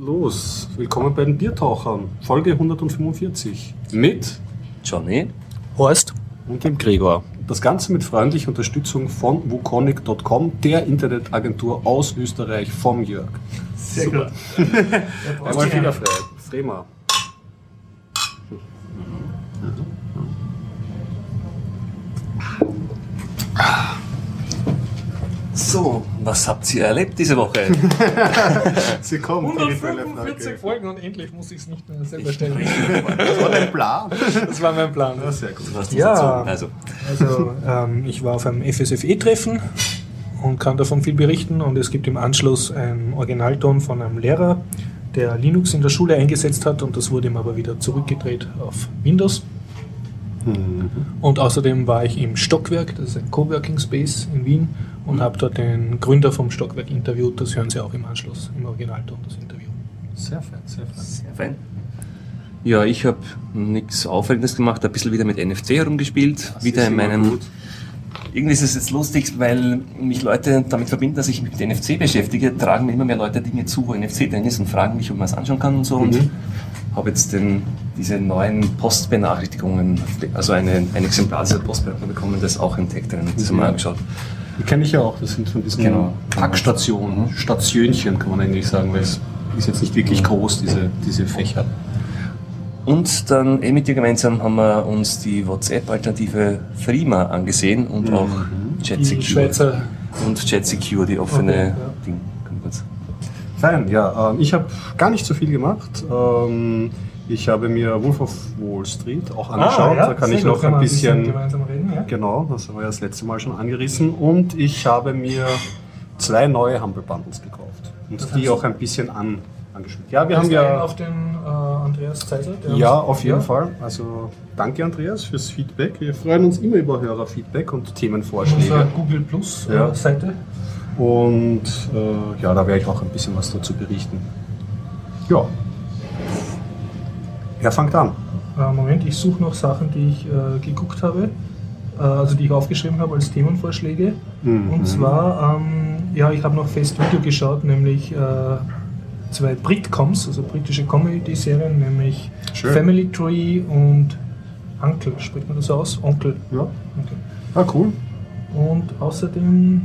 los. Willkommen bei den Biertauchern, Folge 145 mit Johnny. Horst. und dem Gregor. Das Ganze mit freundlicher Unterstützung von wukonic.com, der Internetagentur aus Österreich vom Jörg. Sehr Super. gut. Einmal fehlerfrei. Frema. So, was habt ihr erlebt diese Woche? Sie kommt, 145 Folgen und endlich muss ich es nicht mehr selber stellen. Das war dein Plan. Das war mein Plan. Ja, sehr gut. Ja. Also, Also, ähm, ich war auf einem FSFE-Treffen und kann davon viel berichten. Und es gibt im Anschluss einen Originalton von einem Lehrer, der Linux in der Schule eingesetzt hat und das wurde ihm aber wieder zurückgedreht auf Windows. Und außerdem war ich im Stockwerk, das ist ein Coworking Space in Wien, und habe dort den Gründer vom Stockwerk interviewt. Das hören Sie auch im Anschluss, im Originalton, das Interview. Sehr fein, sehr fein. sehr fein. Ja, ich habe nichts Aufregendes gemacht, ein bisschen wieder mit NFC herumgespielt. wieder ist in meinem. gut. Irgendwie ist es jetzt lustig, weil mich Leute damit verbinden, dass ich mich mit NFC beschäftige, tragen mir immer mehr Leute Dinge zu, wo NFC drin ist und fragen mich, ob man es anschauen kann und so. Und Mhm. Habe jetzt den, diese neuen Postbenachrichtigungen, also eine, ein Exemplar dieser Postbenachrichtigung bekommen, das auch im Tag drin ist. Das haben wir Mhm. angeschaut. Die kenne ich ja auch. Das sind von diesen Genau. Packstationen, Stationchen kann man eigentlich sagen, weil es ist jetzt nicht wirklich groß, diese, diese Fächer. Und dann eh mit dir gemeinsam haben wir uns die WhatsApp-Alternative Threema angesehen und auch Die JetSecure. Und JetSecure, die offene Okay, ja. Fein, ja. Ähm, ich habe gar nicht so viel gemacht. Ähm, ich habe mir Wolf of Wall Street auch angeschaut. da kann ich noch ein bisschen. gemeinsam reden. Ja? Genau, das wir ja das letzte Mal schon angerissen. Und ich habe mir zwei neue Humble Bundles gekauft. Und Das die auch ein bisschen an, angespielt. Ja, wir haben ja. auf den äh, Andreas der Ja, auf jeden Ja. Fall. Also danke Andreas fürs Feedback. Wir freuen uns immer über Hörerfeedback und Unsere Themenvorschläge. Google Plus Ja. äh. Und äh, ja, da werde ich auch ein bisschen was dazu berichten. Ja. Wer fängt an? Äh, Moment, ich suche noch Sachen, die ich äh, geguckt habe, äh, also die ich aufgeschrieben habe als Themenvorschläge. Mhm. Und zwar, ähm, ja, ich habe noch Fest Video geschaut, nämlich äh, zwei Britcoms, also britische Comedy-Serien, nämlich Schön. Family Tree und Uncle, spricht man das aus? Onkel. Ja. Okay. Ah, cool. Und außerdem,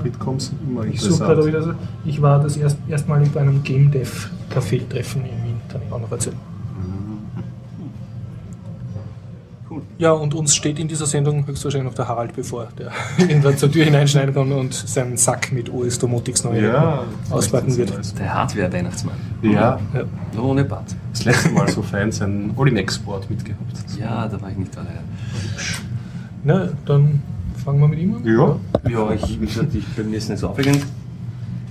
äh, Bitcoms sind immer ich suche gerade interessant. wieder so, ich war das erst, erstmalig bei einem Game Dev Café-Treffen in Wien, kann ich auch noch erzählen. Cool. Ja, und uns steht in dieser Sendung höchstwahrscheinlich noch der Harald bevor, der irgendwann zur Tür hineinschneiden kann und seinen Sack mit OS Domotics neu Ja, auspacken wird. Der Hardware-Weihnachtsmann. Ja, Ja. Ohne Bart. das letzte Mal so Fans einen Olin-Export mitgehabt. Ja, da war ich nicht leider. Na, dann fangen wir mit ihm an. Ja. Ja, ich, wie gesagt, ich, bei mir ist nicht so aufregend.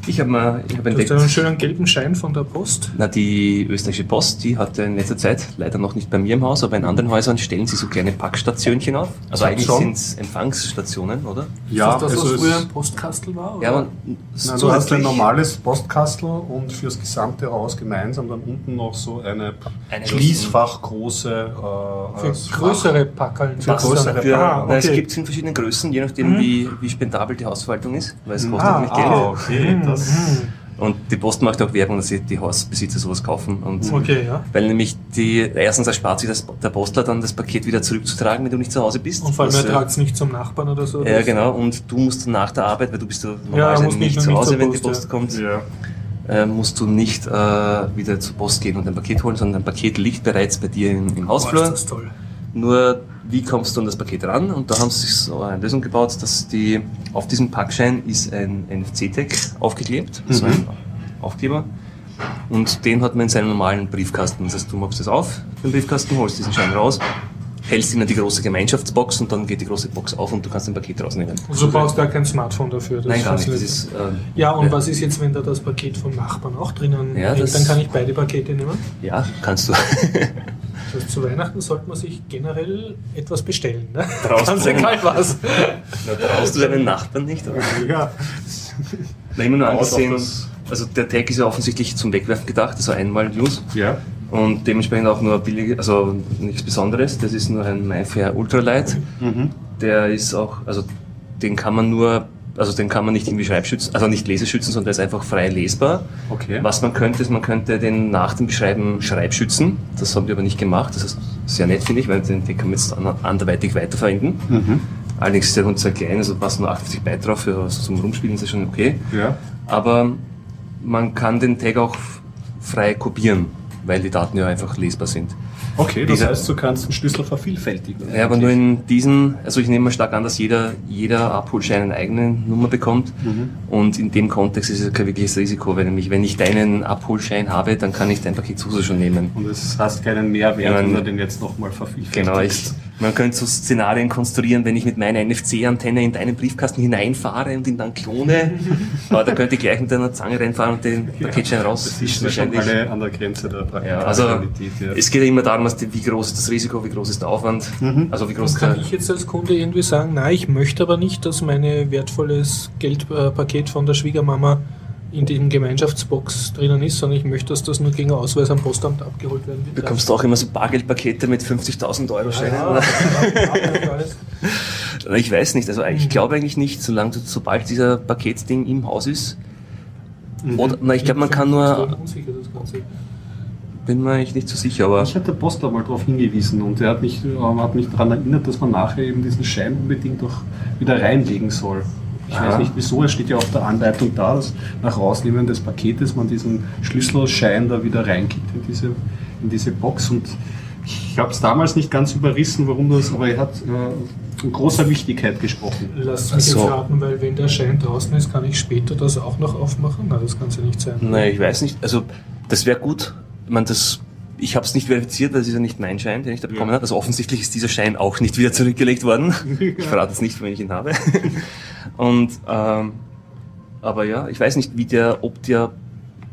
Ich habe mal, ich habe Du hast entdeckt, einen schönen gelben Schein von der Post. na, die österreichische Post, die hatte in letzter Zeit, leider noch nicht bei mir im Haus, aber in anderen Häusern stellen sie so kleine Packstationchen auf. Also eigentlich sind es Empfangsstationen, oder? Ja, ist das, das, also was es- früher ein Postkastel war? Ja, oder? aber Nein, so du hast ein normales Postkastel und fürs gesamte Haus gemeinsam dann unten noch so eine, Eine Schließfach große äh, für größere Packeln. Für größere. Für, Ah, na, Es okay. gibt es in verschiedenen Größen, je nachdem, wie, wie spendabel die Hausverwaltung ist, weil es kostet Ah, nämlich Geld. Ah, okay, das. Und die Post macht auch Werbung, dass sie die Hausbesitzer sowas kaufen. Und Okay, ja. Weil nämlich die, erstens erspart sich das, der Postler dann das Paket wieder zurückzutragen, wenn du nicht zu Hause bist. Und vor allem, er äh, tragt es nicht zum Nachbarn oder so. Ja, Das- genau. Und du musst nach der Arbeit, weil du bist ja Ja, normalerweise musst nicht, nicht- zu nicht Hause, zur wenn die Post, Post kommt, Ja. äh, musst du nicht äh, wieder zur Post gehen und ein Paket holen, sondern dein Paket liegt bereits bei dir im, im Boah, ist Hausflur. das toll. Nur wie kommst du an das Paket ran? Und da haben sie sich so eine Lösung gebaut, dass die auf diesem Packschein ist ein NFC-Tag aufgeklebt, so ein Aufkleber. Und den hat man in seinem normalen Briefkasten. Das heißt, du machst das auf, den Briefkasten, holst diesen Schein raus, hältst ihn in die große Gemeinschaftsbox und dann geht die große Box auf und du kannst ein Paket rausnehmen. Also du brauchst da kein Smartphone dafür. Nein, gar nicht. Ist, ähm, ja, und was ist jetzt, wenn da das Paket vom Nachbarn auch drinnen Ja, liegt? Dann kann ich beide Pakete nehmen. Ja, kannst du. Das heißt, zu Weihnachten sollte man sich generell etwas bestellen. Ne? Traust Ganz egal was. Na, traust du deinen Nachbarn nicht? Oder? Ja. Na, immer nur angesehen. Also der Tag ist ja offensichtlich zum Wegwerfen gedacht, also einmal Use. ja. Und dementsprechend auch nur billig, also nichts Besonderes. Das ist nur ein MyFair Ultralight. Mhm. Der ist auch, also den kann man nur also den kann man nicht irgendwie schreibschützen, also nicht leseschützen, sondern der ist einfach frei lesbar. Okay. Was man könnte, ist, man könnte den nach dem Beschreiben schreibschützen. Das haben wir aber nicht gemacht. Das ist sehr nett, finde ich, weil den, den kann man jetzt an- anderweitig weiterverwenden. Mhm. Allerdings ist der Hund sehr klein, also passen nur 58 Byte drauf, für also zum Rumspielen ist das schon okay. Ja. Aber man kann den Tag auch frei kopieren, weil die Daten ja einfach lesbar sind. Okay, das heißt, du kannst den Schlüssel vervielfältigen. Ja, aber nur in diesen, also ich nehme mal stark an, dass jeder, jeder Abholschein eine eigene Nummer bekommt. Und in dem Kontext ist es kein wirkliches Risiko, weil nämlich, wenn ich deinen Abholschein habe, dann kann ich dein Paket sowieso schon nehmen. Und es hast keinen Mehrwert, wenn du den jetzt nochmal vervielfältigst. Genau, ich, man könnte so Szenarien konstruieren, wenn ich mit meiner NFC-Antenne in deinen Briefkasten hineinfahre und ihn dann klone. Aber da könnte ich gleich mit einer Zange reinfahren und den Paketschein Das rausfischen ist ja schon wahrscheinlich. alle an der Grenze der Ja, also Praktikabilität. ja. es geht ja immer darum, wie groß ist das Risiko, wie groß ist der Aufwand, also wie groß ist Kann ich jetzt als Kunde irgendwie sagen, nein, ich möchte aber nicht, dass mein wertvolles Geldpaket von der Schwiegermama in dem Gemeinschaftsbox drinnen ist, sondern ich möchte, dass das nur gegen Ausweis am Postamt abgeholt werden wird. Bekommst du auch immer so Bargeldpakete mit 50.000 Euro Scheinen? Ja. Ich weiß nicht, also Mhm. ich glaube eigentlich nicht, solange du, sobald dieser Paketding im Haus ist. Oder, na, ich glaube, man kann nur, unsicher, das Ganze. bin mir eigentlich nicht so sicher, aber Ich hatte der Postler mal darauf hingewiesen und er hat mich, ähm, hat mich daran erinnert, dass man nachher eben diesen Schein unbedingt auch wieder reinlegen soll. Ich Aha. weiß nicht wieso, es steht ja auf der Anleitung da, dass nach Rausnehmen des Paketes man diesen Schlüsselschein da wieder reingibt in diese, in diese Box und ich habe es damals nicht ganz überrissen, warum das, aber er hat äh, von großer Wichtigkeit gesprochen. Lass mich so. jetzt raten, weil wenn der Schein draußen ist, kann ich später das auch noch aufmachen? Na, das kann es ja nicht sein. nein, ich weiß nicht. Also das wäre gut. Ich meine, das, ich habe es nicht verifiziert, weil es ist ja nicht mein Schein, den ich da bekommen Ja. habe. Also offensichtlich ist dieser Schein auch nicht wieder zurückgelegt worden. Ich verrate jetzt nicht, wenn ich ihn habe. Und ähm, aber ja, ich weiß nicht, wie der, ob der,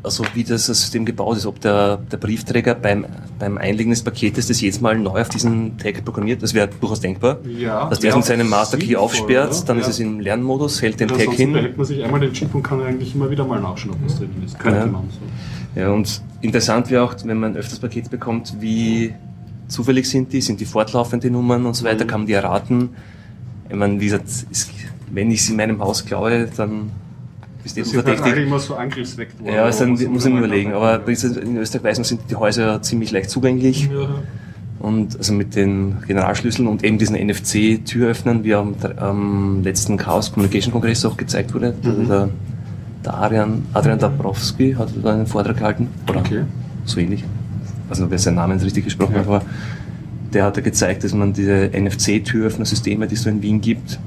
also wie das System gebaut ist, ob der, der Briefträger beim, beim Einlegen des Paketes das jedes Mal neu auf diesen Tag programmiert. Das wäre durchaus denkbar. Ja, Dass der wäre mit seinem Master-Key sinnvoll, aufsperrt, oder? dann Ja. ist es im Lernmodus, hält den Tag Ansonsten hin. behält man sich einmal den Chip und kann eigentlich immer wieder mal nachschauen, ob was drinnen ist. Könnte Ja. man so. Ja, und interessant wäre auch, wenn man öfters Pakete bekommt, wie zufällig sind die, sind die fortlaufende Nummern und so weiter, Mhm. kann man die erraten. Ich meine, wie gesagt, es, wenn ich sie in meinem Haus klaue, dann ist das Das sind halt alle verdächtig. immer so Angriffsvektoren. Ja, also dann muss ich mir überlegen. Aber gesagt, in Österreich weiß man, sind die Häuser ziemlich leicht zugänglich. Ja. Und also mit den Generalschlüsseln und eben diesen NFC-Türöffnern, wie am, am letzten Chaos Communication Kongress auch gezeigt wurde. Mhm. Der, der Adrian, Adrian Dabrowski hat da einen Vortrag gehalten. Oder Okay. so ähnlich. Also wer seinen Namen jetzt richtig gesprochen Ja. hat, aber der hat ja gezeigt, dass man diese NFC-Türöffner-Systeme, die es so in Wien gibt,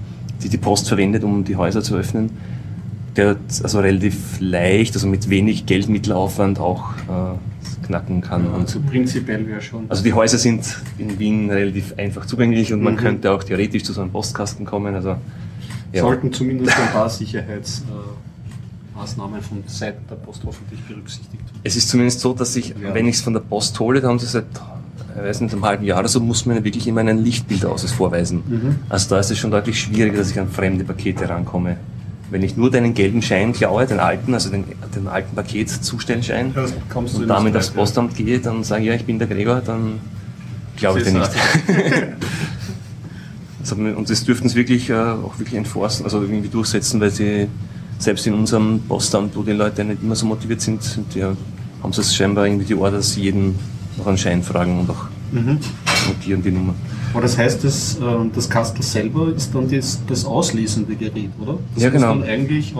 die die Post verwendet, um die Häuser zu öffnen, der hat also relativ leicht, also mit wenig Geldmittelaufwand auch äh, knacken kann. Ja, also prinzipiell wäre schon. also die Häuser sind in Wien relativ einfach zugänglich und man Mhm. könnte auch theoretisch zu so einem Postkasten kommen. Also ja. sollten zumindest ein paar Sicherheitsmaßnahmen von Seiten der Post hoffentlich berücksichtigt werden. Es ist zumindest so, dass ich, Ja. wenn ich es von der Post hole, da haben sie seit, weiß nicht, einem halben Jahr oder so, muss man wirklich immer einen Lichtbildausweis vorweisen. Mhm. Also da ist es schon deutlich schwieriger, dass ich an fremde Pakete rankomme. Wenn ich nur deinen gelben Schein klaue, den alten, also den, den alten Paketzustellschein, Ja, und damit das aufs. Postamt gehe, dann sage ich, ja, ich bin der Gregor, dann glaube ich dir nicht. Mir- Und das dürften sie wirklich äh, auch wirklich enforcen, also irgendwie durchsetzen, weil sie selbst in unserem Postamt, wo die Leute nicht immer so motiviert sind, die, haben sie es scheinbar irgendwie die Order, dass sie jeden nach einen Schein fragen und auch Mhm. notieren die Nummer. Aber das heißt, das, ähm, das Kastel selber ist dann das, das auslesende Gerät, oder? Das Ja, genau. muss dann eigentlich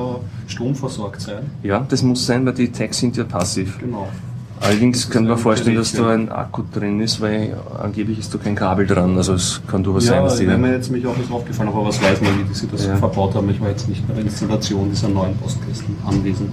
stromversorgt sein. Ja, das muss sein, weil die Tags sind ja passiv. Genau. Allerdings wir ein vorstellen, dass da ein Akku drin ist, weil angeblich ist da kein Kabel dran. Also es kann durchaus sein, Ja, dass die wäre mir jetzt mich auch nicht aufgefallen, aber was weiß man, wie sie das Ja. verbaut haben. Ich war jetzt nicht bei der Installation dieser neuen Postkästen anwesend.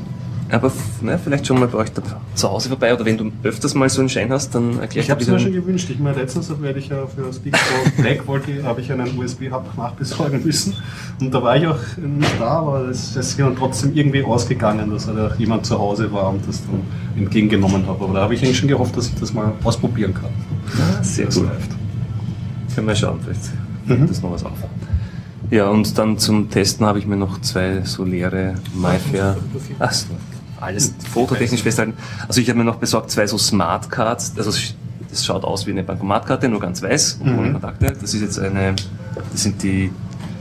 Aber na, vielleicht schon mal bei euch da, zu Hause vorbei oder wenn du öfters mal so einen Schein hast, dann erklär Ich habe es mir schon gewünscht. Ich meine, letztens werde ich ja für Speak for Black wollte, habe ich einen USB-Hub nachbesorgen müssen. Und da war ich auch nicht da, aber es ist dann trotzdem irgendwie ausgegangen, dass halt auch jemand zu Hause war und das dann entgegengenommen habe. Aber da habe ich eigentlich schon gehofft, dass ich das mal ausprobieren kann. Sehr Das gut. läuft. Können wir schauen, vielleicht Mhm. das noch was auf. Ja, und dann zum Testen habe ich mir noch zwei so leere MyFair. Ach, so, alles fototechnisch festhalten. Also ich habe mir noch besorgt zwei so Smart Cards. Also das schaut aus wie eine Bankomatkarte, nur ganz weiß und ohne Mhm. Kontakte. Das ist jetzt eine, das sind die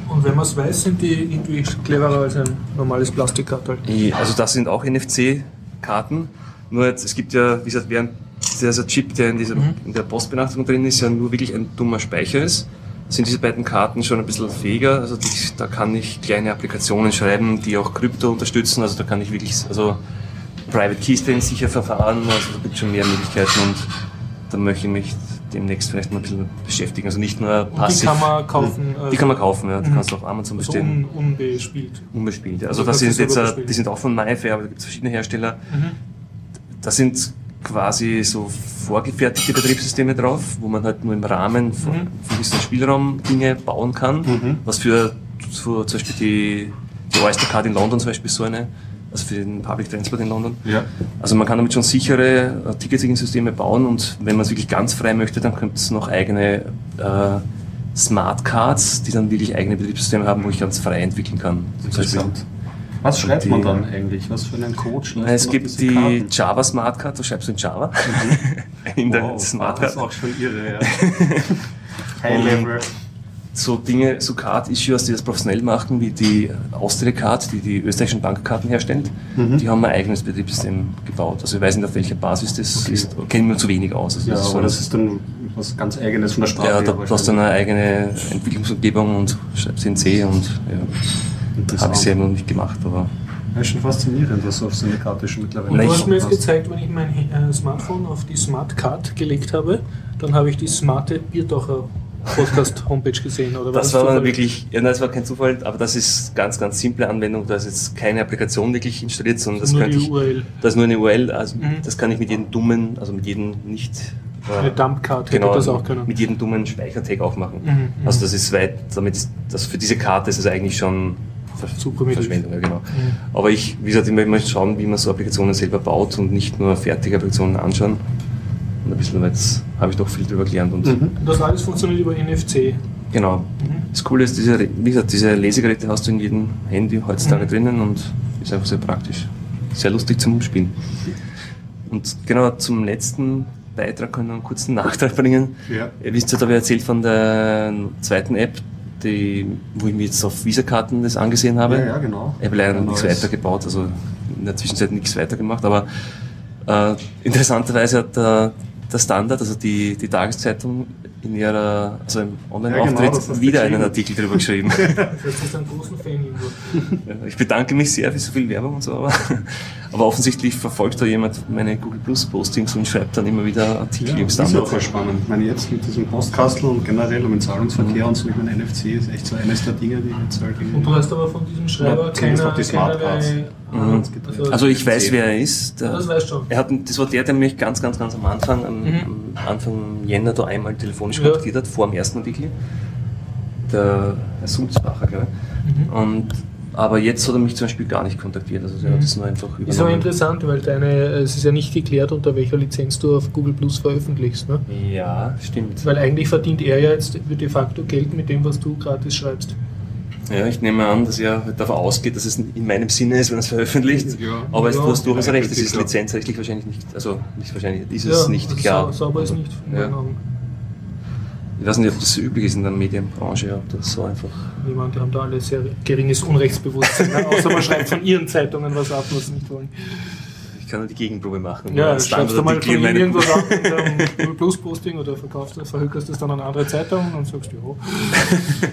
Und wenn man es weiß, sind die irgendwie cleverer als ein normales Plastikkartel. Also das sind auch NFC-Karten. Nur jetzt, es gibt ja, wie gesagt, während dieser Chip, der in, dieser, Mhm. in der Postbenachrichtigung drin ist, ja nur wirklich ein dummer Speicher ist, sind diese beiden Karten schon ein bisschen fähiger. Also die, da kann ich kleine Applikationen schreiben, die auch Krypto unterstützen. Also da kann ich wirklich, also Private Keys drin sicher verfahren. Also da gibt es schon mehr Möglichkeiten und da möchte ich mich demnächst vielleicht mal ein bisschen beschäftigen. Also nicht nur Und die passiv. kann man kaufen. Die kann man kaufen, ja. Die Mhm. kannst du auf Amazon also bestellen. un, unbespielt. Unbespielt. ja. Also Du das sind jetzt, äh, die sind auch von MyFair, aber da gibt es verschiedene Hersteller. Mhm. Da sind quasi so vorgefertigte Betriebssysteme drauf, wo man halt nur im Rahmen von, Mhm. von diesem Spielraum Dinge bauen kann. Mhm. Was für, für zum Beispiel die, die Oyster Card in London zum Beispiel so eine, also für den Public Transport in London. Ja. Also man kann damit schon sichere äh, Ticketing-Systeme bauen und wenn man es wirklich ganz frei möchte, dann könnte es noch eigene äh, Smart Cards, die dann wirklich eigene Betriebssysteme haben, wo ich ganz frei entwickeln kann. Zum Beispiel. Was schreibt man dann eigentlich? Was für einen Code schreibt Es man auf gibt die Karten? Java Smart Card, du schreibst du in Java. in der Wow, Smart das ist Card. auch schon irre, ja. High Level. So Dinge, so Card-Issuers, die das professionell machen, wie die Austria Card, die die österreichischen Bankkarten herstellt, Mhm. die haben ein eigenes Betriebssystem gebaut. Also ich weiß nicht, auf welcher Basis das Okay. ist, kenne mir zu wenig aus. Also Ja, das ist so aber das ist dann was ganz Eigenes von der Sprache. ja, da, du hast dann eine eigene Entwicklungsumgebung und schreibst in C und ja, Interessant. habe ich selber noch nicht gemacht, aber Ja, ist schon faszinierend, was auf so eine Karte schon mittlerweile Und du Nein, hast mir jetzt gezeigt, wenn ich mein äh, Smartphone auf die Smart Card gelegt habe, dann habe ich die smarte Bierdacher Podcast Homepage gesehen. Oder Das das war dann wirklich, ja, nein, das war kein Zufall, aber das ist ganz, ganz simple Anwendung. Da ist jetzt keine Applikation wirklich installiert, sondern das nur könnte die ich, URL. das ist nur eine URL, also Mhm. das kann ich mit jedem dummen, also mit jedem nicht, äh, Eine Dumpcard hätte genau, das auch können. mit jedem dummen Speichertag auch machen. Mhm, mhm. Also das ist weit, damit, ist- das für diese Karte ist es eigentlich schon. Verschwendung, ja, genau. Mhm. Aber ich, wie gesagt, immer, immer schauen, wie man so Applikationen selber baut und nicht nur fertige Applikationen anschauen. Und ein bisschen jetzt habe ich doch viel drüber gelernt und Mhm. Das alles funktioniert über NFC. genau. Mhm. Das Coole ist, diese, wie gesagt, diese Lesegeräte hast du in jedem Handy heutzutage Mhm. drinnen und ist einfach sehr praktisch. Sehr lustig zum Spielen. Und genau zum letzten Beitrag können wir einen kurzen Nachtrag bringen. Ja. Ihr wisst ja, da habe ich erzählt von der zweiten App, die, wo ich mir jetzt auf Visa-Karten das angesehen habe. Ja, ja, genau. Ich habe leider Ein nichts weitergebaut, also in der Zwischenzeit nichts weitergemacht, aber äh, interessanterweise hat der, der Standard, also die, die Tageszeitung in ihrer, also im Online-Auftritt Ja, genau, wieder einen. Artikel darüber geschrieben. Das ein Fan irgendwo. Ich bedanke mich sehr für so viel Werbung und so, aber, aber offensichtlich verfolgt da jemand meine Google Plus Postings und schreibt dann immer wieder Artikel Ja, im das ist ja Standard. voll spannend. Ich meine, jetzt mit diesem Postkastel und generell und mit Zahlungsverkehr und so, ich meine, NFC ist echt so eines der Dinge, die jetzt halt irgendwie. Und du hast aber von diesem Schreiber Ja, keine, auf die Smart Cards. keinerlei Mhm. Ahnung. Also ich weiß, wer er ist. Der, Das weißt du schon. Er hat, das war der, der mich ganz, ganz, ganz am Anfang, am, Mhm. am Anfang Jänner da einmal telefonisch Ja. kontaktiert hat, vor dem ersten Artikel. Der Herr Sulzbacher, glaube ich. Mhm. Und, aber jetzt hat er mich zum Beispiel gar nicht kontaktiert. Also er Mhm. hat es nur einfach Ist aber übernommen. interessant, weil deine, es ist ja nicht geklärt, unter welcher Lizenz du auf Google Plus veröffentlichst. Ne? Ja, stimmt. Weil eigentlich verdient er ja jetzt de facto Geld mit dem, was du gratis schreibst. Ja, ich nehme an, dass er halt davon ausgeht, dass es in meinem Sinne ist, wenn er es veröffentlicht. Ja. Aber es, Ja, du hast durchaus ja, recht, es ist lizenzrechtlich wahrscheinlich nicht, also nicht wahrscheinlich, ist es nicht also klar. sau- Sauber ist nicht. in Ja. Ich weiß nicht, ob das so üblich ist in der Medienbranche, ob das so einfach. Niemand, die haben da alle sehr geringes Unrechtsbewusstsein, ne? außer man schreibt von ihren Zeitungen was ab, was sie nicht wollen. Ich kann nur die Gegenprobe machen. Ja, schreibst du mal von irgendwas ab mit einem Google Plus Posting oder verkaufst das, verhökerst das dann an andere Zeitungen und sagst, ja,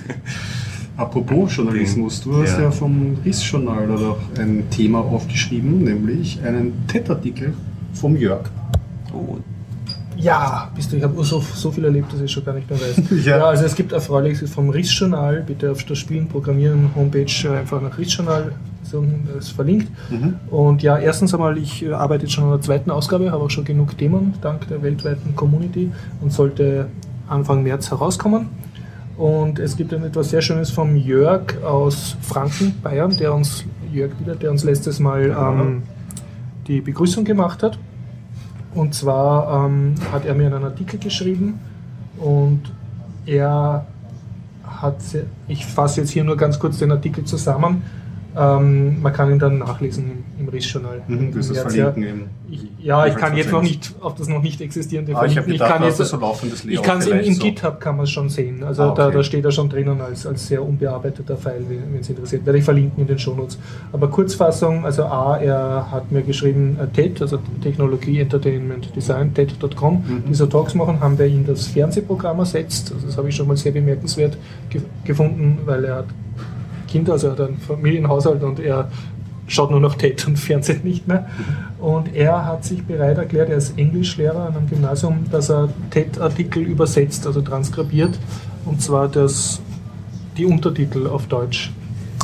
Apropos Journalismus, du hast Ja. ja, vom RIS-Journal da doch ein Thema aufgeschrieben, nämlich einen TED-Artikel vom Jörg. Oh, Ja, bist du, ich habe so, so viel erlebt, dass ich schon gar nicht mehr weiß. Ja. ja. also es gibt Erfreuliches vom RIS-Journal, bitte auf der Spielen, Programmieren, Homepage äh, einfach nach RIS-Journal, so, das ist verlinkt. Mhm. Und ja, erstens einmal, ich äh, arbeite jetzt schon an der zweiten Ausgabe, habe auch schon genug Themen, dank der weltweiten Community und sollte Anfang März herauskommen. Und es gibt dann etwas sehr Schönes vom Jörg aus Franken, Bayern, der uns, Jörg wieder, der uns letztes Mal ähm, die Begrüßung gemacht hat. Und zwar ähm, hat er mir einen Artikel geschrieben und er hat, ich fasse jetzt hier nur ganz kurz den Artikel zusammen, ähm, man kann ihn dann nachlesen im RIS-Journal. Mhm, du wirst das verlinken ja. Ich, ja, ich kann jetzt noch nicht auf das noch nicht existierende Ah, ich habe verlinken. kann jetzt, so laufendes ich kann es im, im so. GitHub kann man es schon sehen. Also Ah, da, okay. da steht er schon drinnen als, als sehr unbearbeiteter File, wenn es interessiert. Werde ich verlinken in den Shownotes. Aber Kurzfassung, also A, er hat mir geschrieben, äh, TED, also Technologie, Entertainment, Design, TED.com, Mhm. die so Talks machen, haben wir in das Fernsehprogramm ersetzt. Also das habe ich schon mal sehr bemerkenswert ge gefunden, weil er hat Kinder, also er hat einen Familienhaushalt und er schaut nur noch TED und Fernsehen nicht mehr. Und er hat sich bereit erklärt, er ist Englischlehrer an einem Gymnasium, dass er TED-Artikel übersetzt, also transkribiert, und zwar das, die Untertitel auf Deutsch.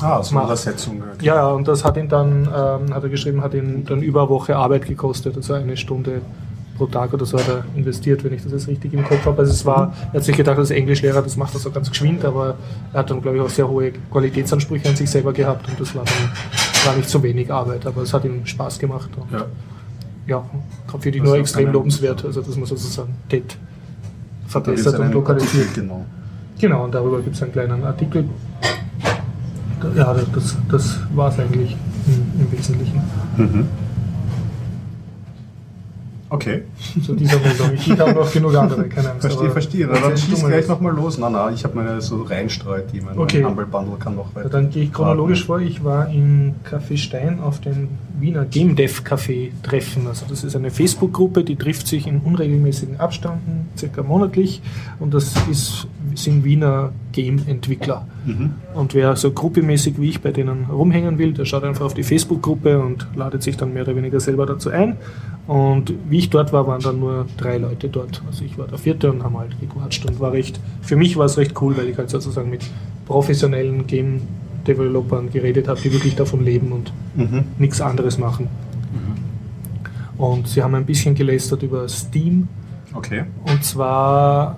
Ah, eine Macht. Übersetzung. okay. Ja, und das hat ihn dann, ähm, hat er geschrieben, hat ihn dann über eine Woche Arbeit gekostet, also eine Stunde pro Tag oder so hat er investiert, wenn ich das jetzt richtig im Kopf habe. Also es war, er hat sich gedacht, als Englischlehrer, das macht er so ganz geschwind, aber er hat dann, glaube ich, auch sehr hohe Qualitätsansprüche an sich selber gehabt und das war dann war nicht so wenig Arbeit, aber es hat ihm Spaß gemacht. Und Ja. ja, ich Das nur extrem lobenswert, also dass man sozusagen TED Da wird's verbessert und lokalisiert. Artikel, Genau. Genau, und darüber gibt es einen kleinen Artikel. Ja, das, das war es eigentlich im, im Wesentlichen. Mhm. Okay, Zu dieser Meldung. Ich habe noch genug andere, keine Angst. verstehe, verstehe. Dann Erzähl schieß gleich nochmal los. Nein, nein, ich habe meine so reinstreut, die mein Okay. Humble Bundle kann noch Ja, weiter. dann gehe ich chronologisch vor. Ich war in Café Stein auf dem Wiener Game Dev Café Treffen. Also das ist eine Facebook-Gruppe, die trifft sich in unregelmäßigen Abständen, circa monatlich. Und das ist, sind Wiener Game-Entwickler. Mhm. Und wer so gruppemäßig wie ich bei denen rumhängen will, der schaut einfach auf die Facebook-Gruppe und ladet sich dann mehr oder weniger selber dazu ein. Und wie ich dort war, waren dann nur drei Leute dort. Also ich war der vierte und haben halt gequatscht und war recht, für mich war es recht cool, weil ich halt sozusagen mit professionellen Game-Developern geredet habe, die wirklich davon leben und Mhm. nichts anderes machen. Und sie haben ein bisschen gelästert über Steam, Okay. und zwar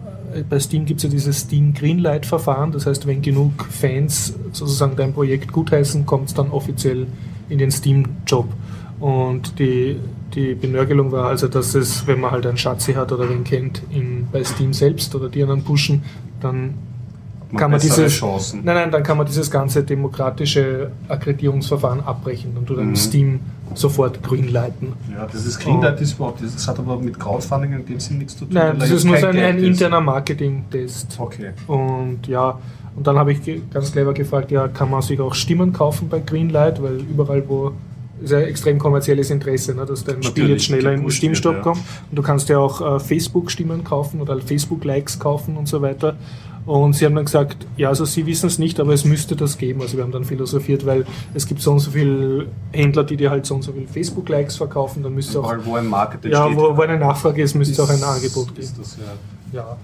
bei Steam gibt es ja dieses Steam Greenlight-Verfahren. Das heißt, wenn genug Fans sozusagen dein Projekt gutheißen, kommt es dann offiziell in den Steam-Job. Und die, die Benörgelung war also, dass es, wenn man halt einen Schatzi hat oder wen kennt, in, bei Steam selbst oder die anderen pushen, dann Man kann man dieses, Chancen. Nein, nein, dann kann man dieses ganze demokratische Akkreditierungsverfahren abbrechen und du dann Mhm. Steam sofort greenlighten. Ja, das ist Greenlight ist überhaupt, das hat aber mit Crowdfunding in dem Sinn nichts zu tun. Nein, das ist nur so ein, ein interner Marketing-Test. Okay. Und ja, und dann habe ich ganz clever gefragt, ja, kann man sich auch Stimmen kaufen bei Greenlight, weil überall, wo ist ja extrem kommerzielles Interesse, ne, dass dein Spiel jetzt schneller in den wird, ja. kommt. Und du kannst ja auch äh, Facebook-Stimmen kaufen oder Facebook-Likes kaufen und so weiter. Und sie haben dann gesagt, ja, also sie wissen es nicht, aber es müsste das geben. Also wir haben dann philosophiert, weil es gibt so und so viele Händler, die dir halt so und so viele Facebook-Likes verkaufen, dann müsste auch, wo ein Market ja, entsteht, wo, wo eine Nachfrage ist, müsste es auch ein ist- Angebot geben. Ist das, ja. Ja,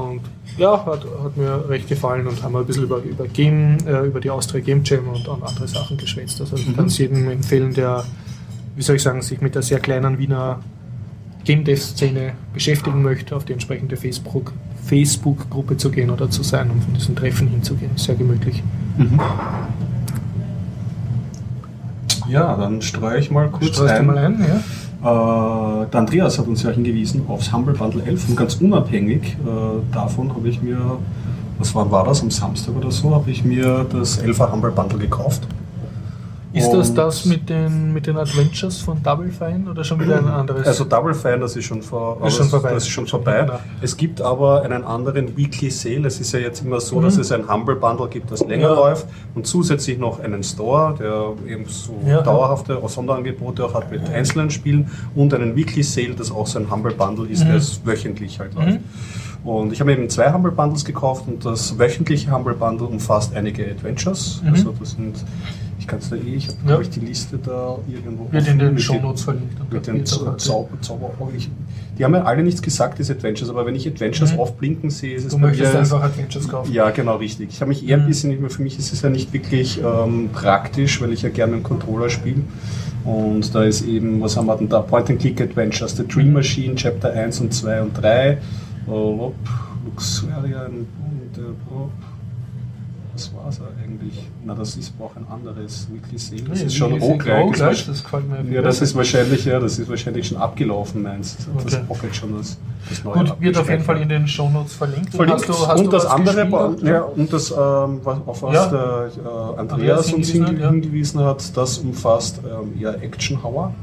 und ja, hat, hat mir recht gefallen und haben ein bisschen über, über Game, äh, über die Austria Game Jam und, und andere Sachen geschwätzt. Also ich Mhm. kann es jedem empfehlen, der, wie soll ich sagen, sich mit der sehr kleinen Wiener Game Dev Szene beschäftigen möchte, auf die entsprechende Facebook Facebook-Gruppe zu gehen oder zu sein, um von diesen Treffen hinzugehen. Sehr gemütlich. Mhm. Ja, dann streue ich mal kurz Streust du ein. mal ein, ja? Äh, der Andreas hat uns ja hingewiesen aufs Humble Bundle 11 und ganz unabhängig äh, davon habe ich mir, was war, war das, am Samstag oder so, habe ich mir das 11er Humble Bundle gekauft. Ist das Und- das mit den, mit den Adventures von Double Fine oder schon wieder ein anderes? Also Double Fine, das ist schon, vor, Ist schon das- vorbei. Das ist schon vorbei. Ja. Es gibt aber einen anderen Weekly Sale. Es ist ja jetzt immer so, Mhm. dass es ein Humble Bundle gibt, das länger Ja. läuft und zusätzlich noch einen Store, der eben so Ja. dauerhafte Sonderangebote auch hat mit einzelnen Spielen und einen Weekly Sale, das auch so ein Humble Bundle ist, Mhm. der es wöchentlich halt läuft. Mhm. Und ich habe eben zwei Humble Bundles gekauft und das wöchentliche Humble Bundle umfasst einige Adventures. Mhm. Also das sind, ich kann es da eh, ich habe Ja. die Liste da irgendwo. Wird in den mit Show den- Notes verlinkt. mit den Zau Zau Zauber ich, Die haben ja alle nichts gesagt, diese Adventures, aber wenn ich Adventures Mhm. aufblinken sehe, ist es Du bei möchtest mir- einfach Adventures kaufen. Ja, genau, richtig. Ich habe mich eher ein Mhm. bisschen, für mich ist es ja nicht wirklich ähm, praktisch, weil ich ja gerne einen Controller spiele. Und da ist eben, was haben wir denn da? Point-and-Click-Adventures, The Dream Mhm. Machine, Chapter 1 und 2 und 3. Oh, op, Luxuria und, und äh, oh. Das war es eigentlich. Na, das ist auch ein anderes Weekly Sale. Das Nee, ist schon gleich, das gefällt mir viel ja, das ist wahrscheinlich, ja, das ist wahrscheinlich schon abgelaufen, meinst du? Das Okay. Pocket schon das, das neue Gut, wird auf jeden Fall in den Shownotes verlinkt. verlinkt. Hast du, hast und das andere, gespielt? ja, und das, ähm, was, auf was Ja. der äh, Andreas Andreas uns hingewiesen hinge hat, ja. hingewiesen hat, das umfasst ähm, eher Action-Hauer.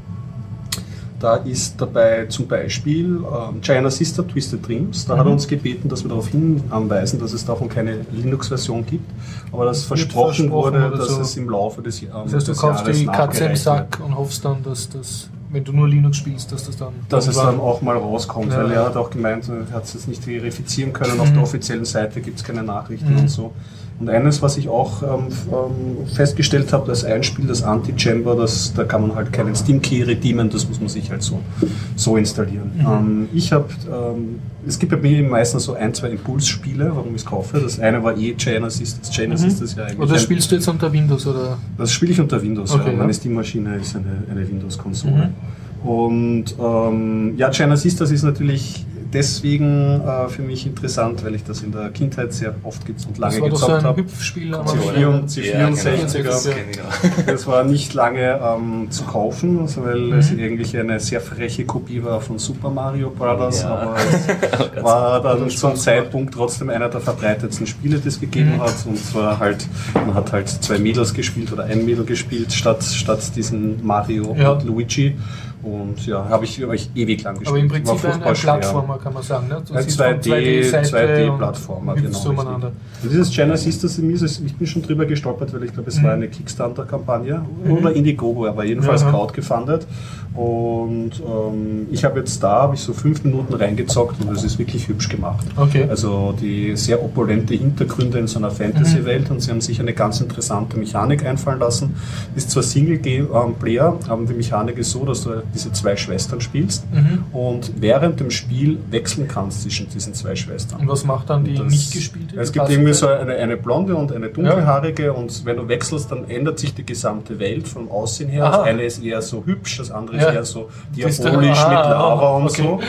Da ist dabei zum Beispiel ähm, China Sister Twisted Dreams. Da hat Mhm. er uns gebeten, dass wir darauf hinweisen, dass es davon keine Linux-Version gibt, aber dass versprochen, versprochen wurde, dass so. es im Laufe des, ähm, Das heißt, du kaufst Jahres die Katze im Sack und hoffst dann, dass das, wenn du nur Linux spielst, dass das dann. Dass es dann auch mal rauskommt, Ja. weil er hat auch gemeint, er hat es jetzt nicht verifizieren können, auf Mhm. der offiziellen Seite gibt es keine Nachrichten Mhm. und so. Und eines, was ich auch ähm, ähm, festgestellt habe, das Einspiel, das Anti-Chamber, das, da kann man halt keinen Steam-Key redeemen, das muss man sich halt so, so installieren. Mhm. Ähm, ich habe, ähm, es gibt bei mir meistens so ein, zwei Impulsspiele, warum ich es kaufe. Das eine war eh China Sisters. China Mhm. Sisters ja eigentlich. Oder spielst du jetzt unter Windows oder? das spiele ich unter Windows. Okay, ja. Meine ja. Steam-Maschine ist eine, eine Windows-Konsole. Und ähm, ja, China Sisters ist natürlich deswegen äh, für mich interessant, weil ich das in der Kindheit sehr oft ge- und lange Das war doch so gezockt ein habe. Hüpfspiel am Sie Anfang. vier- sie Ja, genau. 64er. Das war nicht lange ähm, zu kaufen, also weil Mhm. es eigentlich eine sehr freche Kopie war von Super Mario Bros. Ja. Aber es war dann zum Zeitpunkt trotzdem einer der verbreitetsten Spiele, die es gegeben Mhm. hat. Und zwar halt, man hat halt zwei Mädels gespielt oder ein Mädel gespielt, statt, statt diesen Mario Ja. und Luigi. Und ja, habe ich, hab ich ewig lang gespielt. Aber im Prinzip ein, ein. Plattformer, kann man sagen. Ne? Du Ein siehst von 2D, 2D-Seite 2D-Plattformer, und genau. dieses China Sisters in mir, ist- ich bin schon drüber gestolpert, weil ich glaube, es war eine Kickstarter-Kampagne oder Indiegogo, aber jedenfalls Mhm. Ja. Crowd gefundet. Und ähm, ich habe jetzt da, habe ich so fünf Minuten reingezockt und es ist wirklich hübsch gemacht. Okay. Also die sehr opulente Hintergründe in so einer Fantasy-Welt und sie haben sich eine ganz interessante Mechanik einfallen lassen. Ist zwar Single-Player, aber die Mechanik ist so, dass du diese zwei Schwestern spielst Mhm. und während dem Spiel wechseln kannst zwischen diesen zwei Schwestern. Und was macht dann die Das- nicht gespielte? Es gibt irgendwie so eine, eine blonde und eine dunkelhaarige und wenn du wechselst, dann ändert sich die gesamte Welt vom Aussehen her. Aha. Das eine ist eher so hübsch, das andere Ja. ist eher so diabolisch der- mit ah, Lava und okay. so.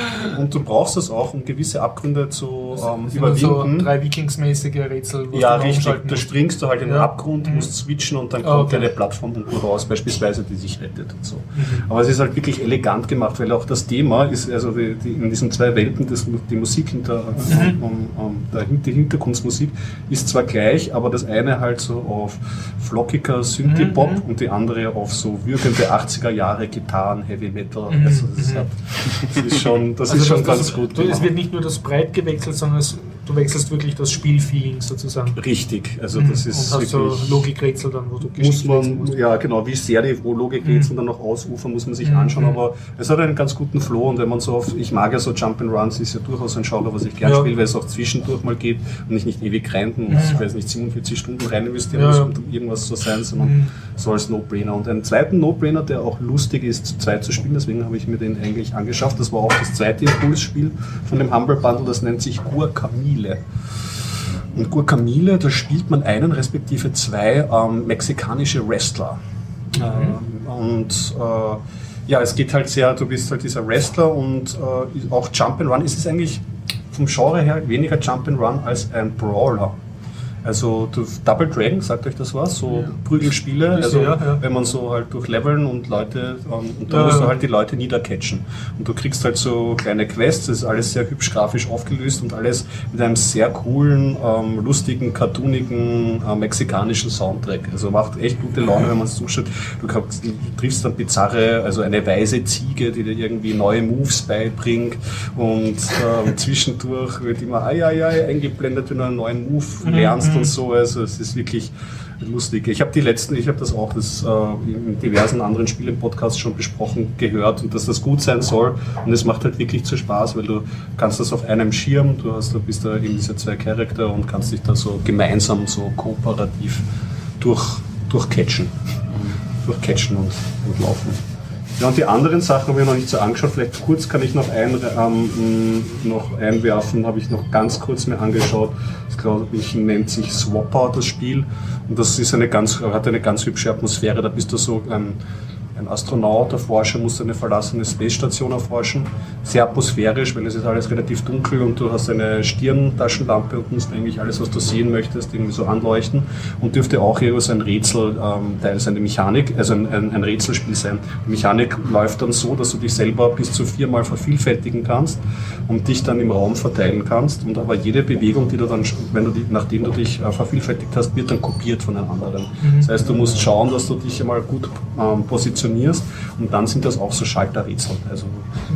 Und du brauchst das auch, um gewisse Abgründe zu ähm, Das sind dann überwinden. So drei Wikingsmäßige Rätsel. wo Ja, du richtig. Da springst du halt in den Ja. Abgrund, Mhm. musst switchen und dann Ah, kommt okay. eine Plattform raus, beispielsweise, die sich rettet und so. Mhm. Aber es ist halt wirklich elegant gemacht, weil auch das Thema ist, also die, die, in diesen zwei Welten, das, die Musik hinter, Mhm. um, um, der, die Hintergrundmusik ist zwar gleich, aber das eine halt so auf flockiger Synthie-Pop Mhm. und die andere auf so wirkende 80er Jahre Gitarren, Heavy Metal. Mhm. Also das, ist Mhm. halt, das ist schon, das Also ist schon das- ganz das- gut Es wird nicht nur das Breit gewechselt, sondern es, du wechselst wirklich das Spielfeeling sozusagen. Richtig, also Mhm. das ist Und hast so wirklich- Logikrätsel dann, wo du muss man, musst. ja genau, wie sehr die Logikrätsel dann noch ausufern, muss man sich anschauen, Mhm. aber es hat einen ganz guten Flow und wenn man so auf, ich mag ja so Jump'n'Runs, ist ja durchaus ein Genre, was ich gern Ja. spiele, weil es auch zwischendurch mal geht und ich nicht ewig reiten und ich weiß nicht, 47 Stunden rein investieren Ja, muss, um irgendwas zu sein, sondern Mhm. so als No-Brainer. Und einen zweiten No-Brainer, der auch lustig ist, zu zweit zu spielen, deswegen habe ich mir den eigentlich angeschafft, das war auch das zweite Impulsspiel von dem Humble Bundle, das nennt sich Guacamole. Und Guacamole, da spielt man einen respektive zwei ähm, mexikanische Wrestler. Ähm, und äh, ja, es geht halt sehr, du bist halt dieser Wrestler und äh, auch Jump'n'Run. Es ist eigentlich vom Genre her weniger Jump'n'Run als ein Brawler. Also du, Double Dragon, sagt euch das was? So Ja. Prügelspiele, also ja, ja. wenn man so halt durch Leveln und Leute, ähm, und da musst du halt die Leute niedercatchen. Und du kriegst halt so kleine Quests, das ist alles sehr hübsch grafisch aufgelöst und alles mit einem sehr coolen, ähm, lustigen, cartoonigen, äh, mexikanischen Soundtrack. Also macht echt gute Laune, wenn man es zuschaut. Du, kannst, du triffst dann bizarre, also eine weiße Ziege, die dir irgendwie neue Moves beibringt und ähm, zwischendurch wird immer ai, ai, ai, eingeblendet, wenn du einen neuen Move Mhm, und so. Also es ist wirklich lustig. Ich habe die letzten, ich habe das auch das, äh, in diversen anderen Spiele-Podcasts schon besprochen, gehört und dass das gut sein soll. Und es macht halt wirklich zu Spaß, weil du kannst das auf einem Schirm, du hast, du bist da eben diese zwei Charakter und kannst dich da so gemeinsam, so kooperativ durch, durchcatchen. Durchcatchen und, und laufen. Ja, und die anderen Sachen habe ich noch nicht so angeschaut. Vielleicht kurz kann ich noch, ein, ähm, noch einwerfen, habe ich noch ganz kurz mir angeschaut. Das glaube ich nennt sich Swapper, das Spiel. Und das ist eine ganz, hat eine ganz hübsche Atmosphäre. Da bist du so ein, ein Astronaut, der Forscher muss eine verlassene Space Station erforschen. Sehr atmosphärisch, weil es ist alles relativ dunkel und du hast eine Stirntaschenlampe und musst eigentlich alles, was du sehen möchtest, irgendwie so anleuchten. Und dürfte auch so ein Rätsel, ähm, Teil ist eine Mechanik, also ein, ein, ein Rätselspiel sein. Die Mechanik läuft dann so, dass du dich selber bis zu viermal vervielfältigen kannst und dich dann im Raum verteilen kannst. Und aber jede Bewegung, die du dann, wenn du die, nachdem du dich äh, vervielfältigt hast, wird dann kopiert von einem anderen. Das heißt, du musst schauen, dass du dich einmal gut ähm, positionierst und dann sind das auch so Schalterrätsel. Also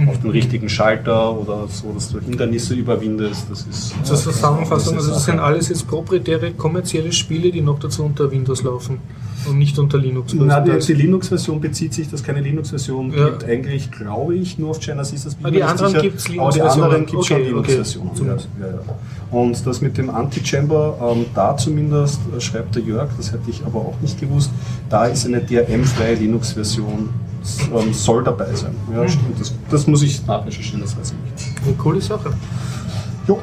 auf den richtigen Schalter oder so, dass du Hindernisse überwindest. Das ist Zur äh, Zusammenfassung, also das sind alles jetzt proprietäre kommerzielle Spiele, die noch dazu unter Windows laufen und nicht unter Linux. Na, die, die Linux-Version bezieht sich, dass keine Linux-Version Ja. gibt, eigentlich, glaube ich, nur auf. Das bin Ah, ich die anderen sicher. gibt's Aber die Linux-Versionen. anderen gibt es schon Okay, okay. Linux-Versionen. Ja, Zumindest. ja, ja. Und das mit dem Anti-Chamber, ähm, da zumindest, äh, schreibt der Jörg, das hätte ich aber auch nicht gewusst, da ist eine DRM-freie Linux-Version, ähm, soll dabei sein. Ja, Mhm. stimmt. Das, das muss ich nachrecherchieren, das weiß ich nicht. Eine coole Sache. Jo,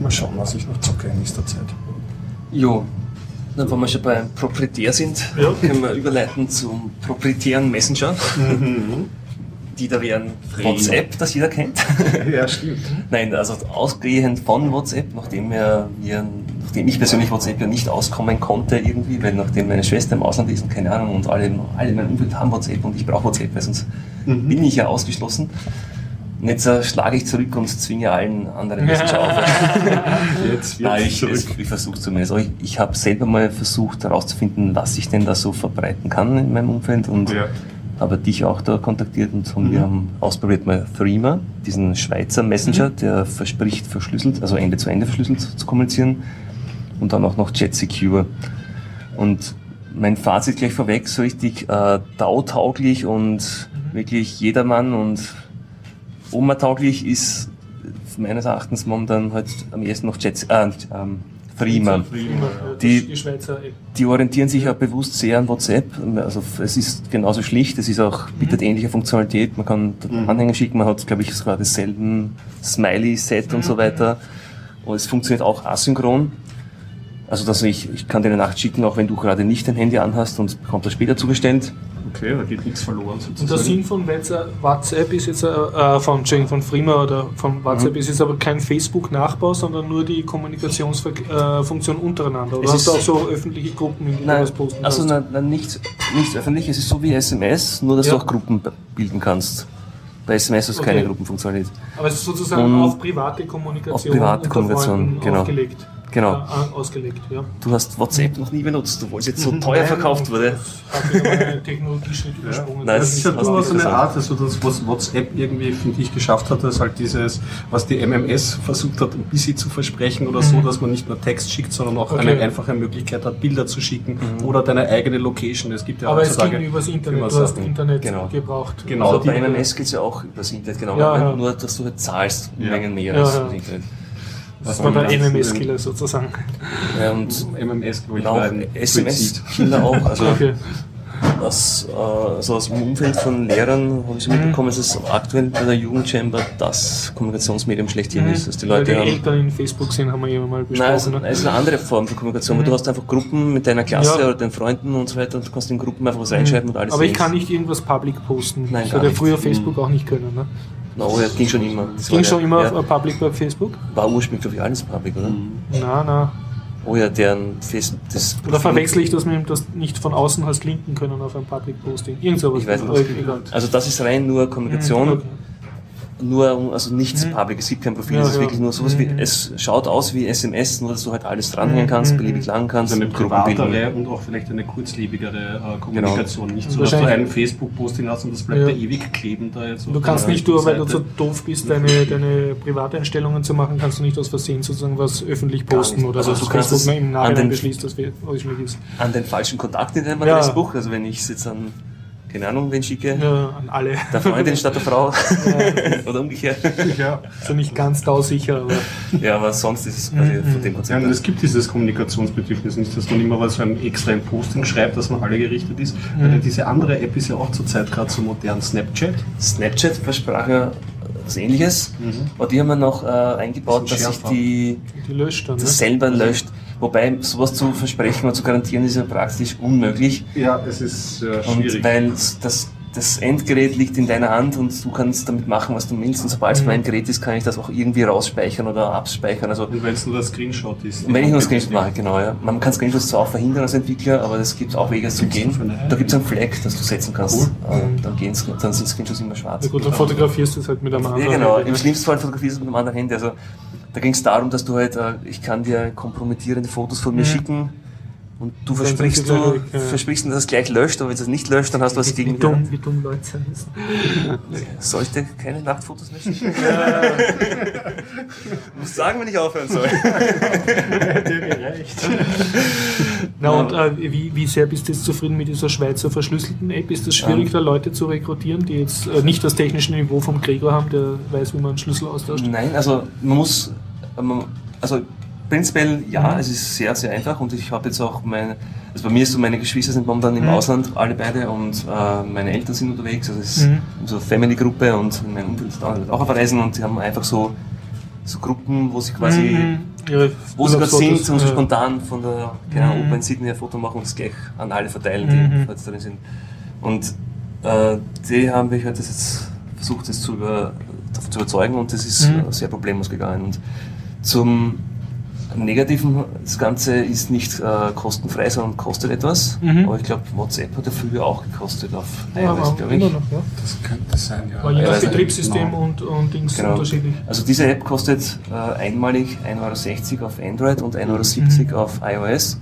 mal schauen, was ich noch zocke in nächster Zeit. Jo, dann, wenn wir schon beim Proprietär sind, Ja. können wir überleiten zum proprietären Messenger. Die da wären Free. WhatsApp, das jeder kennt. ja, stimmt. Nein, also ausgehend von WhatsApp, nachdem, wir, wir, nachdem ich persönlich WhatsApp ja nicht auskommen konnte irgendwie, weil nachdem meine Schwester im Ausland ist und keine Ahnung und alle, alle in meinem Umfeld haben WhatsApp und ich brauche WhatsApp, weil sonst Mhm. bin ich ja ausgeschlossen. Und jetzt äh, schlage ich zurück und zwinge allen anderen Messenger auf. Jetzt wird ich, zurück. ich, ich versuche zumindest. Aber ich, ich habe selber mal versucht herauszufinden, was ich denn da so verbreiten kann in meinem Umfeld und Ja. habe dich auch da kontaktiert und haben, wir haben ausprobiert mal Threema, diesen Schweizer Messenger, der verspricht verschlüsselt, also Ende zu Ende verschlüsselt zu kommunizieren und dann auch noch Jet Secure. Und mein Fazit gleich vorweg, so richtig äh, DAO-tauglich und wirklich jedermann und Oma-tauglich ist meines Erachtens momentan halt am ehesten noch Jet, äh, ähm, Threema. Die, Die- orientieren sich auch bewusst sehr an WhatsApp. Also es ist genauso schlicht, es ist auch, bietet ähnliche Funktionalität. Man kann Mhm. Anhänger schicken, man hat, glaube ich, sogar dasselben Smiley-Set und so weiter. Und es funktioniert auch asynchron. Also dass ich, ich kann dir eine Nacht schicken, auch wenn du gerade nicht dein Handy anhast und bekommt das später zugestellt. Okay, da geht nichts verloren Und der sozusagen. Sinn von WhatsApp WhatsApp ist jetzt, äh, äh, von, von Frima oder von WhatsApp Mhm. ist jetzt aber kein Facebook-Nachbau, sondern nur die Kommunikationsfunktion untereinander. Oder Es hast du ist- auch so öffentliche Gruppen, in denen du was posten also kannst? nein, nein, nicht, nicht öffentlich, es ist so wie SMS, nur dass Ja. du auch Gruppen bilden kannst. Bei SMS hast du Okay. keine Gruppenfunktionalität. Aber es ist sozusagen Und auf private Kommunikation, auf private unter Kommunikation, genau. aufgelegt. Genau. Ausgelegt, ja. Du hast WhatsApp noch nie benutzt, obwohl es jetzt so teuer Nein, verkauft wurde. Mal einen Technologieschritt übersprungen. Nein, Das ist ja durchaus eine? Art, also das, was WhatsApp irgendwie, finde ich, geschafft hat, ist halt dieses, was die MMS versucht hat, ein bisschen zu versprechen oder so, dass man nicht nur Text schickt, sondern auch Mhm. Okay. eine einfache Möglichkeit hat, Bilder zu schicken oder deine eigene Location. Es gibt ja Aber es ging übers Internet, du hast. Internet Genau. gebraucht. Genau. Also die- bei MMS geht es ja auch übers Internet, genau. Ja, ja. Nur, dass du halt zahlst, Ja. Mengen mehr Ja, als ja. das Internet. Das war der MMS-Killer sozusagen. Ja, und MMS, glaube ich, Suizid. SMS-Killer auch. Also Okay. aus, äh, also aus dem Umfeld von Lehrern habe ich so mitbekommen, dass es aktuell bei der Jugendchamber das Kommunikationsmedium schlechthin ist. Dass die Weil Leute die haben, Eltern in Facebook sind, haben wir immer mal Nein, es besprochen. ne? es ist eine andere Form von Kommunikation, weil du hast einfach Gruppen mit deiner Klasse Ja. oder deinen Freunden und so weiter und du kannst in Gruppen einfach was reinschreiben und alles Aber ich sehen. kann nicht irgendwas public posten. Nein, das ja nicht. früher Facebook auch nicht können. Ne? No, ja, ging schon immer. Das Ging schon ja, immer ja, auf public bei Facebook? War ursprünglich, glaube ich, alles public, oder? Na, na. Oh ja, deren Face, das Oder verwechsel ich das mit dem, das nicht von außen hast linken können auf ein Public Posting? Irgend sowas. Ich weiß nicht. Also das ist rein nur Kommunikation, Mhm, okay. Nur also nichts public, es gibt kein Profil, Ja, es ist ja. wirklich nur sowas wie, Mhm. es schaut aus wie SMS, nur dass du halt alles dranhängen kannst, Mhm. beliebig lang kannst, Also eine bilden. privatere und auch vielleicht eine kurzlebigere äh, Kommunikation. Nicht so, dass du wahrscheinlich- ein Facebook-Posting hast und das bleibt Ja. da ewig kleben. Da jetzt Du kannst nicht nur, weil du so doof bist, deine, deine Privateinstellungen zu machen, kannst du nicht aus Versehen sozusagen was öffentlich posten oder Also dass du kannst Facebook es im an Nachhinein den- beschließt, dass wir öffentlich ist. An den falschen Kontakt in deinem Ja. Adressbuch, also wenn ich es jetzt an, keine Ahnung, wen schicke, Ja, an alle. der Freundin statt der Frau oder umgekehrt. Ja. Also nicht ganz dausicher, aber Ja, aber sonst ist es quasi von dem Ja, Konzept. und her. es gibt dieses Kommunikationsbedürfnis nicht, dass man immer was so ein extra ein Posting schreibt, dass man alle gerichtet ist. Mhm. Weil diese andere App ist ja auch zurzeit gerade so modern, Snapchat. Snapchat versprach ja was ähnliches, aber die haben wir noch äh, eingebaut, dass sich die die löscht dann. Ne? das selber löscht. Wobei sowas zu versprechen und zu garantieren ist ja praktisch unmöglich. Ja, es ist äh, Und weil das das Endgerät liegt in deiner Hand und du kannst damit machen, was du willst. Und sobald es Mhm. mein Gerät ist, kann ich das auch irgendwie rausspeichern oder abspeichern. Also Und wenn es nur der Screenshot ist. und wenn ich nur Screenshot mache, genau, ja. Man kann Screenshots zwar auch verhindern als Entwickler, aber es gibt auch Wege, es zu gehen. Da gibt es einen Flag, das du setzen kannst. Cool. Äh, dann, gehen's, dann sind Screenshots immer schwarz. Na gut, dann fotografierst du es halt mit einem Ja, anderen. genau. Handy. Im schlimmsten Fall fotografierst du mit einem anderen Handy. Also, da ging es darum, dass du halt, äh, ich kann dir kompromittierende Fotos von mir Mhm. schicken und du sind versprichst, du, ja. versprichst, dass es gleich löscht, aber wenn es nicht löscht, dann hast du was wie, gegen wie, dumm, wie dumm Leute sein müssen. Sollte keine Nachtfotos mehr schicken. du musst sagen, wenn ich aufhören soll. Hätte ja gereicht. Na und äh, wie, wie sehr bist du jetzt zufrieden mit dieser Schweizer verschlüsselten App? Ist es schwierig, Ähm. da Leute zu rekrutieren, die jetzt äh, nicht das technische Niveau vom Gregor haben, der weiß, wie man einen Schlüssel austauscht? Nein, also man muss, man, also prinzipiell ja, Mhm. es ist sehr, sehr einfach und ich habe jetzt auch meine, also bei mir ist so, meine Geschwister sind momentan im Mhm. Ausland, alle beide und äh, meine Eltern sind unterwegs, also es ist Mhm. so eine Family-Gruppe und mein Umfeld ist auch auch auf Reisen und die haben einfach so, so Gruppen, wo sie quasi, Mhm. Wo sie gerade sind und so ja. spontan von der genau, Mhm. Oper in Sydney ein Foto machen und es gleich an alle verteilen, Mhm. die jetzt drin sind. Und äh, die haben mich halt das jetzt versucht, das zu, über, zu überzeugen und das ist Mhm. sehr problemlos gegangen. Und zum Negativen, das Ganze ist nicht äh, kostenfrei, sondern kostet etwas. Mhm. Aber ich glaube, WhatsApp hat ja früher auch gekostet auf Ja, iOS, glaube immer ich. noch, ja. Das könnte sein, ja. War je nach. Betriebssystem Genau. und, und Dings Genau. unterschiedlich. Also diese App kostet äh, einmalig 1,60 Euro auf Android und 1,70 Mhm. Euro auf iOS.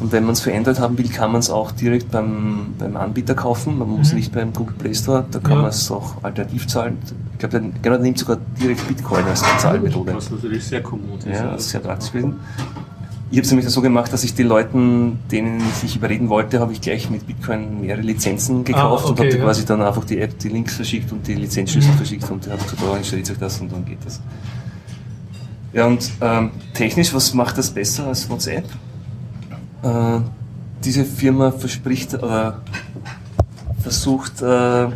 Und wenn man es für Android haben will, kann man es auch direkt beim, beim Anbieter kaufen. Man muss Mhm. nicht beim Google Play Store, da kann Ja. man es auch alternativ zahlen. Ich glaube, der, genau, der nimmt sogar direkt Bitcoin als Zahlmethode. Was natürlich sehr kommod ist. Ja, das ist sehr praktisch gewesen. Ich habe es nämlich so gemacht, dass ich die Leuten, denen ich überreden wollte, habe ich gleich mit Bitcoin mehrere Lizenzen gekauft Ah, und okay, habe ja. quasi dann einfach die App, die Links verschickt und die Lizenzschlüssel Mhm. verschickt und habe gesagt, oh, installiert euch das und dann geht das. Ja, und ähm, technisch, was macht das besser als WhatsApp? Äh, diese Firma verspricht oder versucht, äh,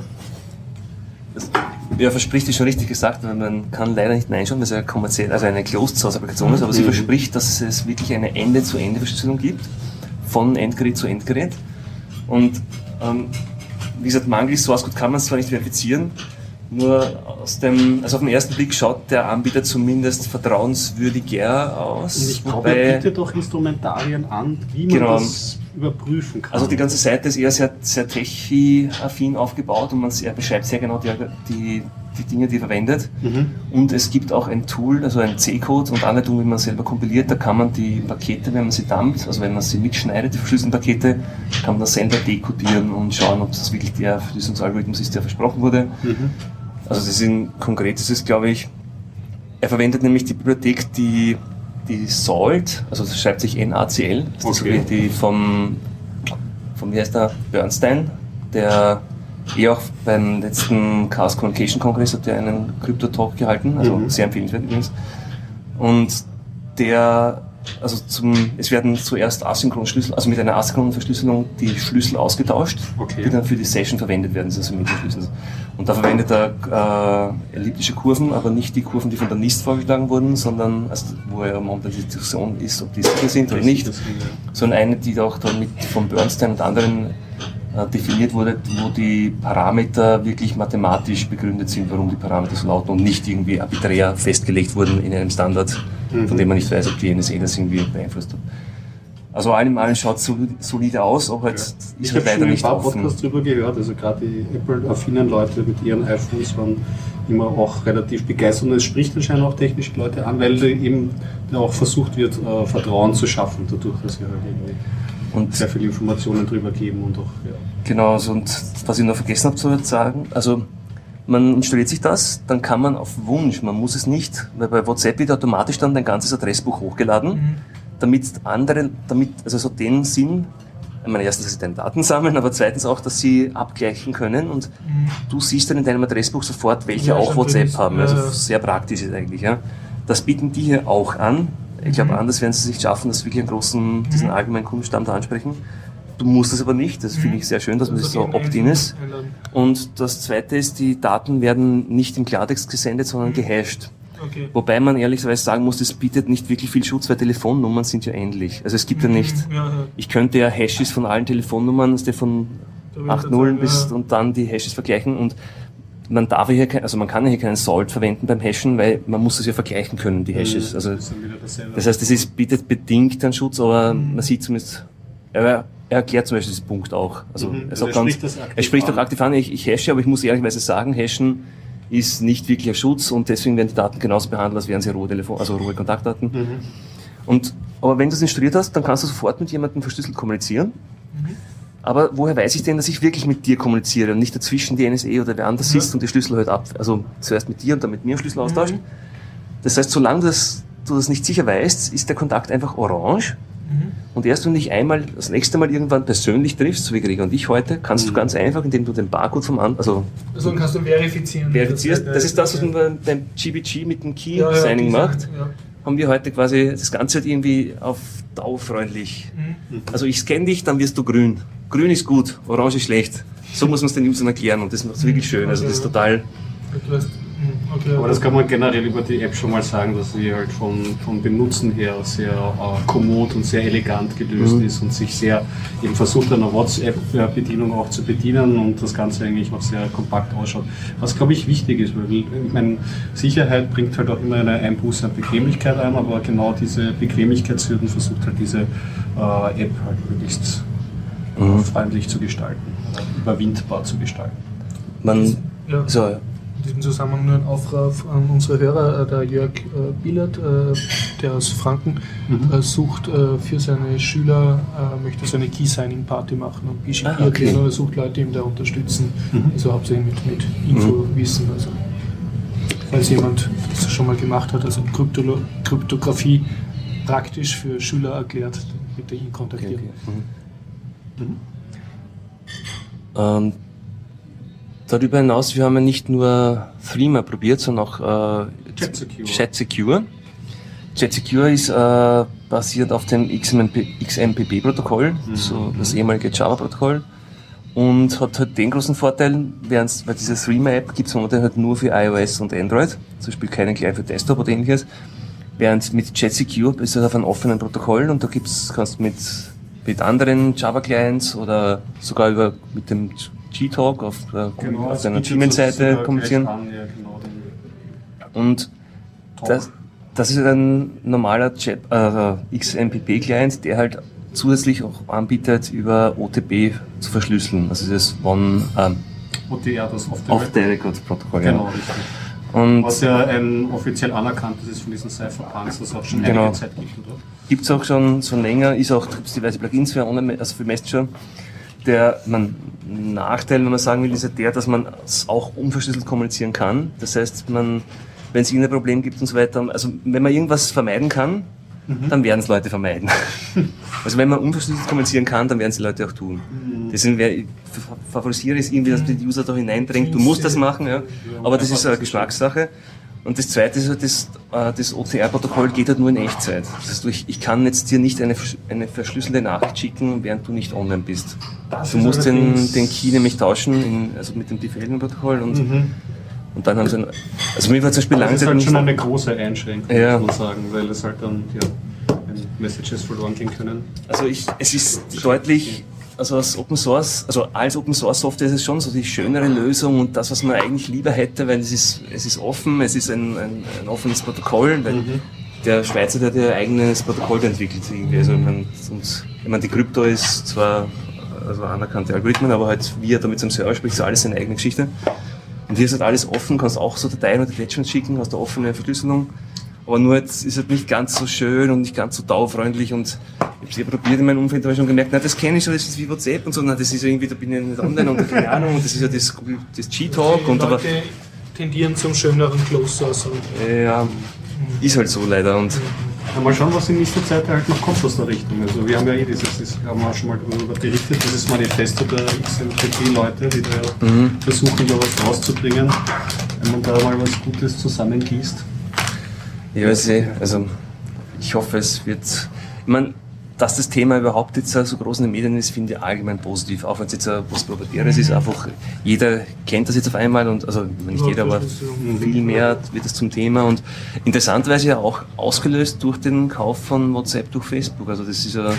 das, ja, verspricht ist schon richtig gesagt, weil man kann leider nicht reinschauen, weil es ja kommerziell, also eine Closed-Source-Applikation ist, aber sie Mhm. verspricht, dass es wirklich eine Ende-zu-Ende-Verschlüsselung gibt, von Endgerät zu Endgerät. Und ähm, wie gesagt, mangels Source Code kann man es zwar nicht verifizieren, nur aus dem, also auf den ersten Blick schaut der Anbieter zumindest vertrauenswürdiger aus. Und ich glaube, er bietet doch Instrumentarien an, wie man Genau. das überprüfen kann. Also die ganze Seite ist eher sehr, sehr techie-affin aufgebaut und man, er beschreibt sehr genau die, die, die Dinge, die er verwendet. Mhm. Und es gibt auch ein Tool, also ein C-Code und Anleitung, wie man selber kompiliert. Da kann man die Pakete, wenn man sie dumpt, also wenn man sie mitschneidet, die verschlüsselten Pakete, kann man das selber dekodieren und schauen, ob das wirklich der Verschlüsselungsalgorithmus ist, der versprochen wurde. Mhm. Also das ist in konkret ist es, glaube ich, er verwendet nämlich die Bibliothek, die, die Salt, also das schreibt sich NaCl, das ist Okay. wie die vom, vom, wie heißt der, Bernstein, der eh auch beim letzten Chaos Communication Kongress hat er einen Krypto-Talk gehalten, also Mhm. sehr empfehlenswert übrigens. Und der, also zum, es werden zuerst asynchron Schlüssel, also mit einer asynchronen Verschlüsselung die Schlüssel ausgetauscht, Okay. die dann für die Session verwendet werden, also mit Schlüsseln. Und da verwendet er äh, elliptische Kurven, aber nicht die Kurven, die von der NIST vorgeschlagen wurden, sondern also, wo ja momentan die Diskussion ist, ob die sicher sind oder nicht sondern eine, die auch dann mit von Bernstein und anderen äh, definiert wurde, wo die Parameter wirklich mathematisch begründet sind, warum die Parameter so lauten und nicht irgendwie arbiträr festgelegt wurden in einem Standard, Mhm. von dem man nicht weiß, ob die NSA das irgendwie beeinflusst hat. Also allem allen schaut es solide aus, aber jetzt Ich ist habe halt schon leider ein nicht paar offen. Podcasts drüber gehört, also gerade die Apple-affinen Leute mit ihren iPhones waren immer auch relativ begeistert und es spricht anscheinend auch technische Leute an, weil eben auch versucht wird, äh, Vertrauen zu schaffen, dadurch, dass sie halt irgendwie Und sehr viele Informationen drüber geben und auch, ja. Genau, also und was ich noch vergessen habe zu sagen, also man installiert sich das, dann kann man auf Wunsch, man muss es nicht, weil bei WhatsApp wird automatisch dann dein ganzes Adressbuch hochgeladen, Mhm. damit andere, damit, also so den Sinn, ich meine, erstens, dass sie deine Daten sammeln, aber zweitens auch, dass sie abgleichen können und du siehst dann in deinem Adressbuch sofort, welche Ja, auch WhatsApp haben. Ja, Also ja. sehr praktisch ist eigentlich, ja. Das bieten die hier auch an. Ich glaube, Mhm. anders werden sie es nicht schaffen, dass wirklich einen großen, diesen Mhm. allgemeinen Kundenstamm da ansprechen. Du musst es aber nicht. Das finde ich sehr schön, dass man das so opt-in ist. Und das zweite ist, die Daten werden nicht im Klartext gesendet, sondern gehasht. Okay. Wobei man ehrlicherweise sagen muss, das bietet nicht wirklich viel Schutz, weil Telefonnummern sind ja ähnlich. Also es gibt ja nicht, Ja, ja. ich könnte ja Hashes von allen Telefonnummern, das von Da würde ich acht dann Nullen sagen, bis und dann die Hashes vergleichen und man darf hier, also man kann hier keinen Salt verwenden beim Hashen, weil man muss es ja vergleichen können, die Hashes. Also Das heißt, es bietet bedingt einen Schutz, aber man sieht zumindest, er, er erklärt zum Beispiel diesen Punkt auch. Also, Mhm, er, also er ganz, spricht das aktiv er spricht auch an. aktiv an, ich, ich hashe, aber ich muss ehrlicherweise sagen, Hashen ist nicht wirklich ein Schutz und deswegen werden die Daten genauso behandelt, als wären sie rohe Telefon, also rohe Kontaktdaten. Mhm. Und, aber wenn du es installiert hast, dann kannst du sofort mit jemandem verschlüsselt kommunizieren. Mhm. Aber woher weiß ich denn, dass ich wirklich mit dir kommuniziere und nicht dazwischen die NSE oder wer anders Ja. ist und die Schlüssel halt ab, also zuerst mit dir und dann mit mir einen Schlüssel austauscht. Mhm. Das heißt, solange das, du das nicht sicher weißt, ist der Kontakt einfach orange. Mhm. Und erst wenn du dich einmal, das nächste Mal irgendwann persönlich triffst, so wie Gregor und ich heute, kannst Mhm. du ganz einfach, indem du den Barcode vom anderen, also Also kannst du verifizieren. verifizierst, Das- das ist das, was man beim- GBG mit dem Ja, ja, Key-Signing diese- macht Ja. haben wir heute quasi das Ganze halt irgendwie auf DAO-freundlich. Mhm. Also ich scanne dich, dann wirst du grün. Grün ist gut, orange ist schlecht. So muss man es den Usern erklären und das macht es wirklich schön. Also das ist total. Okay, Aber das kann man generell über die App schon mal sagen, dass sie halt von, vom Benutzen her sehr äh, kommod und sehr elegant gelöst Mhm. ist und sich sehr eben versucht, einer WhatsApp-Bedienung auch zu bedienen und das Ganze eigentlich noch sehr kompakt ausschaut. Was glaube ich wichtig ist, weil ich meine, Sicherheit bringt halt auch immer eine Einbuße an Bequemlichkeit ein, aber genau diese Bequemlichkeitshürden versucht halt diese äh, App halt möglichst Mhm. freundlich zu gestalten, überwindbar zu gestalten. Man, Ja. so, In diesem Zusammenhang nur ein Aufruf an unsere Hörer. Äh, Der Jörg äh, Billert, äh, der aus Franken, Mhm. äh, sucht äh, für seine Schüler, äh, möchte so eine Key-Signing-Party machen und BGP Ah, okay. oder sucht Leute, die ihm da unterstützen. Mhm. Also hauptsächlich mit, mit Infowissen. Also, falls jemand das schon mal gemacht hat, also Kryptolo Kryptographie praktisch für Schüler erklärt, dann bitte ihn okay, kontaktieren. okay. Mhm. Ähm, darüber hinaus, wir haben ja nicht nur Threema probiert, sondern auch äh, Chat Secure. Chat Secure. Ist äh, basiert auf dem XMP XMPP-Protokoll, so das ehemalige Java-Protokoll. Und hat halt den großen Vorteil, während weil diese Threema-App gibt es momentan halt nur für iOS und Android, zum Beispiel keine gleich für Desktop oder ähnliches. Während mit Chat Secure du halt auf einem offenen Protokoll und da gibt's, kannst du mit, mit anderen Java-Clients oder sogar über, mit dem G-Talk auf, der- Genau, auf deiner Gmail-Seite kommunizieren. Ja, genau, Und Talk. das, das ist ein normaler äh, XMPP-Client, der halt zusätzlich auch anbietet, über OTP zu verschlüsseln. Also das One ähm, OTR, das Off the Off Record. the Record Protokoll. Genau, Ja. richtig. Und Was ja ein offiziell anerkanntes ist von diesen Cypherpunks, das auch schon Genau. einige Zeit gibt, oder? gibt's auch schon schon länger, ist auch diverse Plugins für Online, also für Messenger. Der man, Nachteil, wenn man sagen will, ist ja der, dass man es auch unverschlüsselt kommunizieren kann. Das heißt, man, wenn es irgendein Problem gibt und so weiter, also wenn man irgendwas vermeiden kann, dann werden es Leute vermeiden. also wenn man unverschlüsselt kommunizieren kann, dann werden es die Leute auch tun. Deswegen wär, ich fa- favorisiere es irgendwie, dass man die User da hineindrängt, du musst das machen, ja. aber das ist eine Geschmackssache. Und das zweite ist halt, das, äh, das OCR-Protokoll geht halt nur in Echtzeit. Das heißt, ich, ich kann jetzt dir nicht eine, eine verschlüsselte Nachricht schicken, während du nicht online bist. Das Du musst den, den Key nämlich tauschen, in, also mit dem Default-Protokoll und, Mhm. und dann haben sie ein, also mir war zum Beispiel Das lange ist halt schon eine große Einschränkung, Ja. muss man sagen, weil es halt dann, ja, Messages verloren gehen können. Also ich, es ist deutlich, also als Open Source, also als Open Source Software ist es schon so die schönere Lösung und das, was man eigentlich lieber hätte, weil es ist, es ist offen, es ist ein, ein, ein offenes Protokoll, weil der Schweizer, der hat ja eigenes Protokoll entwickelt irgendwie. Also ich meine, und, ich meine, die Krypto ist zwar also anerkannte Algorithmen, aber halt wie er da mit seinem Server spricht, ist alles seine eigene Geschichte. Und hier ist halt alles offen, kannst auch so Dateien oder Attachments schicken, hast eine offene Verschlüsselung. Aber nur jetzt ist halt nicht ganz so schön und nicht ganz so dauerfreundlich und ich habe es ja probiert in meinem Umfeld, da habe ich schon gemerkt, na das kenne ich schon, das ist wie WhatsApp und so, na das ist irgendwie, da bin ich nicht online und keine Ahnung und das ist ja das, das G-Talk Die und aber, Leute tendieren zum schöneren Close Source. Und ja, ist halt so leider und Ja, mal schauen, was in nächster Zeit halt noch kommt aus der Richtung. Also wir haben ja eh dieses, das haben wir auch schon mal darüber berichtet, dieses Manifesto der XMPP-Leute, die da ja Mhm. versuchen, da was rauszubringen. Wenn man da mal was Gutes zusammengießt. Ja, ich sehe, also ich hoffe, es wird. Ich meine, dass das Thema überhaupt jetzt so groß in den Medien ist, finde ich allgemein positiv. Auch wenn es jetzt ein was Proprietäres ist, einfach jeder kennt das jetzt auf einmal und also nicht jeder, aber viel mehr wird es zum Thema und interessanterweise ja auch ausgelöst durch den Kauf von WhatsApp durch Facebook. Also das ist ja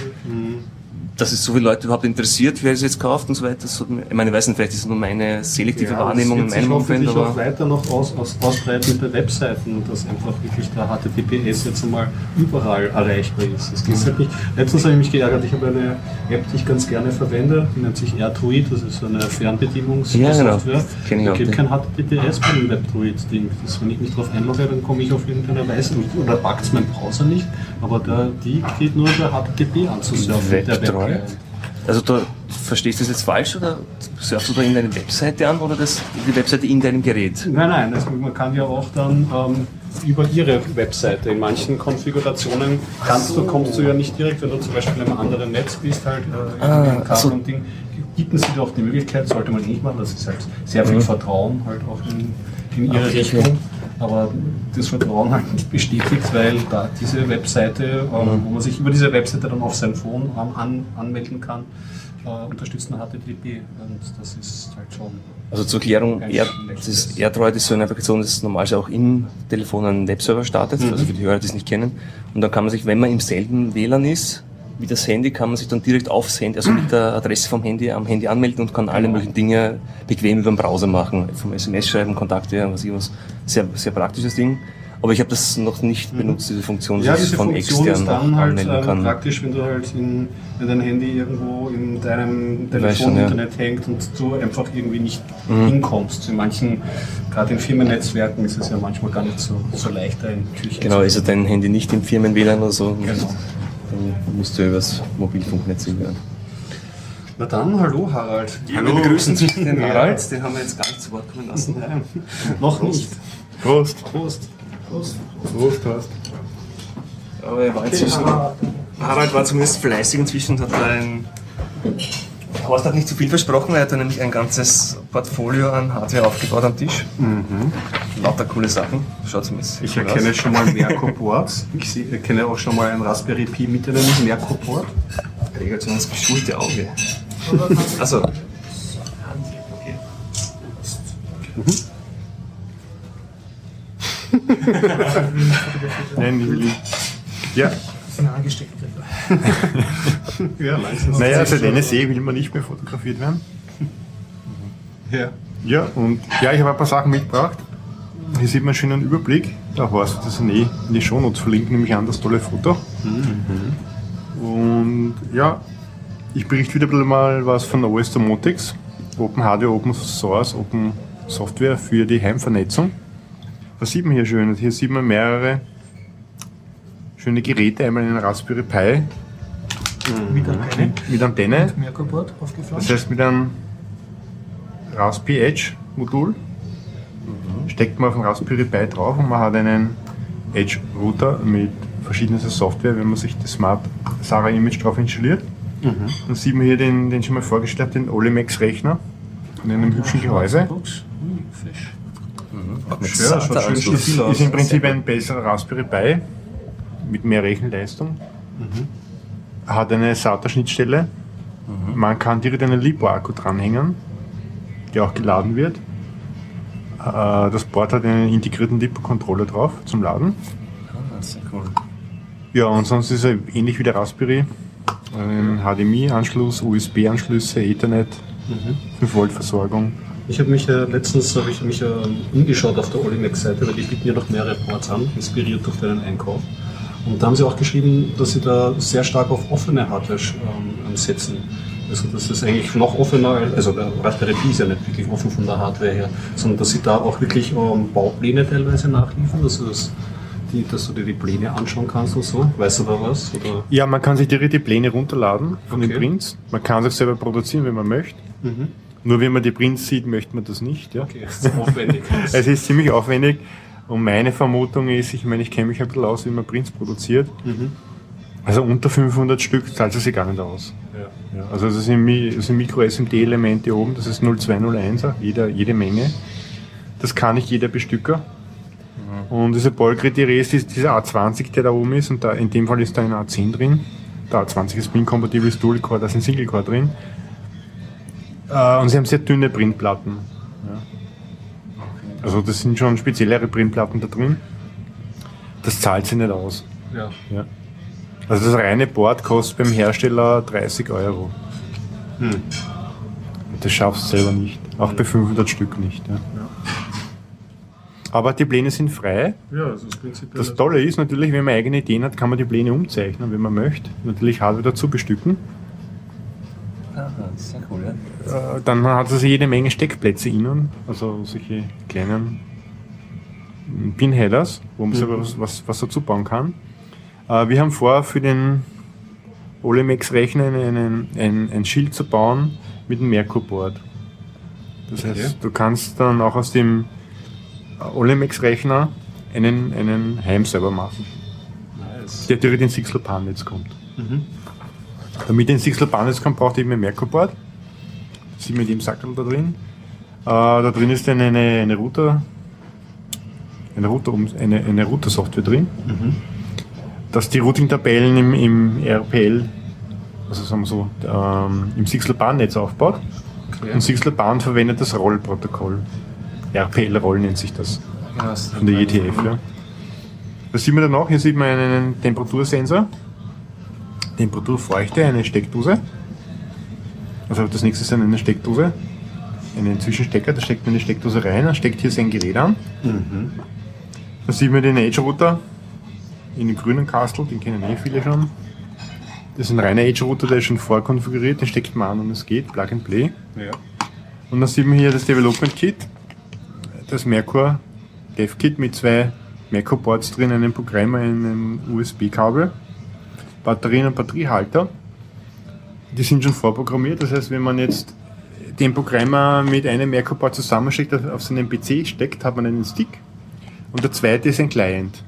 dass es so viele Leute überhaupt interessiert, wer es jetzt kauft und so weiter. Ich meine, ich weiß nicht, vielleicht ist es nur meine selektive Ja, Wahrnehmung in meinem Umfeld, hoffentlich auch weiter noch aus, aus, ausbreiten bei Webseiten und dass einfach wirklich der HTTPS jetzt einmal überall erreichbar ist. Das geht halt nicht. Letztens habe ich mich geärgert, ich habe eine App, die ich ganz gerne verwende, die nennt sich AirDruid, das ist so eine Fernbedienungssoftware. Ja, genau. Ich auch, gibt kein HTTPS bei dem WebDruid-Ding. Das, Wenn ich mich darauf einlogge, dann komme ich auf irgendeine Weise nicht. Oder packt es mein Browser nicht, aber der, die geht nur über HTTP anzusurfen. der WebDruid? Webclient. Also da verstehst du das jetzt falsch oder surfst du da in deine Webseite an oder das, die Webseite in deinem Gerät? Nein, nein, also man kann ja auch dann ähm, über ihre Webseite, in manchen Konfigurationen kannst du, kommst du ja nicht direkt, wenn du zum Beispiel in einem anderen Netz bist, halt äh, Ah, ach so. Kabel und Ding, bieten sie dir auch die Möglichkeit, sollte man nicht machen, das ist halt sehr Mhm. viel Vertrauen halt auch in, in ihre Richtung. Aber das Vertrauen halt nicht bestätigt, weil da diese Webseite, Mhm. wo man sich über diese Webseite dann auf sein Phone ähm, an, anmelden kann, äh, unterstützt eine HTTP und das ist halt schon Also zur Air, das AirDroid ist so eine Applikation, das normalerweise auch im Telefon einen Webserver startet, Mhm. also für die Hörer, die es nicht kennen. Und dann kann man sich, wenn man im selben WLAN ist, wie das Handy, kann man sich dann direkt aufs Handy, also mit der Adresse vom Handy am Handy anmelden und kann alle Genau. möglichen Dinge bequem über den Browser machen, vom SMS schreiben, Kontakte, was ich was. Sehr, sehr praktisches Ding. Aber ich habe das noch nicht benutzt, diese Funktion, Mhm. Ja, dass ich diese von Funktion extern ist dann halt anmelden ähm, kann. praktisch, wenn du halt in, wenn dein Handy irgendwo in deinem Telefoninternet hängt und du einfach irgendwie nicht Mhm. hinkommst. In manchen, gerade in Firmennetzwerken ist es ja manchmal gar nicht so, so leicht, da ein Türchen Genau, ist ja dein Handy nicht im Firmen-WLAN oder so, Genau. Dann musst du übers Mobilfunknetz werden. Na dann, hallo Harald. Wir begrüßen den Harald, den haben wir jetzt gar nicht zu Wort kommen lassen. Nein, noch nicht. Prost. Prost. Prost. Prost. Aber er war inzwischen, Harald war zumindest fleißig inzwischen und hat da ein, Horst hat nicht zu viel versprochen, er hat da nämlich ein ganzes Portfolio an Hardware aufgebaut am Tisch. Lauter coole Sachen, schaut zumindest Ich erkenne aus. schon mal Merco-Boards. Ich seh- erkenne auch schon mal ein Raspberry Pi mit einem Merco-Board. Regelt so ins geschulte Auge. Also, Nein, ich will nicht. Ja, sind angesteckt. Ja, langsam. naja, seit NSE will man nicht mehr fotografiert werden. Ja. Ja, und ja, ich habe ein paar Sachen mitgebracht. Hier sieht man schon einen Überblick. Da Horst wird das eh in die Shownotes verlinken, nämlich an das tolle Foto. Und ja, ich berichte wieder ein bisschen mal was von OS Domotics. Open Hardware, Open Source, Open Software für die Heimvernetzung. Was sieht man hier schön? Hier sieht man mehrere schöne Geräte. Einmal einen Raspberry Pi Mit Antenne. mit Antenne. Merkur-Board Das heißt, mit einem Raspberry Edge Modul steckt man auf den Raspberry Pi drauf und man hat einen Edge Router mit verschiedenster Software, wenn man sich das Smart Sarah Image drauf installiert. Dann sieht man hier den, den schon mal vorgestellt, den Olimex Rechner in einem hübschen Gehäuse. Hm, schaut schön stabil aus. Ist im Prinzip ein besserer Raspberry Pi mit mehr Rechenleistung. Hat eine SATA-Schnittstelle. Man kann direkt einen LiPo-Akku dranhängen, der auch geladen wird. Äh, Das Board hat einen integrierten LiPo-Controller drauf zum Laden. Ah, sehr cool. Ja, und sonst ist er ähnlich wie der Raspberry. Ein HDMI-Anschluss, USB-Anschlüsse, Ethernet, 5 Volt Versorgung. Ich habe mich äh, letztens habe ich mich äh, umgeschaut auf der Olimex-Seite, weil die bieten ja noch mehrere Ports an, inspiriert durch deinen Einkauf. Und da haben sie auch geschrieben, dass sie da sehr stark auf offene Hardware ähm, setzen. Also dass das eigentlich noch offener, also der Raspberry Pi ist ja nicht wirklich offen von der Hardware her, sondern dass sie da auch wirklich ähm, Baupläne teilweise nachliefern, dass du, das, die, dass du dir die Pläne anschauen kannst und so. Weißt du da was? Oder? Ja, man kann sich direkt die Pläne runterladen von den Okay. Prints. Man kann sich selber produzieren, wenn man möchte. Mhm. Nur wenn man die Prints sieht, möchte man das nicht. Ja. Okay, ist aufwendig. Es ist ziemlich aufwendig. Und meine Vermutung ist, ich meine, ich kenne mich ein bisschen aus, wie man Prints produziert. Mhm. Also unter 500 Stück zahlt es sich gar nicht aus. Ja. Ja, also das sind, sind Micro-SMD-Elemente oben, das ist 0201er, jeder, jede Menge. Das kann nicht jeder Bestücker. Und diese Ballkriterie ist dies- dieser A20, der da oben ist, und da, in dem Fall ist da ein A10 drin. Der A20 ist Pin-kompatibles Dual-Core, da ist ein Single-Core drin. Äh, und sie haben sehr dünne Printplatten. Ja. Also das sind schon speziellere Printplatten da drin. Das zahlt sich nicht aus. Ja. Ja. Also das reine Board kostet beim Hersteller 30 Euro. Hm. Das schaffst du selber nicht. Auch bei 500 Stück nicht. Ja. Aber die Pläne sind frei. Ja, das ist prinzipiell. Das Tolle ist natürlich, wenn man eigene Ideen hat, kann man die Pläne umzeichnen, wenn man möchte. Natürlich Hardware dazu bestücken. Ah, sehr cool, ja. Äh, Dann hat es jede Menge Steckplätze innen, also solche kleinen Pinheaders, wo man selber was, was, was dazu bauen kann. Äh, Wir haben vor, für den Olemex-Rechner einen, ein, ein Schild zu bauen mit einem Merkur-Board. Das Okay. heißt, du kannst dann auch aus dem Olemex-Rechner einen, einen Heimserver machen, Nice. der direkt in Sixel Pan-Netz kommt. Mhm. Damit ein Sixel Pan-Netz kommt, braucht eben ein Merkur-Board. Sieht man in dem Sackel da drin. Äh, da drin ist dann eine, eine Router, eine Router, eine, eine Router-Software drin, dass die Routing-Tabellen im, im RPL, also sagen wir so, ähm, im Sixel-Bahn-Netz aufbaut. Okay. Und Sixel-Bahn verwendet das Roll-Protokoll. RPL-Roll nennt sich das. Genau, das Von der ETF, ja. Was sieht man da noch? Hier sieht man einen Temperatursensor, Temperaturfeuchte, eine Steckdose. Also das nächste ist eine Steckdose, einen Zwischenstecker, da steckt man eine Steckdose rein, dann steckt hier sein Gerät an. Mhm. Da sieht man den Edge-Router in dem grünen Kastel, den kennen eh viele schon. Das ist ein reiner Edge-Router, der ist schon vorkonfiguriert, den steckt man an und es geht, Plug and Play. Ja. Und dann sieht man hier das Development Kit, das Merkur Dev Kit mit zwei Merkur Boards drin, einem Programmer, einem USB-Kabel, Batterien und Batteriehalter. Die sind schon vorprogrammiert, das heißt, wenn man jetzt den Programmer mit einem Merkur Board zusammensteckt, auf seinen PC steckt, hat man einen Stick und der zweite ist ein Client.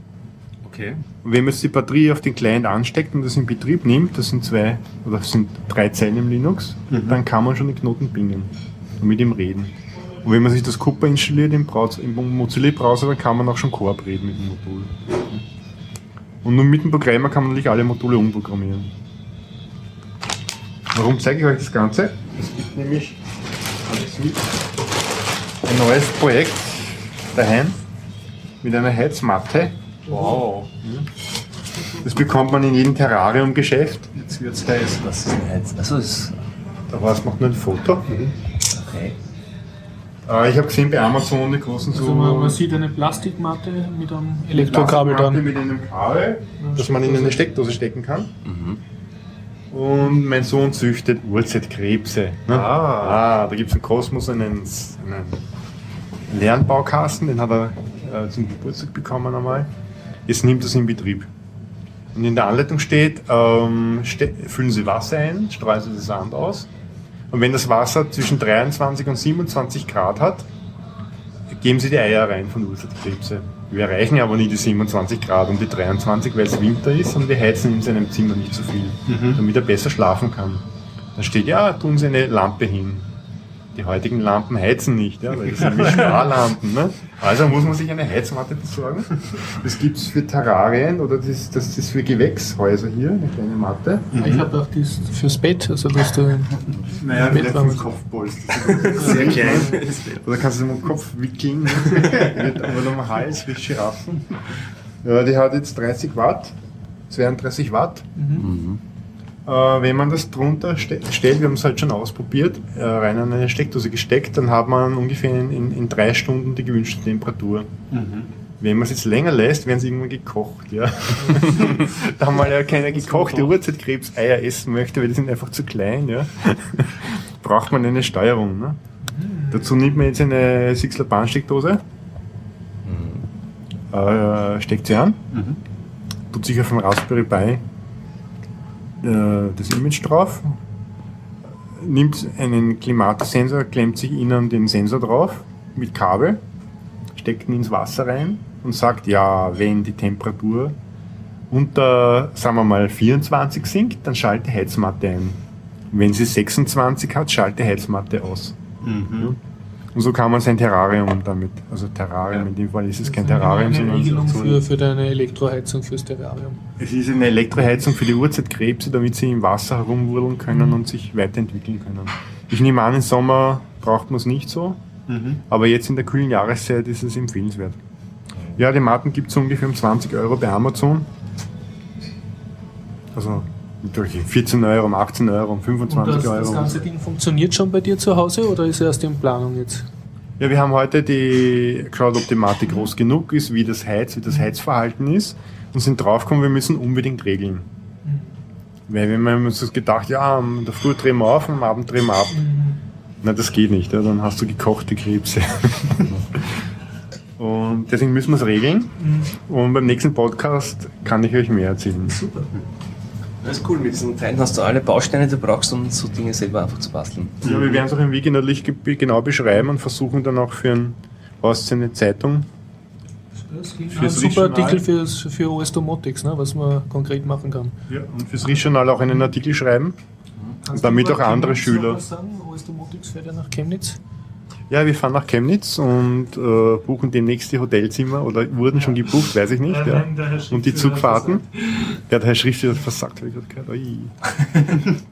Okay. Und wenn man jetzt die Batterie auf den Client ansteckt und das in Betrieb nimmt, das sind zwei oder sind drei Zeilen im Linux, dann kann man schon den Knoten bingen und mit ihm reden. Und wenn man sich das Cooper installiert im, Browser, im Mozilla-Browser, dann kann man auch schon Coop reden mit dem Modul. Und nur mit dem Programmer kann man natürlich alle Module umprogrammieren. Warum zeige ich euch das Ganze? Es gibt nämlich alles mit, ein neues Projekt daheim mit einer Heizmatte. Wow. Das bekommt man in jedem Terrarium-Geschäft. Jetzt wird's heiß. Was ist denn jetzt? Achso, das. Da war es macht nur ein Foto. Okay. Äh, ich habe gesehen bei Amazon die großen so Also man, man sieht eine Plastikmatte mit einem Elektrokabel Plastikmatte dran. mit einem Kabel, das man in eine Steckdose stecken kann. Und mein Sohn züchtet Urzeitkrebse. Ne? Ah. ah, da gibt es im Kosmos einen, einen Lernbaukasten, den hat er äh, zum Geburtstag bekommen einmal. Jetzt nimmt er es in Betrieb. Und in der Anleitung steht, ähm, ste füllen Sie Wasser ein, streuen Sie Sand aus. Und wenn das Wasser zwischen 23 und 27 Grad hat, geben Sie die Eier rein von Urzeitkrebse. Wir erreichen aber nie die 27 Grad und die 23, weil es Winter ist und wir heizen in seinem Zimmer nicht so viel, damit er besser schlafen kann. Dann steht, ja, tun Sie eine Lampe hin. Die heutigen Lampen heizen nicht, ja, weil das sind wie Sparlampen. Ne? Also muss man sich eine Heizmatte besorgen. Das gibt es für Terrarien oder das, das ist für Gewächshäuser hier, eine kleine Matte. Ich habe auch das fürs Bett, also dass du Naja, Mit vielleicht fünf Kopfpolster. Sehr klein. Oder kannst du es am Kopf wickeln. ne? Aber am Hals wie Giraffen. Ja, die hat jetzt 30 Watt, 32 Watt. Äh, wenn man das drunter ste stellt, wir haben es halt schon ausprobiert, äh, rein an eine Steckdose gesteckt, dann hat man ungefähr in, in, drei Stunden die gewünschte Temperatur. Wenn man es jetzt länger lässt, werden sie irgendwann gekocht, ja. da mal ja keiner gekochte Urzeitkrebseier essen möchte, weil die sind einfach zu klein, ja. Braucht man eine Steuerung, ne? Dazu nimmt man jetzt eine Sixler Bahnsteckdose, äh, steckt sie an, tut sich auf dem Raspberry Pi das Image drauf, nimmt einen Klimatesensor, klemmt sich innen den Sensor drauf mit Kabel, steckt ihn ins Wasser rein und sagt, ja, wenn die Temperatur unter, sagen wir mal, 24 sinkt, dann schalte Heizmatte ein. Wenn sie 26 hat, schalte Heizmatte aus. Mhm. Und so kann man sein Terrarium damit, also Terrarium, in dem Fall ist es kein Terrarium, eine sondern Regelung so- für, für deine Elektroheizung fürs Terrarium. es ist eine Elektroheizung für die Urzeitkrebse, damit sie im Wasser herumwurdeln können Mhm. und sich weiterentwickeln können. Ich nehme an, im Sommer braucht man es nicht so, Mhm. aber jetzt in der kühlen Jahreszeit ist es empfehlenswert. Ja, die Matten gibt es ungefähr um 20 Euro bei Amazon. Also durch 14 Euro, um 18 Euro, um Und 25 das, Euro. das ganze Ding funktioniert schon bei dir zu Hause oder ist erst in Planung jetzt? Ja, wir haben heute die Matte groß genug ist, wie das Heiz, wie das Heizverhalten ist und sind draufgekommen, wir müssen unbedingt regeln. Weil wenn man uns das gedacht, ja, in der Früh drehen wir auf, am Abend drehen wir ab. Na, das geht nicht, ja, dann hast du gekochte Krebse. und deswegen müssen wir es regeln. Und beim nächsten Podcast kann ich euch mehr erzählen. Super. Das ist cool, mit diesen Teilen hast du alle Bausteine, die du brauchst, um so Dinge selber einfach zu basteln. Ja, wir werden es auch im Wiki natürlich ge- genau beschreiben und versuchen dann auch für ein, was eine Zeitung Das ist Fürs ein super. Artikel fürs, für OS Domotics, ne, was man konkret machen kann. Ja, und fürs Rischjournal auch einen Artikel schreiben. Und damit du auch andere Chemnitz Schüler. was Sagen? OS Domotics fährt ja nach Chemnitz. Ja, wir fahren nach Chemnitz und äh, buchen demnächst die Hotelzimmer oder wurden schon gebucht, weiß ich nicht. Ja, Ja. Und die Zugfahrten. Ja, der Herr Schriftführer hat versagt, habe ich gerade gehört.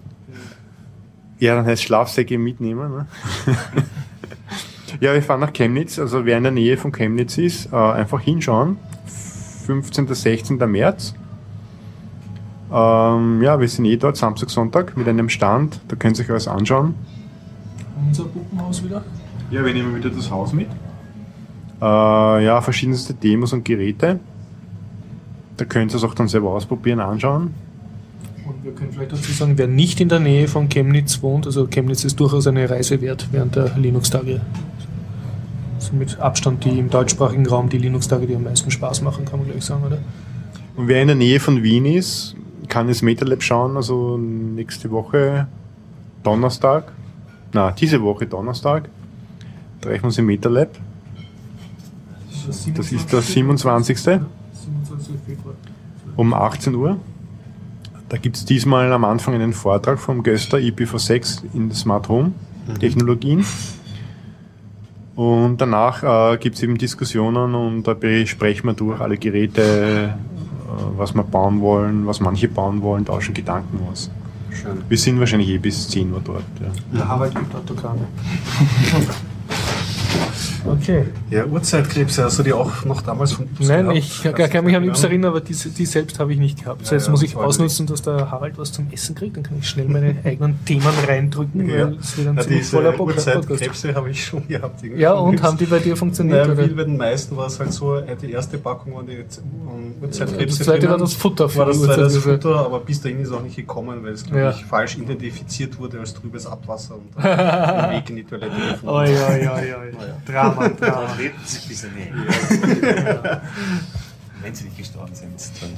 Ja, dann heißt Schlafsäcke mitnehmen. Ne? ja, wir fahren nach Chemnitz, also wer in der Nähe von Chemnitz ist, äh, einfach hinschauen. 15. 16. März. Ähm, ja, wir sind eh dort, Samstag, Sonntag, mit einem Stand. Da könnt ihr euch alles anschauen. Unser Puppenhaus wieder. Ja, wir nehmen wieder das Haus mit. Äh, ja, verschiedenste Demos und Geräte. Da könnt ihr es auch dann selber ausprobieren, anschauen. Und wir können vielleicht dazu sagen, wer nicht in der Nähe von Chemnitz wohnt, also Chemnitz ist durchaus eine Reise wert während der Linux-Tage. Sind mit Abstand die im deutschsprachigen Raum die Linux-Tage, die am meisten Spaß machen, kann man gleich sagen, oder? Und wer in der Nähe von Wien ist, kann ins MetaLab schauen, also nächste Woche Donnerstag. Na, diese Woche Donnerstag treffen wir uns im MetaLab. Das ist der 27. 27. Februar. um 18 Uhr. Da gibt es diesmal am Anfang einen Vortrag vom Göster IPv6 in Smart Home Technologien. Und danach äh, gibt es eben Diskussionen und da besprechen wir durch alle Geräte, äh, was wir bauen wollen, was manche bauen wollen, tauschen Gedanken aus. Schön. Wir sind wahrscheinlich eh bis 10 Uhr dort. Ja. Der Harald gibt Autogramme. Okay. Ja, Uhrzeitkrebse, hast du die auch noch damals von Yps Nein, gehabt? ich kann, kann mich an Yps erinnern, aber die, die selbst habe ich nicht gehabt. So, Ja, jetzt ja, muss ich ausnutzen, dass der Harald was zum Essen kriegt, dann kann ich schnell meine eigenen Themen reindrücken, Ja. weil es wird ein Ja, ziemlich diese voller Podcast. Uhrzeitkrebse habe ich schon gehabt. Ja, und haben die bei dir funktioniert? Naja, wie bei den meisten war es halt so, äh, die erste Packung waren die um, Uhrzeitkrebse. Das zweite war das Futter für war das das. Futter, aber bis dahin ist auch nicht gekommen, weil es, glaube Ja. ich, falsch identifiziert wurde als trübes Abwasser und dann Weg in die Toilette gefunden. Oi, oi, oi, Drama. Dann leben sie bis in die Wenn sie nicht gestorben sind, dann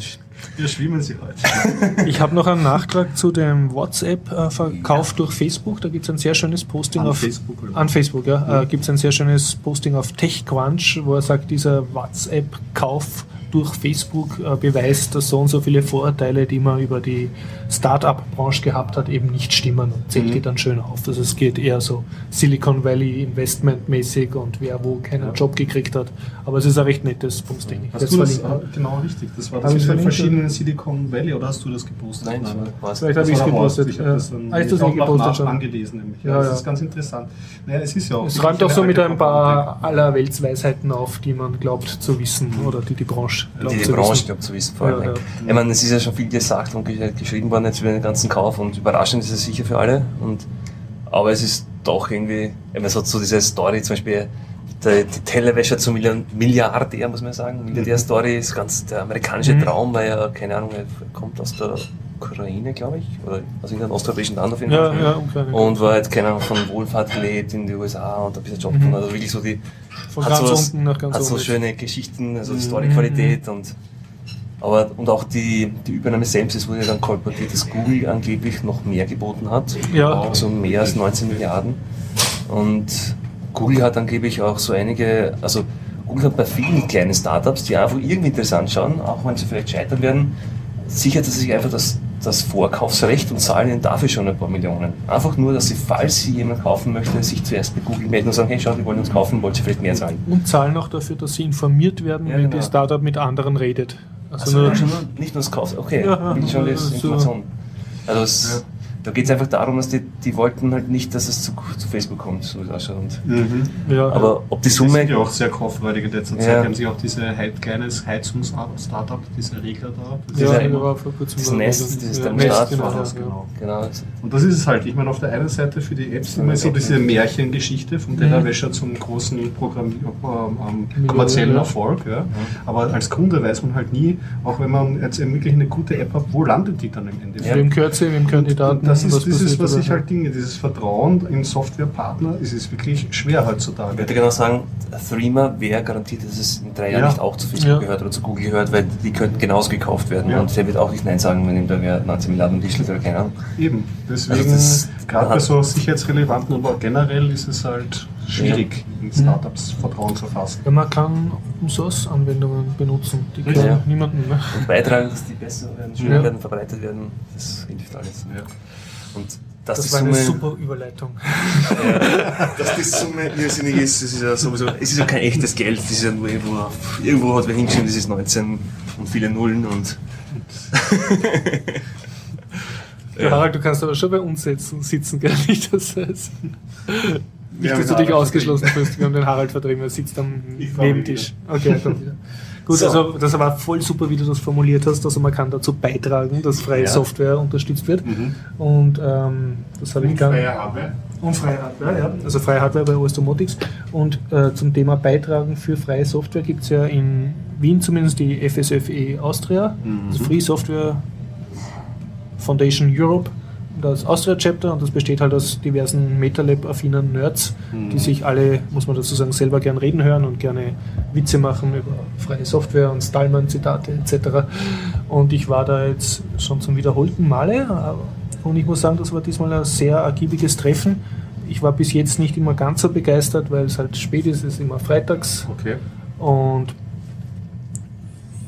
Wir schwimmen sie heute. Ich habe noch einen Nachtrag zu dem WhatsApp-Verkauf durch Facebook. Da gibt es ein sehr schönes Posting An auf Facebook, oder? An Facebook, ja. Äh, gibt es ein sehr schönes Posting auf TechCrunch, wo er sagt, dieser WhatsApp-Kauf durch Facebook äh, beweist, dass so und so viele Vorurteile, die man über die Start-up-Branche gehabt hat, eben nicht stimmen und zählt Mhm. die dann schön auf. Also es geht eher so Silicon Valley Investment-mäßig und wer wo keinen Ja. Job gekriegt hat. Aber es ist ein recht nettes. Ich Hast werd's du das äh, genau richtig? Das war das den verlinkt, verschiedenen Silicon Valley oder hast du das gepostet? Nein, was? Vielleicht Das habe ich es gepostet. Ich habe das, dann Ah, ist das nicht gepostet schon? angelesen, nämlich. Ja, Ja, das ja. ist ganz interessant. Naja, es ist ja auch. Es räumt auch so mit ein paar aller Weltsweisheiten auf, die man glaubt zu wissen oder die die Branche Die, die Branche wissen. glaubt zu wissen, vor allem. Ja, ja. Ich meine, es ist ja schon viel gesagt und ge- geschrieben worden jetzt über den ganzen Kauf und überraschend ist es sicher für alle. Und, aber es ist doch irgendwie, ich meine, es hat so diese Story, zum Beispiel der, die Tellerwäscher zum Milliardär, muss man sagen. Milliardär-Story ist ganz der amerikanische Mhm. Traum, weil er, keine Ahnung, er kommt aus der Ukraine, glaube ich, oder aus irgendeinem osteuropäischen Land auf jeden Ja, Fall. ja, Ukraine. Und war halt, keine Ahnung, von Wohlfahrt gelebt in die USA und ein bisschen Job Mhm. Also wirklich so die, Von hat ganz sowas- unten nach ganz hat so schöne Geschichten, also Mhm. Storyqualität und aber und auch die, die Übernahme selbst, es wurde dann kolportiert, dass Google angeblich noch mehr geboten hat. Ja. Also mehr als 19 Milliarden. Und Google hat angeblich auch so einige, also Google hat bei vielen kleinen Startups, die einfach irgendwie interessant schauen, auch wenn sie vielleicht scheitern werden, sichert sie sich einfach das, das Vorkaufsrecht und zahlen ihnen dafür schon ein paar Millionen. Einfach nur, dass sie, falls sie jemand kaufen möchte, sich zuerst bei Google melden und sagen, hey, schau, die wollen uns kaufen, wollt ihr vielleicht mehr zahlen? Und zahlen auch dafür, dass sie informiert werden, Ja, wenn genau. die Startup mit anderen redet. Also Also nur, nicht nur das Kauf, okay, Ja, wirklich schon ja, das so. Information. Also es, Da geht es einfach darum, dass die, die wollten halt nicht, dass es zu, zu Facebook kommt, so wie es ausschaut. Und, Mhm. Ja, aber ob die Die sind Summe. ja auch sehr kauffreudig in letzter Zeit. Ja. Die haben sich auch diese Hei- kleines Heizungs-Startup, diese Regler da. Das ja, ist ja, war vor kurzem das Nest, dieses ja, Thermostat Nest, genau, das, ja. genau. Genau. Und das ist es halt. Ich meine, auf der einen Seite für die Apps immer so diese Märchengeschichte vom Tellerwäscher zum großen Programm ähm, ähm, kommerziellen. Erfolg. Ja. Aber als Kunde weiß man halt nie, auch wenn man jetzt wirklich eine gute App hat, wo landet die dann im Endeffekt? Wem gehört sie, wem gehören die Daten? Und das ist, was das ist, was ich halt Dinge, dieses Vertrauen in Softwarepartner, ist es wirklich schwer Ich heutzutage. würde genau sagen, Threema wäre garantiert, dass es in drei Jahren Ja. nicht auch zu Facebook Ja. gehört oder zu Google gehört, weil die könnten genauso gekauft werden. Ja. Und der wird auch nicht Nein sagen, wenn ihm da wer 19 Milliarden Tisch oder keine Ahnung. Eben. Deswegen, Also gerade bei so sicherheitsrelevanten, aber auch generell ist es halt schwierig, in Startups Vertrauen zu fassen. Ja, man kann Open-Source-Anwendungen benutzen, die kennen Ja. niemanden mehr. Und beitragen, dass die besser werden, schöner Ja. werden, verbreitet werden, das hilft alles. Und dass Das die war eine Summe, super Überleitung. dass die Summe irrsinnig ist, das ist ja sowieso, es ist ja kein echtes Geld, das ist ja nur irgendwo, irgendwo hat wer hingeschrieben, das ist 19 und viele Nullen und Ja. Harald, du kannst aber schon bei uns sitzen, sitzen gell? Nicht, dass, es- nicht, dass du dich Harald ausgeschlossen fühlst. Wir haben den Harald vertrieben, er sitzt am Nebentisch. Okay, komm wieder. Gut, So. also das war voll super, wie du das formuliert hast. Also man kann dazu beitragen, dass freie Ja. Software unterstützt wird. Mhm. Und ähm, das habe ich gar Hardware. Und freie Hardware, ja. Also freie Hardware bei OS Domotics. Und äh, zum Thema Beitragen für freie Software gibt es ja in Wien zumindest die FSFE Austria, also Free Software Foundation Europe, das Austria Chapter und das besteht halt aus diversen MetaLab-affinen Nerds, die sich alle, muss man dazu sagen, selber gern reden hören und gerne Witze machen über freie Software und Stallman-Zitate etc. Und ich war da jetzt schon zum wiederholten Male äh, und ich muss sagen, das war diesmal ein sehr ergiebiges Treffen. Ich war bis jetzt nicht immer ganz so begeistert, weil es halt spät ist, es ist immer freitags Okay. und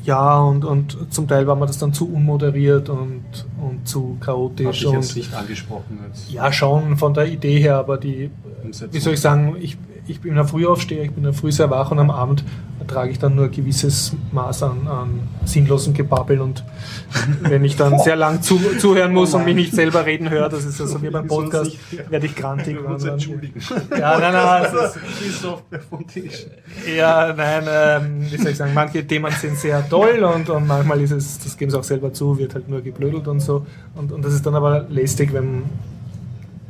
ja, und, und zum Teil war mir das dann zu unmoderiert und, und zu chaotisch. ich Und jetzt nicht angesprochen. Jetzt. ja, schon von der Idee her, aber die, Umsetzung. wie soll ich sagen, ich, ich bin ein Frühaufsteher, ich bin ja früh sehr wach und am Abend ertrage ich dann nur ein gewisses Maß an, an sinnlosem Gebabbel und wenn ich dann sehr lang zu, zuhören muss Oh und mich nicht selber reden höre, das ist also wie beim Podcast, werde ich grantig. Wir uns entschuldigen. Ja, nein, nein, es ist, Die Software vom Tisch. ja, nein, ähm, wie soll ich sagen, manche Themen sind sehr toll und, und manchmal ist es, das geben sie auch selber zu, wird halt nur geblödelt und so. Und, und das ist dann aber lästig, wenn,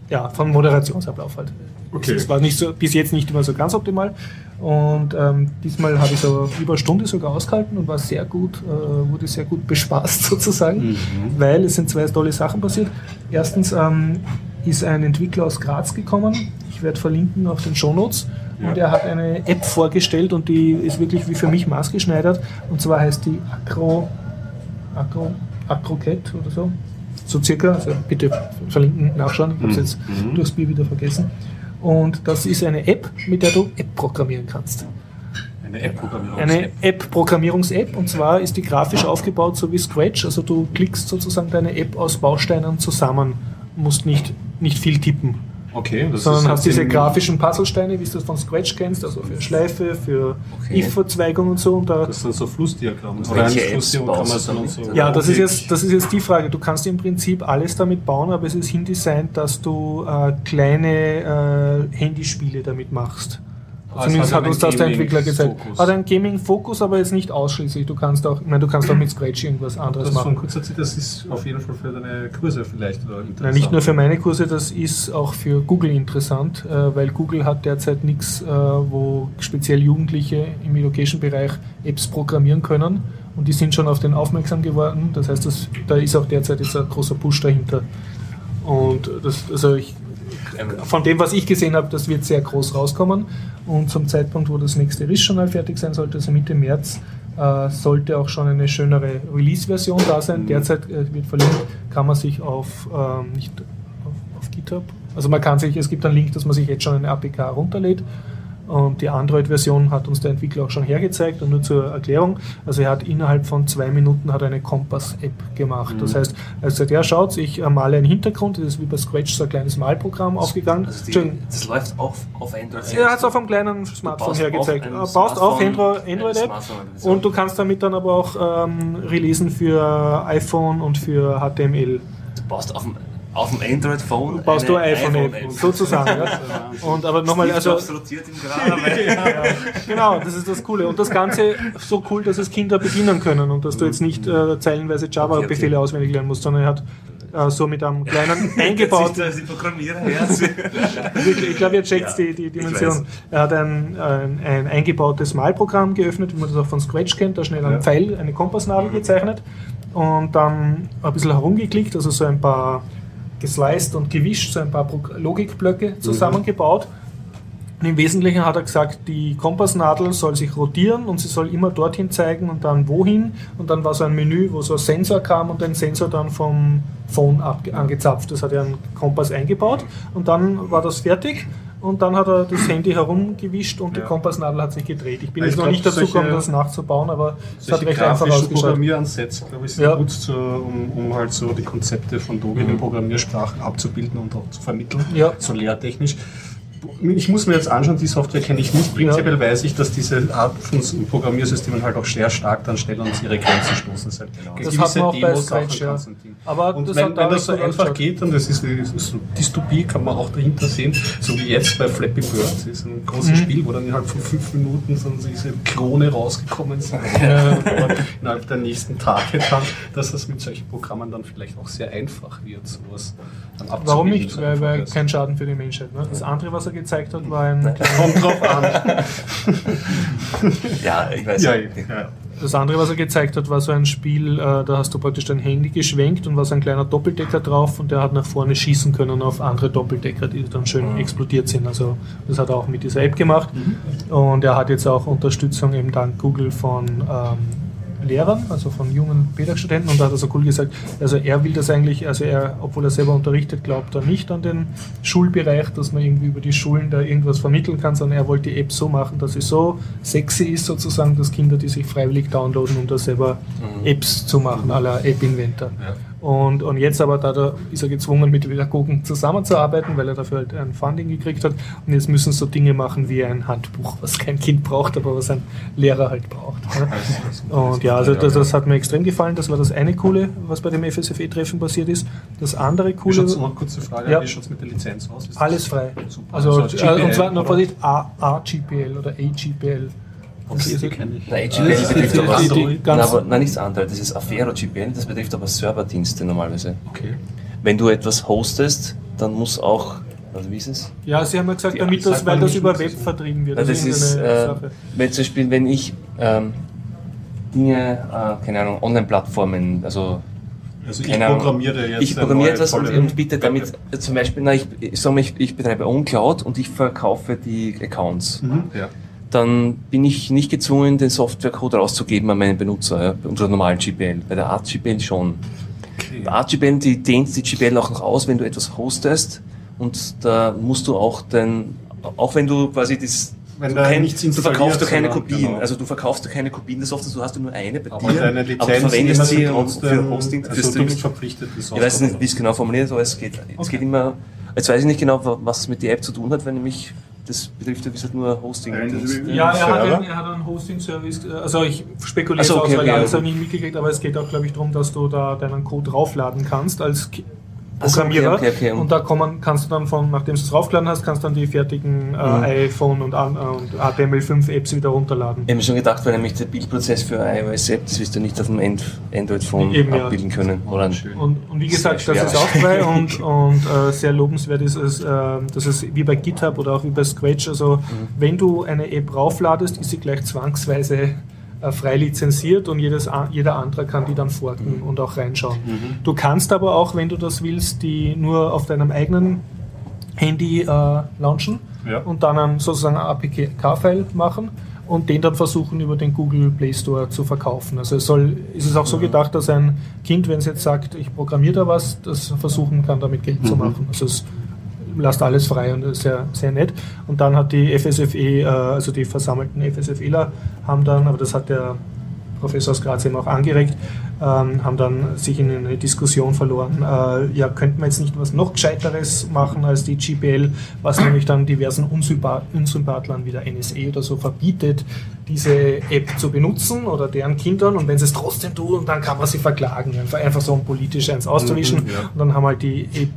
ja, vom Moderationsablauf halt. Okay. Es war nicht so, bis jetzt nicht immer so ganz optimal. Und ähm, diesmal habe ich so über eine Stunde sogar ausgehalten und war sehr gut, äh, wurde sehr gut bespaßt sozusagen, weil es sind zwei tolle Sachen passiert. Erstens ähm, ist ein Entwickler aus Graz gekommen. Ich werde verlinken auf den Shownotes. Und er hat eine App vorgestellt und die ist wirklich wie für mich maßgeschneidert. Und zwar heißt die Acro, Acro, AcroCat oder so. So circa. Also bitte verlinken, nachschauen. Ich habe es jetzt durchs Bier wieder vergessen. Und das ist eine App, mit der du App programmieren kannst. Eine App-Programmierung. Eine App-Programmierungs-App und zwar ist die grafisch aufgebaut so wie Scratch. Also du klickst sozusagen deine App aus Bausteinen zusammen, musst nicht, nicht viel tippen, Okay, das sondern ist hast jetzt diese grafischen Puzzlesteine, wie du das von Scratch kennst, also für Schleife, für Okay. if-Verzweigung und so. Und da Das sind so Flussdiagramme. Und Oder ein welche Apps Flussdiagramm kann man dann damit? so. Ja, das ist, jetzt, das ist jetzt die Frage. Du kannst im Prinzip alles damit bauen, aber es ist hindesignt, dass du äh, kleine äh, Handyspiele damit machst. Es Zumindest hat hat uns das der Entwickler gezeigt. Gaming-Fokus. Hat einen Gaming-Fokus, aber jetzt nicht ausschließlich. Du kannst auch, ich meine, du kannst auch mit Scratch irgendwas anderes Das von machen. kurzer Zeit, das ist auf jeden Fall für deine Kurse vielleicht interessant. Nein, nicht nur für meine Kurse, das ist auch für Google interessant, äh, weil Google hat derzeit nichts, äh, wo speziell Jugendliche im Education-Bereich Apps programmieren können. Und die sind schon auf den aufmerksam geworden. Das heißt, das, da ist auch derzeit jetzt ein großer Push dahinter. Und das, also ich, von dem, was ich gesehen habe, das wird sehr groß rauskommen. Und zum Zeitpunkt, wo das nächste RIS-Journal fertig sein sollte, also Mitte März, äh, sollte auch schon eine schönere Release-Version da sein. Derzeit äh, wird verlinkt, kann man sich auf, ähm, nicht auf, auf GitHub, also man kann sich, es gibt einen Link, dass man sich jetzt schon eine APK runterlädt. Und die Android-Version hat uns der Entwickler auch schon hergezeigt. Und nur zur Erklärung, also er hat innerhalb von zwei Minuten hat eine Kompass-App gemacht. Das heißt, er gesagt, ja schaut, ich äh, male einen Hintergrund, das ist wie bei Scratch so ein kleines Malprogramm aufgegangen. Also die, das läuft auf, auf Android. er hat es auf einem kleinen Smartphone hergezeigt. auf Er ein baust auf eine Android-App und du kannst damit dann aber auch ähm, releasen für iPhone und für HTML. Du baust auf dem Auf dem Android-Phone baust du eine iPhone-App, iPhone-App. sozusagen. Ja. Und aber nochmal, also Grab. genau, das ist das Coole. Und das Ganze so cool, dass es Kinder bedienen können und dass du jetzt nicht äh, zeilenweise Java-Befehle auswendig lernen musst, sondern er hat äh, so mit einem kleinen Programmiererherz. ich, glaube, ihr checkt Ja, die, die Dimension. Er hat ein, ein, ein eingebautes Malprogramm geöffnet, wie man das auch von Scratch kennt, da schnell einen Ja. Pfeil, eine Kompassnadel gezeichnet und dann ein bisschen herumgeklickt, also so ein paar gesliced und gewischt, so ein paar Logikblöcke zusammengebaut. Und im Wesentlichen hat er gesagt, die Kompassnadel soll sich rotieren und sie soll immer dorthin zeigen und dann wohin. Und dann war so ein Menü, wo so ein Sensor kam und den Sensor dann vom Phone angezapft. Das hat er einen Kompass eingebaut und dann war das fertig. Und dann hat er das Handy herumgewischt und die Ja. Kompassnadel hat sich gedreht. Ich bin Ich jetzt noch nicht dazu gekommen, das nachzubauen, aber es hat recht einfach ausgeschaut. Programmieransätze, glaube ich, sind Ja. gut, so, um, um halt so die Konzepte von Doge in den Programmiersprachen abzubilden und auch zu vermitteln, Ja. so lehrtechnisch. Ich muss mir jetzt anschauen, die Software kenne ich nicht. Prinzipiell weiß ich, dass diese Art von Programmiersystemen halt auch sehr stark dann schnell an ihre Grenzen stoßen sind. Das hat man auch bei Scratch, ja. Aber Und das wenn, wenn das so einfach ausgeschaut. geht, dann das ist, ist so Dystopie, kann man auch dahinter sehen, so wie jetzt bei Flappy Bird. Das ist ein großes Mhm. Spiel, wo dann innerhalb von fünf Minuten so diese Klone rausgekommen sind. Innerhalb der nächsten Tage dann, dass das mit solchen Programmen dann vielleicht auch sehr einfach wird, sowas dann. Warum nicht? so Weil, weil kein Schaden für die Menschheit. Ne? Das andere, was er gezeigt hat, war ein Kommt drauf an. ja, ich weiß. ja, nicht. ja. Das andere, was er gezeigt hat, war so ein Spiel, äh, da hast du praktisch dein Handy geschwenkt und war so ein kleiner Doppeldecker drauf und der hat nach vorne schießen können auf andere Doppeldecker, die dann schön explodiert sind. Also das hat er auch mit dieser App gemacht. Und er hat jetzt auch Unterstützung eben dank Google von ähm, Lehrern, also von jungen Pädagogstudenten und da hat er so cool gesagt, also er will das eigentlich, also er, obwohl er selber unterrichtet, glaubt er nicht an den Schulbereich, dass man irgendwie über die Schulen da irgendwas vermitteln kann, sondern er wollte die App so machen, dass sie so sexy ist sozusagen, dass Kinder die sich freiwillig downloaden, um da selber Apps zu machen, à la App Inventor. Ja. Und, und jetzt aber da, da ist er gezwungen, mit Pädagogen zusammenzuarbeiten, weil er dafür halt ein Funding gekriegt hat. Und jetzt müssen so Dinge machen wie ein Handbuch, was kein Kind braucht, aber was ein Lehrer halt braucht. ne? Und ja, also das, das hat mir extrem gefallen. Das war das eine Coole, was bei dem FSFE-Treffen passiert ist. Das andere Wie Coole, schaut's, noch eine kurze Frage, Ja. wie schaut es mit der Lizenz aus? Ist alles frei. Super. Also, Also äh, und zwar GPL, noch? Vorsicht, A- AGPL oder AGPL. Okay, die kenne ich. Nein, Das GPL ist betrifft die- aber, die- die nein, ganz- aber nein, nichts anderes. Das ist Affero GPL, das betrifft aber Serverdienste normalerweise. Okay. Wenn du etwas hostest, dann muss auch, also wie ist es? Ja, Sie haben ja gesagt, damit das, weil das über Web das vertrieben wird. Na, das ist, äh, wenn zum Beispiel, wenn ich ähm, Dinge, äh, keine Ahnung, Online-Plattformen, also Also ich Ahnung, programmiere jetzt ich programmiere etwas und, und bitte damit, äh, zum Beispiel, na, ich, ich mal, ich, ich betreibe OwnCloud und ich verkaufe die Accounts. Mhm. Ja. Dann bin ich nicht gezwungen, den Softwarecode rauszugeben an meinen Benutzer, ja, unserer normalen GPL. Bei der Art GPL schon. Okay. Bei Art GPL, die dehnt die GPL auch noch aus, wenn du etwas hostest und da musst du auch den, auch wenn du quasi das, Wenn du, kein, nichts du verkaufst du keine Kopien, genau. also du verkaufst du keine Kopien des Softwares, du hast nur eine bei Aber dir, deine aber du verwendest sie trotzdem, für Hosting, für also du bist verpflichtet, die Ich Software. weiß nicht, wie es genau formuliert ist, aber es geht, es geht immer, jetzt weiß ich nicht genau, wa- was es mit der App zu tun hat, weil nämlich das betrifft ja wie gesagt nur Hosting. Nein, das ist- Ja, er hat, einen, er hat einen Hosting-Service, äh, also ich spekuliere so, jetzt aus, okay, weil okay, alles ja, habe ich nicht mitgekriegt, aber es geht auch, glaube ich, darum, dass du da deinen Code draufladen kannst als Ki- Ach so, okay, Programmierer. okay, okay. Und da kommen, kannst du dann von, nachdem du es draufgeladen hast, kannst dann die fertigen äh, Mhm. iPhone und, äh, und HTML5-Apps wieder runterladen. Ich habe mir schon gedacht, weil nämlich der Bildprozess für iOS-App, das wirst du nicht auf dem End- Android-Phone Eben, ja. abbilden können. Oder Und, und wie gesagt, das ist auch frei und, und äh, sehr lobenswert ist es, äh, dass es wie bei GitHub oder auch wie bei Scratch, also wenn du eine App raufladest, ist sie gleich zwangsweise frei lizenziert und jedes, jeder andere kann die dann forken und auch reinschauen. Du kannst aber auch, wenn du das willst, die nur auf deinem eigenen Handy äh, launchen Ja. und dann einen, sozusagen ein APK-File machen und den dann versuchen über den Google Play Store zu verkaufen. Also es soll, ist es auch so gedacht, dass ein Kind, wenn es jetzt sagt, ich programmiere da was, das versuchen kann, damit Geld zu machen. Also es lasst alles frei und das ist sehr, sehr nett. Und dann hat die FSFE, äh, also die versammelten FSFEler haben dann, aber das hat der Professor aus Graz eben auch angeregt, ähm, haben dann sich in eine Diskussion verloren. Äh, ja, könnten wir jetzt nicht was noch Gescheiteres machen als die GPL, was nämlich dann diversen Unsympa Unsympathlern wie der NSA oder so verbietet, diese App zu benutzen oder deren Kindern und wenn sie es trotzdem tun, dann kann man sie verklagen, einfach, einfach so um politisch eins auszuwischen. Mhm, ja. Und dann haben halt die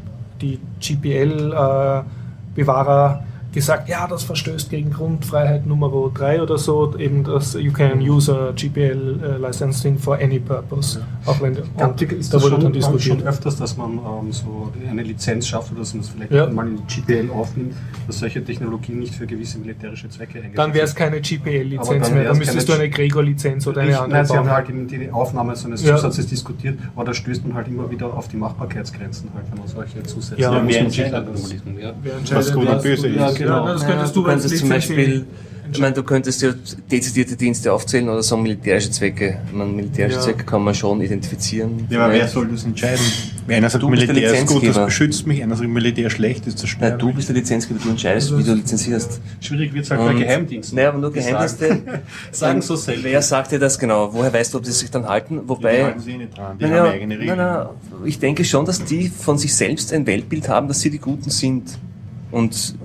die GPL-Bewahrer gesagt, ja, das verstößt gegen Grundfreiheit Nummer 3 oder so, eben das you can use a GPL uh, licensing for any purpose. Ja. Auch wenn ja, ist da wurde dann diskutiert. schon öfters, dass man ähm, so eine Lizenz schafft oder dass man es vielleicht ja. mal in GPL aufnimmt, dass solche Technologien nicht für gewisse militärische Zwecke eingesetzt Dann wäre es keine GPL-Lizenz mehr, dann müsstest du eine Gregor-Lizenz oder eine andere Nein, sie haben halt in die Aufnahme seines ja. Zusatzes diskutiert, aber da stößt man halt immer wieder auf die Machbarkeitsgrenzen, halt, wenn man solche Zusätze ja, ja, wer entscheidet, ja. was gut und böse ist. Genau. Ja, das könntest du, du könntest zum Beispiel ich meine, du könntest ja dezidierte Dienste aufzählen oder so militärische Zwecke. Ich meine, militärische ja. Zwecke kann man schon identifizieren. Ja, aber wer soll das entscheiden? Einer sagt, du Militär ist gut, das beschützt mich, einer sagt, Militär schlecht, ist zerstören. Nein, du bist der Lizenzgeber, du entscheidest, also wie du lizenzierst. Schwierig wird es halt bei Geheimdiensten. Naja, aber nur Geheimdienste sagen so selten. Wer sagt dir das genau? Woher weißt du, ob sie sich dann halten? Wobei, die halten sich nicht dran, die haben eigene Regeln. Nein, nein, ich denke schon, dass die von sich selbst ein Weltbild haben, dass sie die Guten sind. Und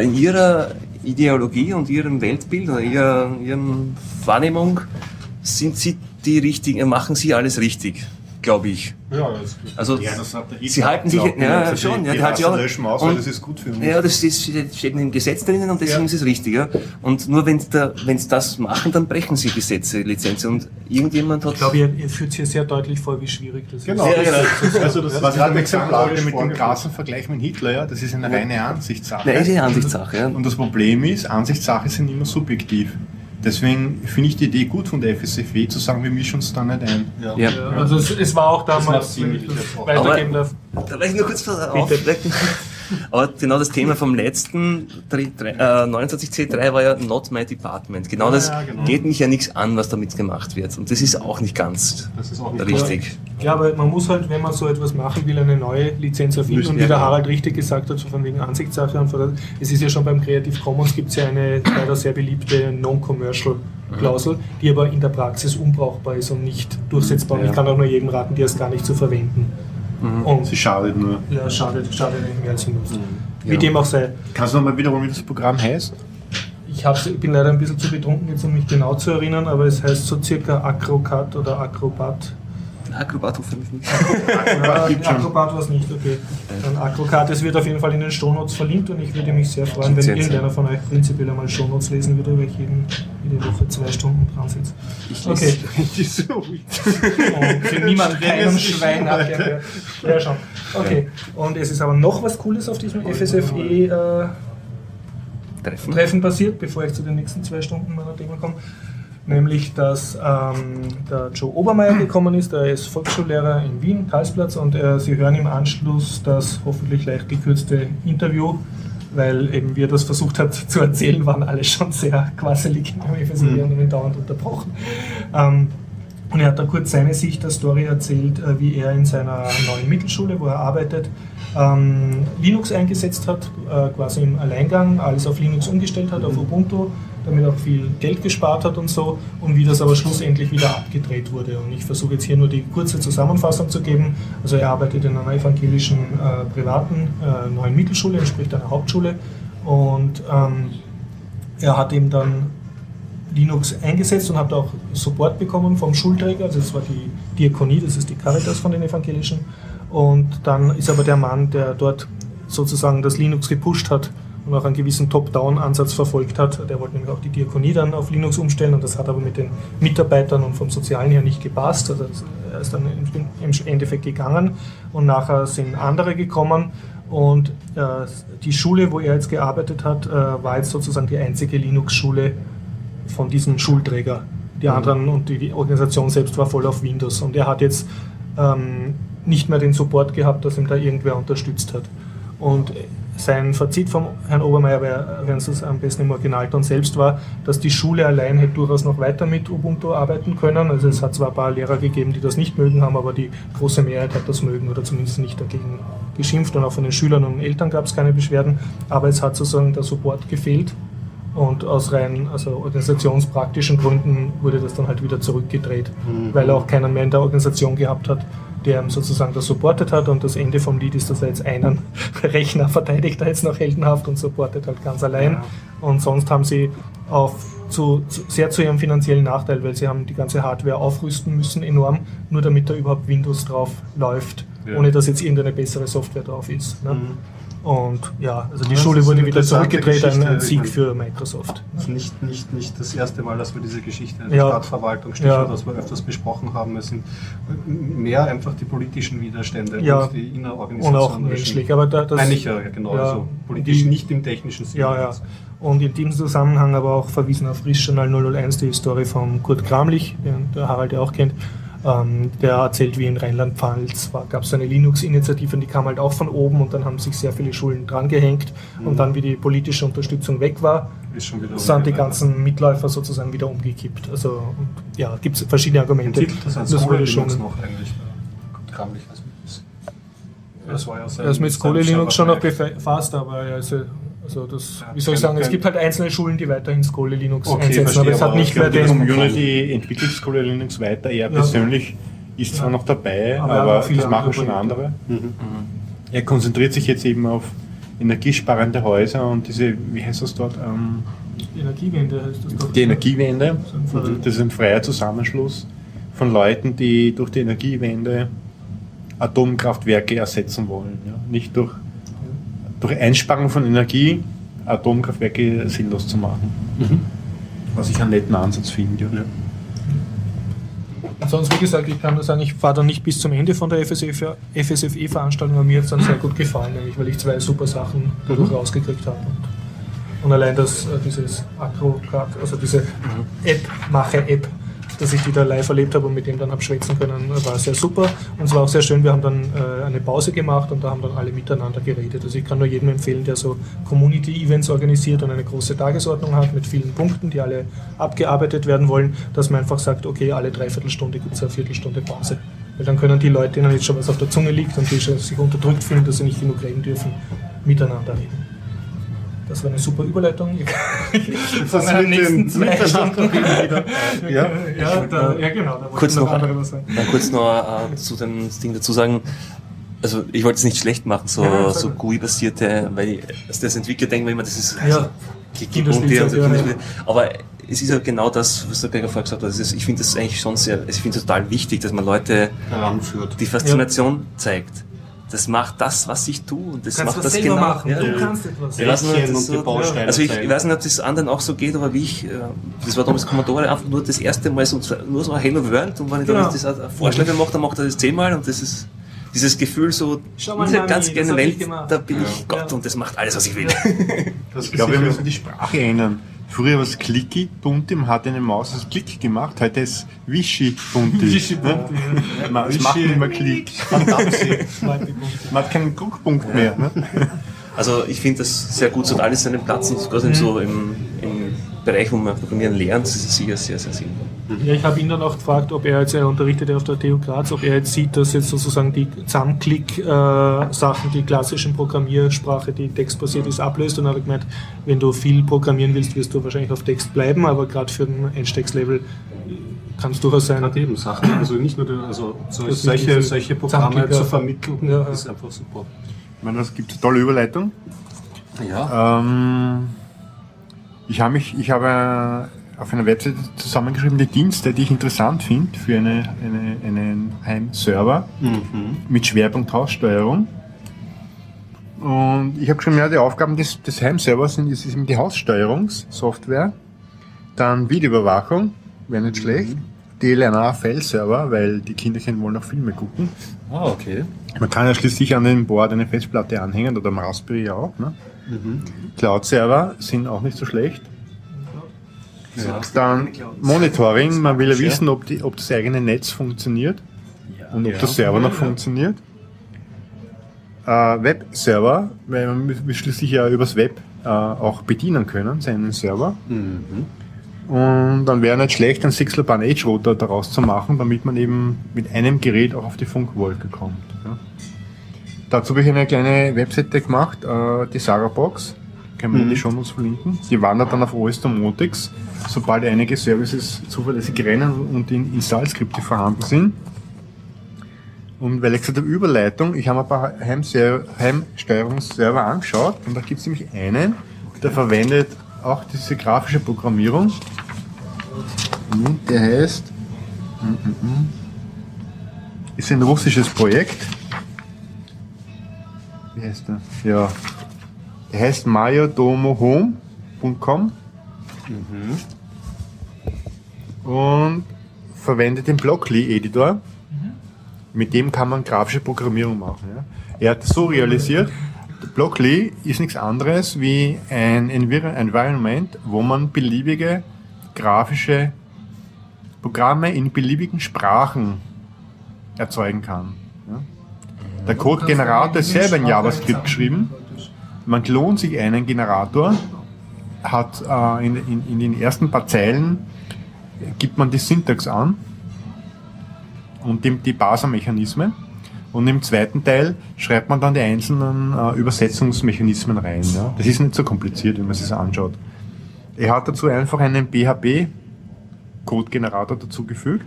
in ihrer Ideologie und ihrem Weltbild oder ihrer, ihren Wahrnehmung sind sie die richtigen, machen sie alles richtig glaube ich. Ja, das also ja, das sie halten sich, ja, also schon, die, ja, die, die halten sich auch, löschen aus, und, das ist gut für uns. Ja, das ist, steht im Gesetz drinnen und deswegen ja. ist es richtig. Ja. Und nur wenn sie das machen, dann brechen sie Gesetze, Lizenzen und irgendjemand hat... Ich glaube, ihr, ihr führt hier sehr deutlich vor, wie schwierig das genau. ist. Genau, ja, genau. also das was ist ein Exemplar mit dem krassen Vergleich mit Hitler, ja, das ist eine reine Ansichtssache. Eine Ansichtssache, ja. Und das Problem ist, Ansichtssachen sind immer subjektiv. Deswegen finde ich die Idee gut von der FSFW zu sagen, wir mischen uns da nicht ein. Ja. ja. Also es, es, war auch damals, wenn ich das weitergeben darf. Da ich nur kurz aufdecken. Aber genau das Thema vom letzten äh, 29C3 war ja Not My Department. Genau das ja, genau. geht mich ja nichts an, was damit gemacht wird. Und das ist auch nicht ganz auch nicht richtig. Ja, aber man muss halt, wenn man so etwas machen will, eine neue Lizenz erfinden. Und wie der Harald richtig gesagt hat, so von wegen Ansichtssache. Und es ist ja schon beim Creative Commons gibt es ja eine leider sehr beliebte Non-Commercial Klausel, die aber in der Praxis unbrauchbar ist und nicht durchsetzbar. Ja. Ich kann auch nur jedem raten, die es gar nicht zu verwenden. Mhm. Und sie schadet nur. Ja, schadet, schadet nicht mehr als sie nutzt. Mhm. Wie ja. dem auch sei. Kannst du nochmal wiederholen, wie das Programm heißt? Ich, ich bin leider ein bisschen zu betrunken, jetzt um mich genau zu erinnern, aber es heißt so circa Acrocat oder Acrobat. Acrobat, Acrobat war es nicht, okay. Dann Acrocat, es wird auf jeden Fall in den Shownotes verlinkt und ich würde mich sehr freuen, wenn irgendeiner von euch prinzipiell einmal Shownotes lesen würde, weil ich jeden, jede Woche zwei Stunden dran sitze. Okay. und für niemand keinem Schwein abgehört. Ja, schon. Okay. Und es ist aber noch was Cooles auf diesem FSFE äh, Treffen. Treffen passiert, bevor ich zu den nächsten zwei Stunden meiner Demo komme nämlich dass ähm, der Joe Obermeier gekommen ist, er ist Volksschullehrer in Wien, Karlsplatz, und äh, Sie hören im Anschluss das hoffentlich leicht gekürzte Interview, weil eben wie er das versucht hat zu erzählen, waren alle schon sehr quasselig im FSW mhm. und dauernd unterbrochen. Ähm, und er hat da kurz seine Sicht der Story erzählt, äh, wie er in seiner neuen Mittelschule, wo er arbeitet, ähm, Linux eingesetzt hat, äh, quasi im Alleingang, alles auf Linux umgestellt hat, auf Ubuntu damit auch viel Geld gespart hat und so und wie das aber schlussendlich wieder abgedreht wurde. Und ich versuche jetzt hier nur die kurze Zusammenfassung zu geben. Also er arbeitet in einer evangelischen äh, privaten äh, neuen Mittelschule, entspricht einer Hauptschule und ähm, er hat eben dann Linux eingesetzt und hat auch Support bekommen vom Schulträger, also das war die Diakonie, das ist die Caritas von den Evangelischen. Und dann ist aber der Mann, der dort sozusagen das Linux gepusht hat, und auch einen gewissen Top-Down-Ansatz verfolgt hat. Der wollte nämlich auch die Diakonie dann auf Linux umstellen und das hat aber mit den Mitarbeitern und vom Sozialen her nicht gepasst. Also er ist dann im Endeffekt gegangen und nachher sind andere gekommen und äh, die Schule, wo er jetzt gearbeitet hat, äh, war jetzt sozusagen die einzige Linux-Schule von diesem Schulträger. Die mhm. anderen und die, die, Organisation selbst war voll auf Windows und er hat jetzt ähm, nicht mehr den Support gehabt, dass ihm da irgendwer unterstützt hat. Und sein Fazit vom Herrn Obermeier, wenn es am besten im Originalton selbst war, dass die Schule allein hätte durchaus noch weiter mit Ubuntu arbeiten können. Also es hat zwar ein paar Lehrer gegeben, die das nicht mögen haben, aber die große Mehrheit hat das mögen oder zumindest nicht dagegen geschimpft und auch von den Schülern und Eltern gab es keine Beschwerden. Aber es hat sozusagen der Support gefehlt und aus rein also organisationspraktischen Gründen wurde das dann halt wieder zurückgedreht, mhm. weil er auch keinen mehr in der Organisation gehabt hat, der ihm sozusagen das supportet hat und das Ende vom Lied ist, dass er jetzt einen Rechner verteidigt er jetzt noch heldenhaft und supportet halt ganz allein. Ja. Und sonst haben sie auf zu, zu, sehr zu ihrem finanziellen Nachteil, weil sie haben die ganze Hardware aufrüsten müssen enorm, nur damit da überhaupt Windows drauf läuft Ja. ohne dass jetzt irgendeine bessere Software drauf ist. Ne? Mhm. Und ja, also die das Schule wurde wieder zurückgedreht, ein, Geschichte. ein Ich Sieg für Microsoft. Das ist nicht, nicht, nicht das erste Mal, dass wir diese Geschichte in der Ja. Stadtverwaltung, Stichwort, Ja. was wir öfters besprochen haben. Es sind mehr einfach die politischen Widerstände Ja. und die Und Innerorganisation. auch menschlich. Aber da, das, Nein, nicht, ja, genau. Ja. Also politisch Die- nicht im technischen Sinne. Ja, ja. Und in diesem Zusammenhang aber auch verwiesen auf Rischjournal 001, die Story von Kurt Kramlich, den der Harald ja auch kennt. Ähm, der erzählt, wie in Rheinland-Pfalz gab es eine Linux-Initiative und die kam halt auch von oben und dann haben sich sehr viele Schulen drangehängt. Mhm. Und dann, wie die politische Unterstützung weg war, Ist schon wieder sind die ganzen Mitläufer sozusagen wieder umgekippt. Also und, ja, gibt es verschiedene Den Argumente. Titel des Das wurde schon. Noch eigentlich. Was mit ist. Das war ja Er ist mit sein Kohle Linux schon noch befasst, aber ja, also, also das, wie soll ich sagen, es gibt halt einzelne Schulen, die weiterhin Kohle Linux Okay, einsetzen, verstehe, aber es hat aber nicht ich mehr glaube, Die den. Community entwickelt School Linux weiter. Er Ja. persönlich ist zwar noch dabei, Aber aber, das machen schon andere. Mhm. Er konzentriert sich jetzt eben auf energiesparende Häuser und diese, wie heißt das dort? Ähm, Energiewende heißt das doch. die Energiewende. Verein. Das ist ein freier Zusammenschluss von Leuten, die durch die Energiewende Atomkraftwerke ersetzen wollen. Ja? Nicht durch, durch Einsparung von Energie Atomkraftwerke sinnlos zu machen. Was ich einen netten Ansatz finde. Ja. Sonst, wie gesagt, ich kann nur sagen, ich war dann nicht bis zum Ende von der FSFE-Veranstaltung, aber mir hat es dann sehr gut gefallen, nämlich weil ich zwei super Sachen dadurch rausgekriegt habe. Und, und allein das, äh, dieses Acrocard, also diese App, Mache-App, dass ich die da live erlebt habe und mit dem dann habe schwätzen können, war sehr super. Und es war auch sehr schön, wir haben dann äh, eine Pause gemacht und da haben dann alle miteinander geredet. Also ich kann nur jedem empfehlen, der so Community-Events organisiert und eine große Tagesordnung hat mit vielen Punkten, die alle abgearbeitet werden wollen, dass man einfach sagt, okay, alle Dreiviertelstunde gibt es eine Viertelstunde Pause. Weil dann können die Leute, denen jetzt schon was auf der Zunge liegt und die sich unterdrückt fühlen, dass sie nicht genug reden dürfen, miteinander reden. Das war eine super Überleitung. Das Von den mit nächsten den zwei Stunden wieder. Ja. ja, da, ja, genau. Da wollte Kurz ich noch, andere was sagen. dann kurz noch äh, zu dem Ding dazu sagen. Also ich wollte es nicht schlecht machen, so, Ja, so. GUI-basierte, weil ich, als das Entwickler denken wir immer, das ist Ja. Kinderspielzeug. und so Kinderspielzeug, ja, Kinderspielzeug. Aber es ist ja genau das, was der Gregor vorher gesagt hat. Ist, ich finde das eigentlich schon sehr, ich finde es total wichtig, dass man Leute heranführt. die Faszination zeigt. Das macht das, was ich tue und das macht das genau. machen. Ja. Du kannst etwas. Ich weiß nicht, so- Also ich, ich weiß nicht, ob das anderen auch so geht, aber wie ich, äh, das war damals Commodore, einfach nur das erste Mal so, nur so Hello World und wenn ich dann Genau. das äh, Vorschläge mache, dann macht er das zehnmal und das ist dieses Gefühl so, Schau mal, diese Mami, ganz Welt, da bin Ja. ich Gott Ja. und das macht alles, was ich will. Das Ich glaube, wir müssen die Sprache ändern. Früher war es Clicky, Bunti, man hat eine Maus als Klick gemacht, heute ist Wischi, Bunti. Wischi, Bunti, ne? Man- Es macht nicht mehr Klick. Man hat keinen Druckpunkt mehr. Ne? Also ich finde das sehr gut, so hat alles seinen Platz und gerade so im, im Bereich, wo man Programmieren lernt, das ist sicher sehr, sehr sinnvoll. Ja, ich habe ihn dann auch gefragt, ob er jetzt, er unterrichtet ja auf der TU Graz, ob er jetzt sieht, dass jetzt sozusagen die Zusammenklick-Sachen, die klassischen Programmiersprache, die textbasiert ist, ablöst. Und er hat gemeint, wenn du viel programmieren willst, wirst du wahrscheinlich auf Text bleiben, aber gerade für ein Einstiegslevel kann es durchaus sein. Gerade eben Sachen, also nicht nur, den, also solche, solche Programme zu vermitteln, Ja. ist einfach super. Ich meine, das gibt eine tolle Überleitung. Ja. Ähm, ich habe mich, ich habe auf einer Webseite zusammengeschrieben, die Dienste, die ich interessant finde für eine, eine, einen Heimserver Mhm. mit Schwerpunkt Haussteuerung. Und ich habe geschrieben, ja, die Aufgaben des, des Heimservers sind ist eben die Haussteuerungssoftware, dann Videoüberwachung, wäre nicht schlecht, DLNA-File-Server, weil die Kinderchen wollen auch Filme gucken. Ah, okay. Man kann ja schließlich an den Board eine Festplatte anhängen oder am Raspberry auch. Ne? Cloud-Server sind auch nicht so schlecht. Ja. Dann Monitoring, man will ja wissen, ob, die, ob das eigene Netz funktioniert und ob Ja. der Server noch funktioniert. Äh, Web-Server, weil man schließlich ja übers Web äh, auch bedienen können, seinen Server. Mhm. Und dann wäre nicht schlecht, einen Sixler-Bahn Edge-Router daraus zu machen, damit man eben mit einem Gerät auch auf die Funkwolke kommt. Ja. Dazu habe ich eine kleine Webseite gemacht, äh, die Sarabox. Können wir in die Shownotes verlinken. Die wandert dann auf OS Domotics, sobald einige Services zuverlässig rennen und in Installskripte vorhanden sind. Und weil ich gesagt habe, Überleitung, ich habe ein paar Heimsteuerungsserver angeschaut und da gibt es nämlich einen, der verwendet auch diese grafische Programmierung. Mhm, Der heißt, mhm, mhm, ist ein russisches Projekt. wie heißt der? Ja. Der heißt mayodomohome.com und verwendet den Blockly-Editor. Mit dem kann man grafische Programmierung machen. Ja. Er hat es so realisiert, Blockly ist nichts anderes wie ein Envir Environment, wo man beliebige grafische Programme in beliebigen Sprachen erzeugen kann. Ja. Der Code-Generator ist selber in JavaScript geschrieben. Man klont sich einen Generator, hat äh, in, in, in den ersten paar Zeilen gibt man die Syntax an und die, die Parser-Mechanismen. Und im zweiten Teil schreibt man dann die einzelnen äh, Übersetzungsmechanismen rein. Ja. Das ist nicht so kompliziert, wenn man sich das anschaut. Er hat dazu einfach einen PHP-Code-Generator dazugefügt.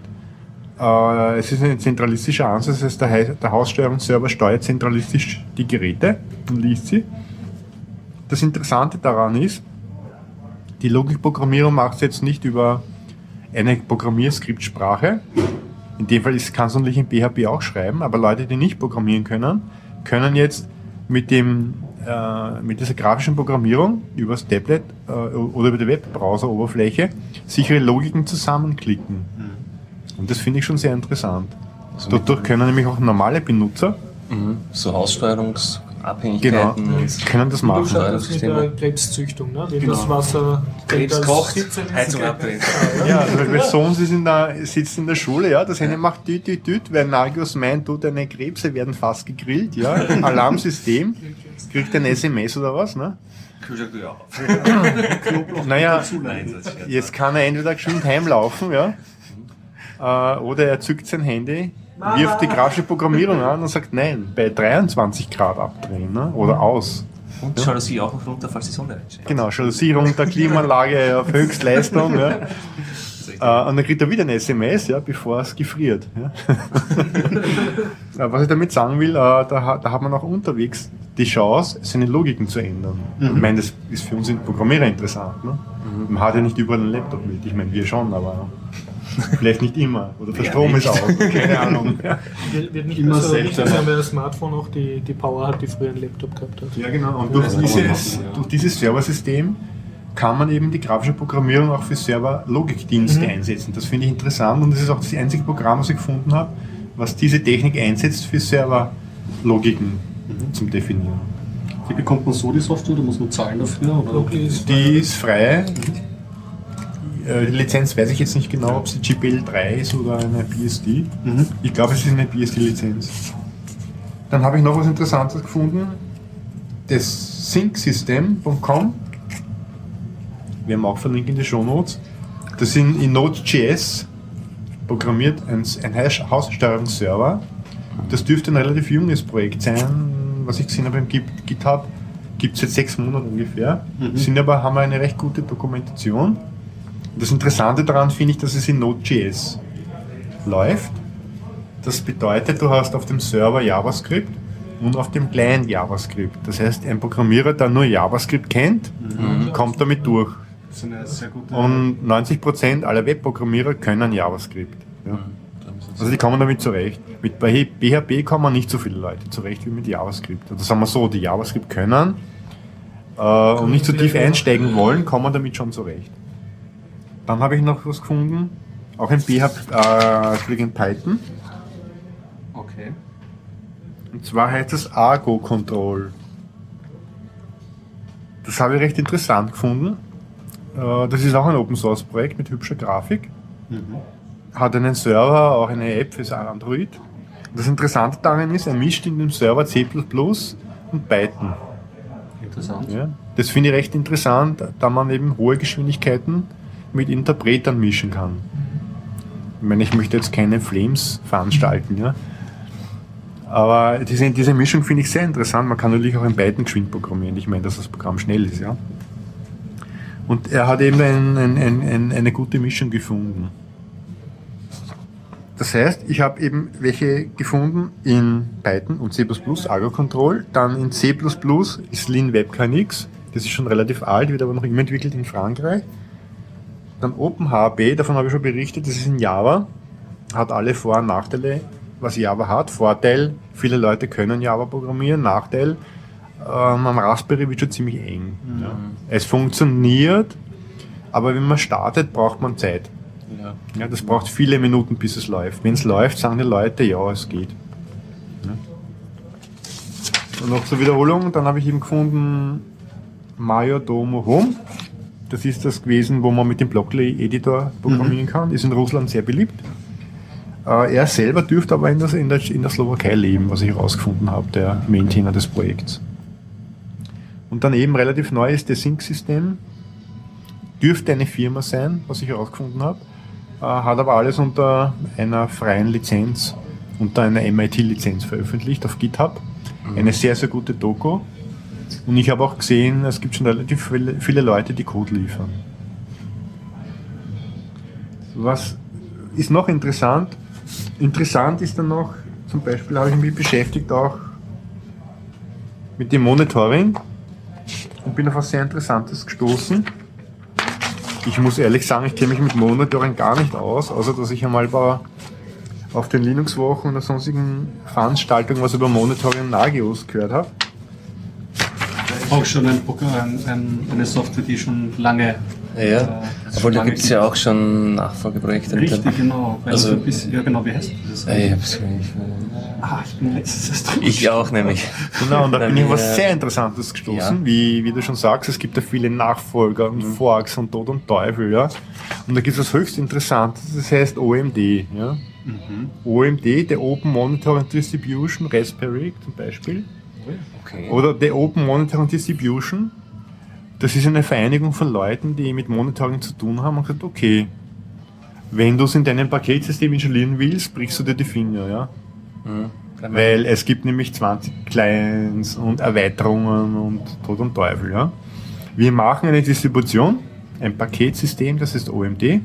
Äh, es ist ein zentralistischer Ansatz, das heißt, der, Haussteuerungsserver steuert zentralistisch die Geräte und liest sie. Das Interessante daran ist, die Logikprogrammierung macht es jetzt nicht über eine Programmierskriptsprache. In dem Fall kannst du natürlich in PHP auch schreiben, aber Leute, die nicht programmieren können, können jetzt mit, dem, äh, mit dieser grafischen Programmierung übers Tablet äh, oder über die Webbrowser-Oberfläche sichere Logiken zusammenklicken. Und das finde ich schon sehr interessant. Dadurch können nämlich auch normale Benutzer So Haussteuerungsabhängigkeiten. genau, können das machen. schaust das mit der Krebszüchtung, ne? wenn Genau. das Wasser Krebs das kocht, 17 Heizung Grad- abdrehen. Ja, also mein Sohn sitzt in, der, sitzt in der Schule, ja, das eine macht düt, düt, düt, weil Nagios meint, du, deine Krebse werden fast gegrillt, ja, Alarmsystem, kriegt ein SMS oder was, ne? Kühlschrank ja. Naja, jetzt kann er entweder geschwind heimlaufen, ja, äh, oder er zückt sein Handy, wirft die grafische Programmierung an und sagt, nein, bei 23 Grad abdrehen, ne, oder aus. Und Jalousie auch noch runter, falls die Sonne reinscheint. Genau, Jalousie runter, Klimaanlage auf Höchstleistung, ja. Äh, und dann kriegt er wieder ein SMS, ja, bevor es gefriert. Ja. Äh, Was ich damit sagen will, äh, da, hat- da hat man auch unterwegs die Chance, seine Logiken zu ändern. Ich meine, das ist für uns Programmierer interessant. Ne? Man hat ja nicht überall einen Laptop mit. Ich meine, wir schon, aber vielleicht nicht immer. Oder der Strom ist aus. Keine Ahnung. Ja. Wird, wird nicht Immer wichtig seltener. sein, weil das Smartphone auch die, die Power hat, die früher ein Laptop gehabt hat. Ja, genau. Und durch, man dieses, ja. durch dieses Serversystem kann man eben die grafische Programmierung auch für Server-Logikdienste einsetzen. Das finde ich interessant und das ist auch das einzige Programm, was ich gefunden habe, was diese Technik einsetzt für Server-Logiken zum Definieren. Wie bekommt man so die Software? Da muss man zahlen dafür? Oder? Die ist frei. Äh, Lizenz weiß ich jetzt nicht genau, ob sie GPL 3 ist oder eine BSD. Mhm. Ich glaube, es ist eine BSD-Lizenz. Dann habe ich noch was Interessantes gefunden. Das syncsystem.com. Wir haben auch verlinkt in die Show Notes. Das sind in Node.js programmiert ein, ein Haus- Haussteuerungsserver. Das dürfte ein relativ junges Projekt sein, was ich gesehen habe im Git- GitHub. Gibt es jetzt sechs Monate ungefähr. Sind aber, haben eine recht gute Dokumentation. Das Interessante daran finde ich, dass es in Node.js läuft. Das bedeutet, du hast auf dem Server JavaScript und auf dem Client JavaScript. Das heißt, ein Programmierer, der nur JavaScript kennt, kommt damit durch. Und 90% aller Webprogrammierer können JavaScript. Ja. Also die kommen damit zurecht. Mit PHP kommen nicht so viele Leute zurecht wie mit JavaScript. Also sagen wir so, die JavaScript können äh, und nicht so tief einsteigen wollen, kommen damit schon zurecht. Dann habe ich noch was gefunden, auch ein PHP, äh, Entschuldigung, Python. okay. Und zwar heißt es Argo Control. Das habe ich recht interessant gefunden. Äh, Das ist auch ein Open Source Projekt mit hübscher Grafik. Hat einen Server, auch eine App fürs Android. Und das Interessante daran ist, er mischt in dem Server C und Python. Interessant. Ja? Das finde ich recht interessant, da man eben hohe Geschwindigkeiten mit Interpretern mischen kann. Ich meine, ich möchte jetzt keine Flames veranstalten, ja. Aber diese, diese Mischung finde ich sehr interessant. Man kann natürlich auch in beiden geschwind programmieren. Ich meine, dass das Programm schnell ist, ja. Und er hat eben ein, ein, ein, ein, eine gute Mischung gefunden. Das heißt, ich habe eben welche gefunden in Python und C++, Argo Control, dann in C++ ist Lean WebKNX, das ist schon relativ alt, wird aber noch immer entwickelt in Frankreich. Dann OpenHB, davon habe ich schon berichtet, das ist in Java, hat alle Vor- und Nachteile, was Java hat. Vorteil, viele Leute können Java programmieren, Nachteil, ähm, am Raspberry wird schon ziemlich eng. Ja. Es funktioniert, aber wenn man startet, braucht man Zeit. Ja. Ja, das braucht viele Minuten, bis es läuft. Wenn es läuft, sagen die Leute, ja, es geht. Ja. Und noch zur Wiederholung, dann habe ich eben gefunden Mayordomo Home. Das ist das gewesen, wo man mit dem Blockly-Editor programmieren kann. Ist in Russland sehr beliebt. Äh, er selber dürfte aber in der, in, der, in der Slowakei leben, was ich herausgefunden habe, der Maintainer des Projekts. Und dann eben relativ neu ist das Sync-System. Dürfte eine Firma sein, was ich herausgefunden habe. Äh, hat aber alles unter einer freien Lizenz, unter einer MIT-Lizenz veröffentlicht auf GitHub. Eine sehr, sehr gute Doku. Und ich habe auch gesehen, es gibt schon relativ viele, Leute, die Code liefern. Was ist noch interessant? Interessant ist dann noch, zum Beispiel habe ich mich beschäftigt auch mit dem Monitoring und bin auf was sehr Interessantes gestoßen. Ich muss ehrlich sagen, ich kenne mich mit Monitoring gar nicht aus, außer dass ich einmal bei, auf den Linux-Wochen oder sonstigen Veranstaltungen was über Monitoring und Nagios gehört habe. Auch schon ein, ein, ein, eine Software, die schon lange. Ja, äh, obwohl da gibt es ja auch schon Nachfolgeprojekte. Richtig, genau. Also- bisschen, ja, genau, wie heißt das? Ja, ich hab's nicht. Ah, ich bin letztes Ich auch nämlich. Genau, und da bin ich auf was sehr Interessantes gestoßen, Ja. wie, wie du schon sagst, es gibt ja viele Nachfolger und Forks und Tod und Teufel, ja. Und da gibt es was höchst Interessantes, das heißt OMD, ja. OMD, der Open Monitoring Distribution, Raspberry zum Beispiel, Okay. oder der Open Monitoring Distribution, das ist eine Vereinigung von Leuten, die mit Monitoring zu tun haben und gesagt, okay, wenn du es in deinem Paketsystem installieren willst, brichst du dir die Finger, ja. Mhm. Weil es gibt nämlich 20 Clients und Erweiterungen und Tod und Teufel. Ja? Wir machen eine Distribution, ein Paketsystem, das ist OMD.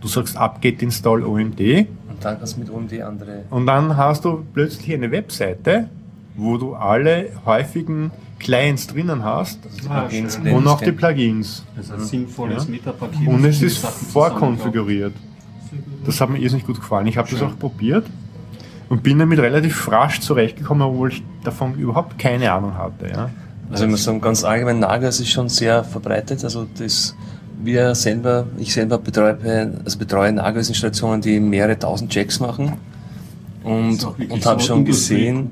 Du sagst apt install OMD Und dann kannst du mit OMD andere. und dann hast du plötzlich eine Webseite, wo du alle häufigen Clients drinnen hast Ah, und auch die. Plugins. Das ist ein sinnvolles Ja. Metapaket. Und es ist vorkonfiguriert. Das hat mir irrsinnig gut gefallen. Ich habe das auch probiert und bin damit relativ rasch zurechtgekommen, obwohl ich davon überhaupt keine Ahnung hatte. Ja. Also ich muss sagen, ganz allgemein Nagas ist schon sehr verbreitet. Also das wir selber, ich selber betreue, also betreue Nagas-Installationen, die mehrere tausend Checks machen. Und, und habe so schon gesehen,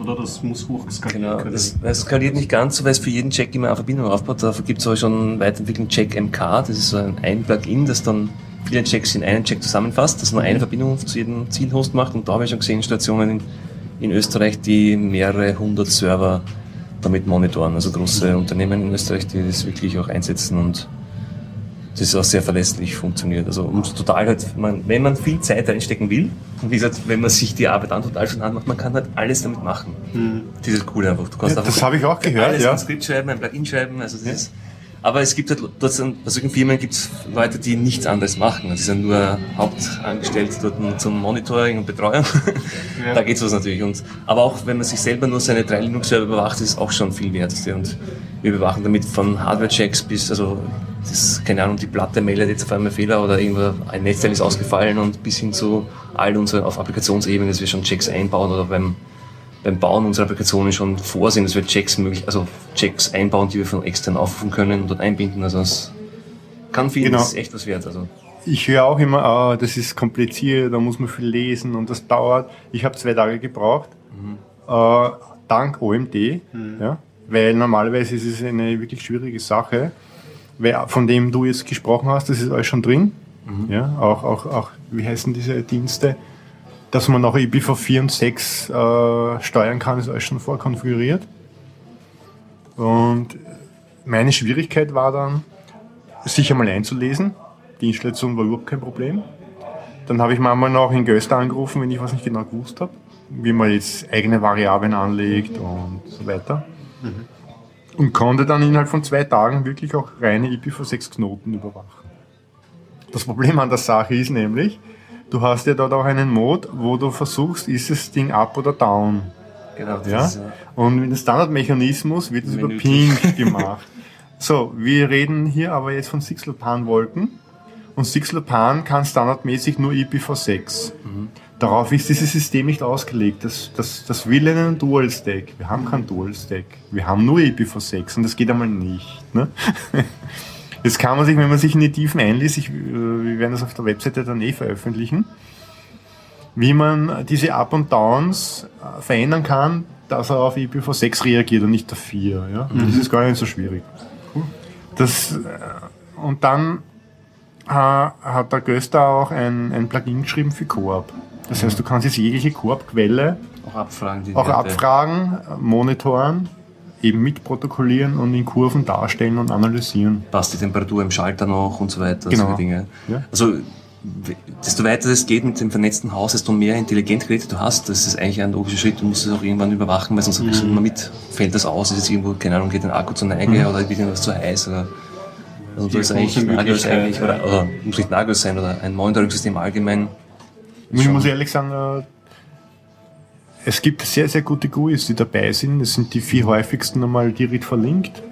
oder? Das muss hoch skalieren Genau, können. das, das skaliert nicht ganz so, weil es für jeden Check immer eine Verbindung aufbaut. Dafür gibt es aber schon weiterentwickelten Check MK, das ist so ein, ein Plugin, das dann viele Checks in einen Check zusammenfasst, das nur eine Verbindung zu jedem Zielhost macht. Und da habe ich schon gesehen, Stationen in, in Österreich, die mehrere hundert Server damit monitoren. Also große Unternehmen in Österreich, die das wirklich auch einsetzen und das ist auch sehr verlässlich funktioniert. Also und total halt, man, wenn man viel Zeit reinstecken will, und wie gesagt, wenn man sich die Arbeit dann total schon anmacht, man kann halt alles damit machen. Das ist cool einfach. Du kannst Ja, einfach das habe ich auch gehört, alles ja. ein Skript schreiben, ein Plugin schreiben, also das ist, aber es gibt halt, bei solchen Firmen gibt es Leute, die nichts anderes machen. Die sind nur hauptangestellt dort zum Monitoring und Betreuung. Da geht sowas natürlich. Und, aber auch wenn man sich selber nur seine drei Linux-Server überwacht, ist es auch schon viel wert. Und wir überwachen damit von Hardware-Checks bis, also, das keine Ahnung, die Platte meldet jetzt auf einmal Fehler oder irgendwo ein Netzteil ist ausgefallen und bis hin zu all unseren auf Applikationsebene, dass wir schon Checks einbauen oder beim beim Bauen unserer Applikationen schon vorsehen, dass wir Checks möglich, also Checks einbauen, die wir von extern aufrufen können und dort einbinden. Also es kann viel, Genau. das ist echt was wert. Also Ich höre auch immer, ah, das ist kompliziert, da muss man viel lesen und das dauert. Ich habe zwei Tage gebraucht, äh, dank OMD, ja, weil normalerweise ist es eine wirklich schwierige Sache. Weil von dem du jetzt gesprochen hast, das ist alles schon drin. Ja, auch, auch, auch, wie heißen diese Dienste? Dass man auch IPv4 und 6 äh, steuern kann, ist alles schon vorkonfiguriert. Und meine Schwierigkeit war dann, sich einmal einzulesen. Die Installation war überhaupt kein Problem. Dann habe ich manchmal noch in Göster angerufen, wenn ich was nicht genau gewusst habe, wie man jetzt eigene Variablen anlegt und so weiter. Und konnte dann innerhalb von zwei Tagen wirklich auch reine IPv6 Knoten überwachen. Das Problem an der Sache ist nämlich, du hast ja dort auch einen Mode, wo du versuchst, ist das Ding up oder down. genau, das Ja? ist, äh, Und mit dem Standardmechanismus wird es über Ping gemacht. So, wir reden hier aber jetzt von Sixlopan-Wolken. Und Sixlopan kann standardmäßig nur IPv6. Darauf ist dieses System nicht ausgelegt. Das, das, das will einen Dual Stack. Wir haben keinen Dual Stack. Wir haben nur IPv6 und das geht einmal nicht. Ne? Das kann man sich, wenn man sich in die Tiefen einliest, ich, äh, wir werden das auf der Webseite dann eh veröffentlichen, wie man diese Up und Downs äh, verändern kann, dass er auf IPv6 reagiert und nicht auf 4. Ja? Das ist gar nicht so schwierig. Das, äh, und dann hat der Göster auch ein, ein Plugin geschrieben für Coop. Das heißt, du kannst jetzt jegliche Coop-Quelle Auch abfragen. Auch abfragen, monitoren, eben mitprotokollieren und in Kurven darstellen und analysieren. Passt die Temperatur im Schalter noch und so weiter. Genau. So Dinge. Ja. Also, desto weiter es geht mit dem vernetzten Haus, desto mehr Intelligentgeräte du hast. Das ist eigentlich ein logischer Schritt. Du musst es auch irgendwann überwachen, weil sonst kriegst du immer mit, fällt das aus, ist jetzt irgendwo, keine Ahnung, geht ein Akku zur Neige oder wird irgendwas zu heiß oder. Also, das ist eigentlich Nagelus eigentlich, oder, oder muss nicht Nagelus sein, oder ein Monitoring-System allgemein. Ich muss ehrlich sagen, äh, es gibt sehr, sehr gute GUIs, die dabei sind. Das sind die vier häufigsten einmal direkt verlinkt.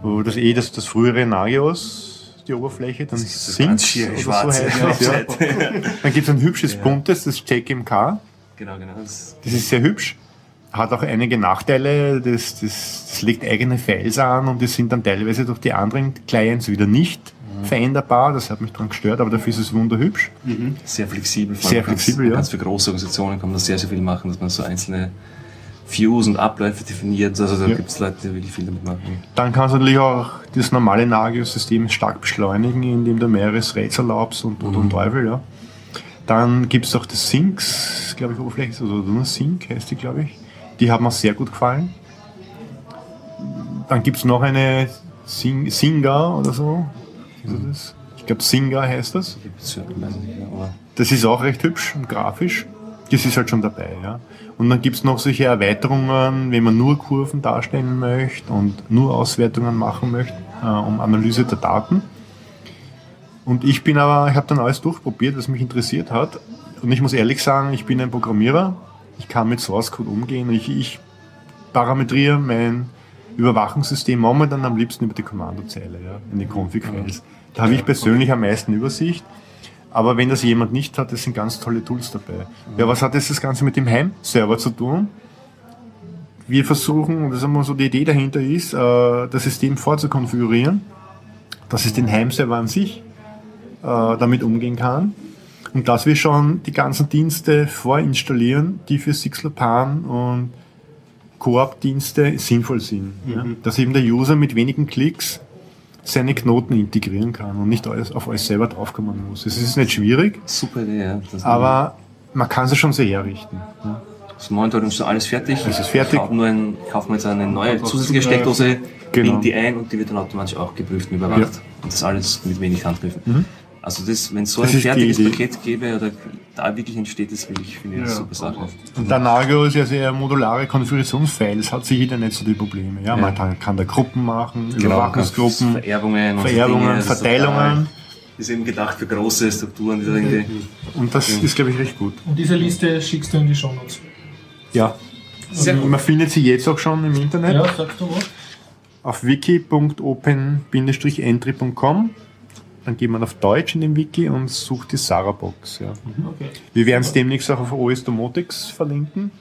Wo das eh das, das frühere Nagios, die Oberfläche, dann schiere, oder so schwarze heißt ja. Webseite. Dann gibt es ein hübsches buntes, das JMK. Genau, genau. Das, Das ist sehr hübsch. Hat auch einige Nachteile. Das, das, das legt eigene Files an und die sind dann teilweise durch die anderen Clients wieder nicht veränderbar. Das hat mich dran gestört, aber dafür ist es wunderhübsch. sehr flexibel. Sehr flexibel, ja. kann's für große Organisationen kann man das sehr, sehr viel machen, dass man so einzelne Views und Abläufe definiert. Also da Ja. gibt es Leute, die wirklich viel damit machen. Dann kannst du natürlich auch das normale Nagios-System stark beschleunigen, indem du mehrere Threads erlaubst und, und, und Teufel, ja. Dann gibt es auch das Syncs, glaube ich, Oberfläche, oder nur Sync heißt die, glaube ich. Die haben mir sehr gut gefallen. Dann gibt es noch eine Sing Singer oder so. Ist das? Ich glaube, Singer heißt das. Das ist auch recht hübsch und grafisch. Das ist halt schon dabei, ja. Und dann gibt's noch solche Erweiterungen, wenn man nur Kurven darstellen möchte und nur Auswertungen machen möchte, äh, um Analyse der Daten. Und ich bin aber, ich habe dann alles durchprobiert, was mich interessiert hat. Und ich muss ehrlich sagen, ich bin ein Programmierer. Ich kann mit Source Code umgehen. Ich, ich parametriere mein Überwachungssystem momentan am liebsten über die Kommandozeile, ja, in den Config-Files. Da habe ich persönlich am meisten Übersicht. Aber wenn das jemand nicht hat, das sind ganz tolle Tools dabei. Ja, was hat jetzt das Ganze mit dem Heimserver zu tun? Wir versuchen, und das ist einmal so die Idee dahinter ist, äh, das System vorzukonfigurieren, dass es den Heimserver an sich äh, damit umgehen kann. Und dass wir schon die ganzen Dienste vorinstallieren, die für Sixlopan und Koop-Dienste sinnvoll sind. Ja? Dass eben der User mit wenigen Klicks seine Knoten integrieren kann und nicht alles, auf alles selber draufkommen muss. Es ist nicht schwierig, super Idee, ja. Aber man kann es schon so herrichten. Ja? Das Monitoring ist schon alles fertig. Es ist fertig. Kaufen nur ein, kaufen wir jetzt eine neue zusätzliche Steckdose, Genau. binden die ein und die wird dann automatisch auch geprüft und überwacht. Ja. Und das alles mit wenig Handgriffen. Also das, wenn es so Das ein fertiges. Paket gäbe oder da wirklich entsteht, das will ich, finde ich eine Ja. super Sache. Und der Nago ist ja sehr modulare Konfigurationsfiles, hat sicher nicht so die Probleme. Ja, man kann, da Gruppen machen, Überwachungsgruppen, Vererbungen, Vererbungen, Dinge, das ist Verteilungen. Ist eben gedacht für große Strukturen, die da irgendwie. Und das ist, glaube ich, recht gut. Und diese Liste schickst du in die Shownotes. Ja. Sehr gut. Man findet sie jetzt auch schon im Internet Ja, sagst du was? auf wiki.open-entry.com. Dann geht man auf Deutsch in den Wiki und sucht die Sarah-Box. Ja. Okay. Wir werden es demnächst auch auf OS Domotics verlinken.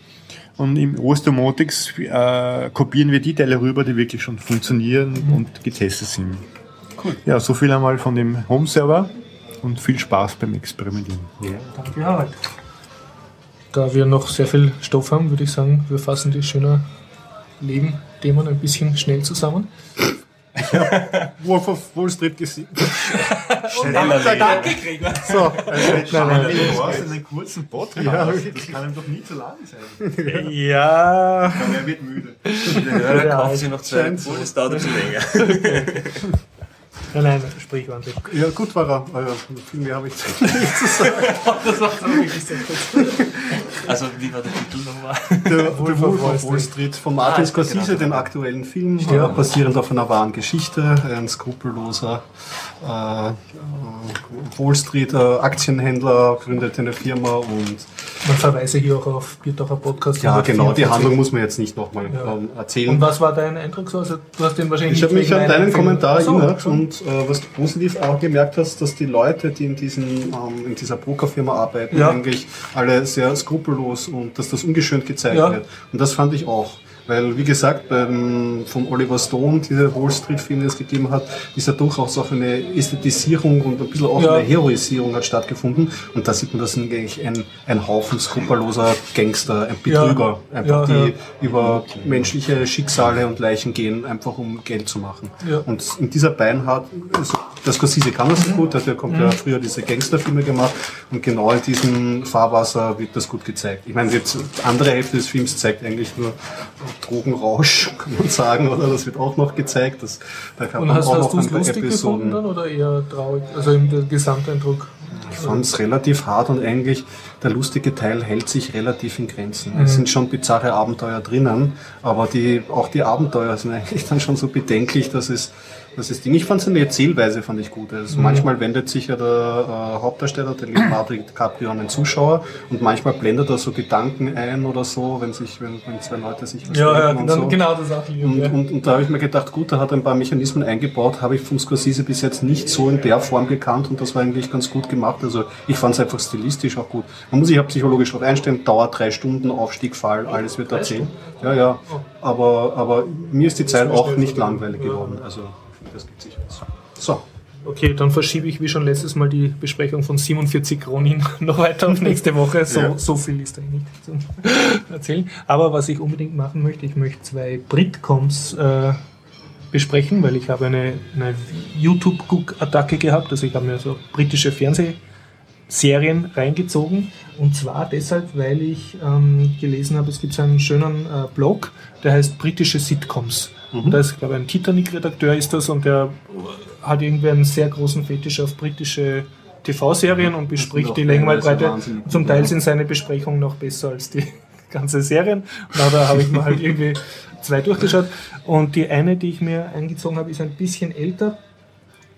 Und im OS Domotics äh, kopieren wir die Teile rüber, die wirklich schon funktionieren und getestet sind. Cool. Ja, so viel einmal von dem Home-Server und viel Spaß beim Experimentieren. Danke, Harald. Da wir noch sehr viel Stoff haben, würde ich sagen, wir fassen die schöner Leben-Themen ein bisschen schnell zusammen. Wolf of Wall Street gesehen. Schneller Danke, Gregor. So, nein, nein, in einen kurzen Podcast. Ja, das kann ihm doch nie zu lang sein. Ja. Aber er wird müde. Der Hörer Ja, kauft sich noch zwei, obwohl es dauert ein bisschen länger. Nein, nein, sprich ordentlich. Ja, gut war er. Also, viel mehr habe ich nicht zu sagen. Das macht aber wirklich sehr kurz. Also, wie war der Titel nochmal? Der Wolf Wolf, of Wall Street von Martin Ah, genau. Scorsese, den aktuellen Film, äh, basierend auf einer wahren Geschichte. Ein skrupelloser äh, Wall Street äh, Aktienhändler, gründet eine Firma und Man verweise hier auch auf Bierdacher Podcast. ja, genau, die 144. Handlung muss man jetzt nicht nochmal Ja. ähm, erzählen. Und was war dein Eindruck so? Also, du hast den wahrscheinlich Ich habe mich an deinen Kommentar so, erinnert schon. und äh, was du positiv auch gemerkt hast, dass die Leute, die in, diesen, ähm, in dieser Pokerfirma arbeiten, Ja. eigentlich alle sehr skrupellos und dass das ungeschönt gezeigt Ja. wird. Und das fand ich auch. Weil, wie gesagt, beim, von Oliver Stone, dieser Wall Street-Film, den es gegeben hat, ist ja durchaus auch eine Ästhetisierung und ein bisschen auch Ja. eine Heroisierung hat stattgefunden. Und da sieht man, das sind eigentlich ein, ein Haufen skrupelloser Gangster, ein Betrüger, einfach Ja, die ja. über menschliche Schicksale und Leichen gehen, einfach um Geld zu machen. Ja. Und in dieser Beinhard, also der Scorsese kann das gut, der kommt ja früher diese Gangsterfilme gemacht und genau in diesem Fahrwasser wird das gut gezeigt. Ich meine, jetzt die andere Hälfte des Films zeigt eigentlich nur Drogenrausch, kann man sagen, oder? Das wird auch noch gezeigt. Das, da kann Und man hast, auch hast noch du es lustig gefunden dann oder eher traurig? Also im Gesamteindruck? Ich fand es relativ hart und eigentlich der lustige Teil hält sich relativ in Grenzen. Mhm. Es sind schon bizarre Abenteuer drinnen, aber die, auch die Abenteuer sind eigentlich dann schon so bedenklich, dass es das ist Ding. Ich fand seine Erzählweise fand ich gut. Mhm. Also Manchmal wendet sich ja der äh, Hauptdarsteller, der Leonardo DiCaprio, an den Zuschauer und manchmal blendet er so Gedanken ein oder so, wenn sich, wenn, wenn zwei Leute sich was Ja, ja, und dann, so. genau das auch lieb. Und, Ja. und, und da habe ich mir gedacht, gut, da hat er ein paar Mechanismen eingebaut, habe ich vom Scorsese bis jetzt nicht so in der Form gekannt und das war eigentlich ganz gut gemacht. Also ich fand es einfach stilistisch auch gut. Man muss sich auch psychologisch darauf einstellen, dauert drei Stunden, Aufstieg, Fall, alles wird erzählt. Ja, ja. Aber, aber mir ist die Zeit auch nicht langweilig Ja. geworden. Also das geht sich aus. So. Okay, dann verschiebe ich wie schon letztes Mal die Besprechung von 47 Ronin noch weiter auf nächste Woche. So, Ja. so viel ist da nicht zu erzählen. Aber was ich unbedingt machen möchte, ich möchte zwei Britcoms äh, besprechen, weil ich habe eine, eine YouTube-Guck-Attacke gehabt. Also ich habe mir so britische Fernsehserien reingezogen. Und zwar deshalb, weil ich ähm, gelesen habe, es gibt so einen schönen äh, Blog, der heißt britische Sitcoms. Und da ist, glaube ich, ein Titanic-Redakteur ist das und der hat irgendwie einen sehr großen Fetisch auf britische TV-Serien und bespricht die Länge mal teilweise Breite. wahnsinnig Zum Teil ja. sind seine Besprechungen noch besser als die ganze Serien. Na, da habe ich mir halt irgendwie zwei durchgeschaut. Und die eine, die ich mir eingezogen habe, ist ein bisschen älter.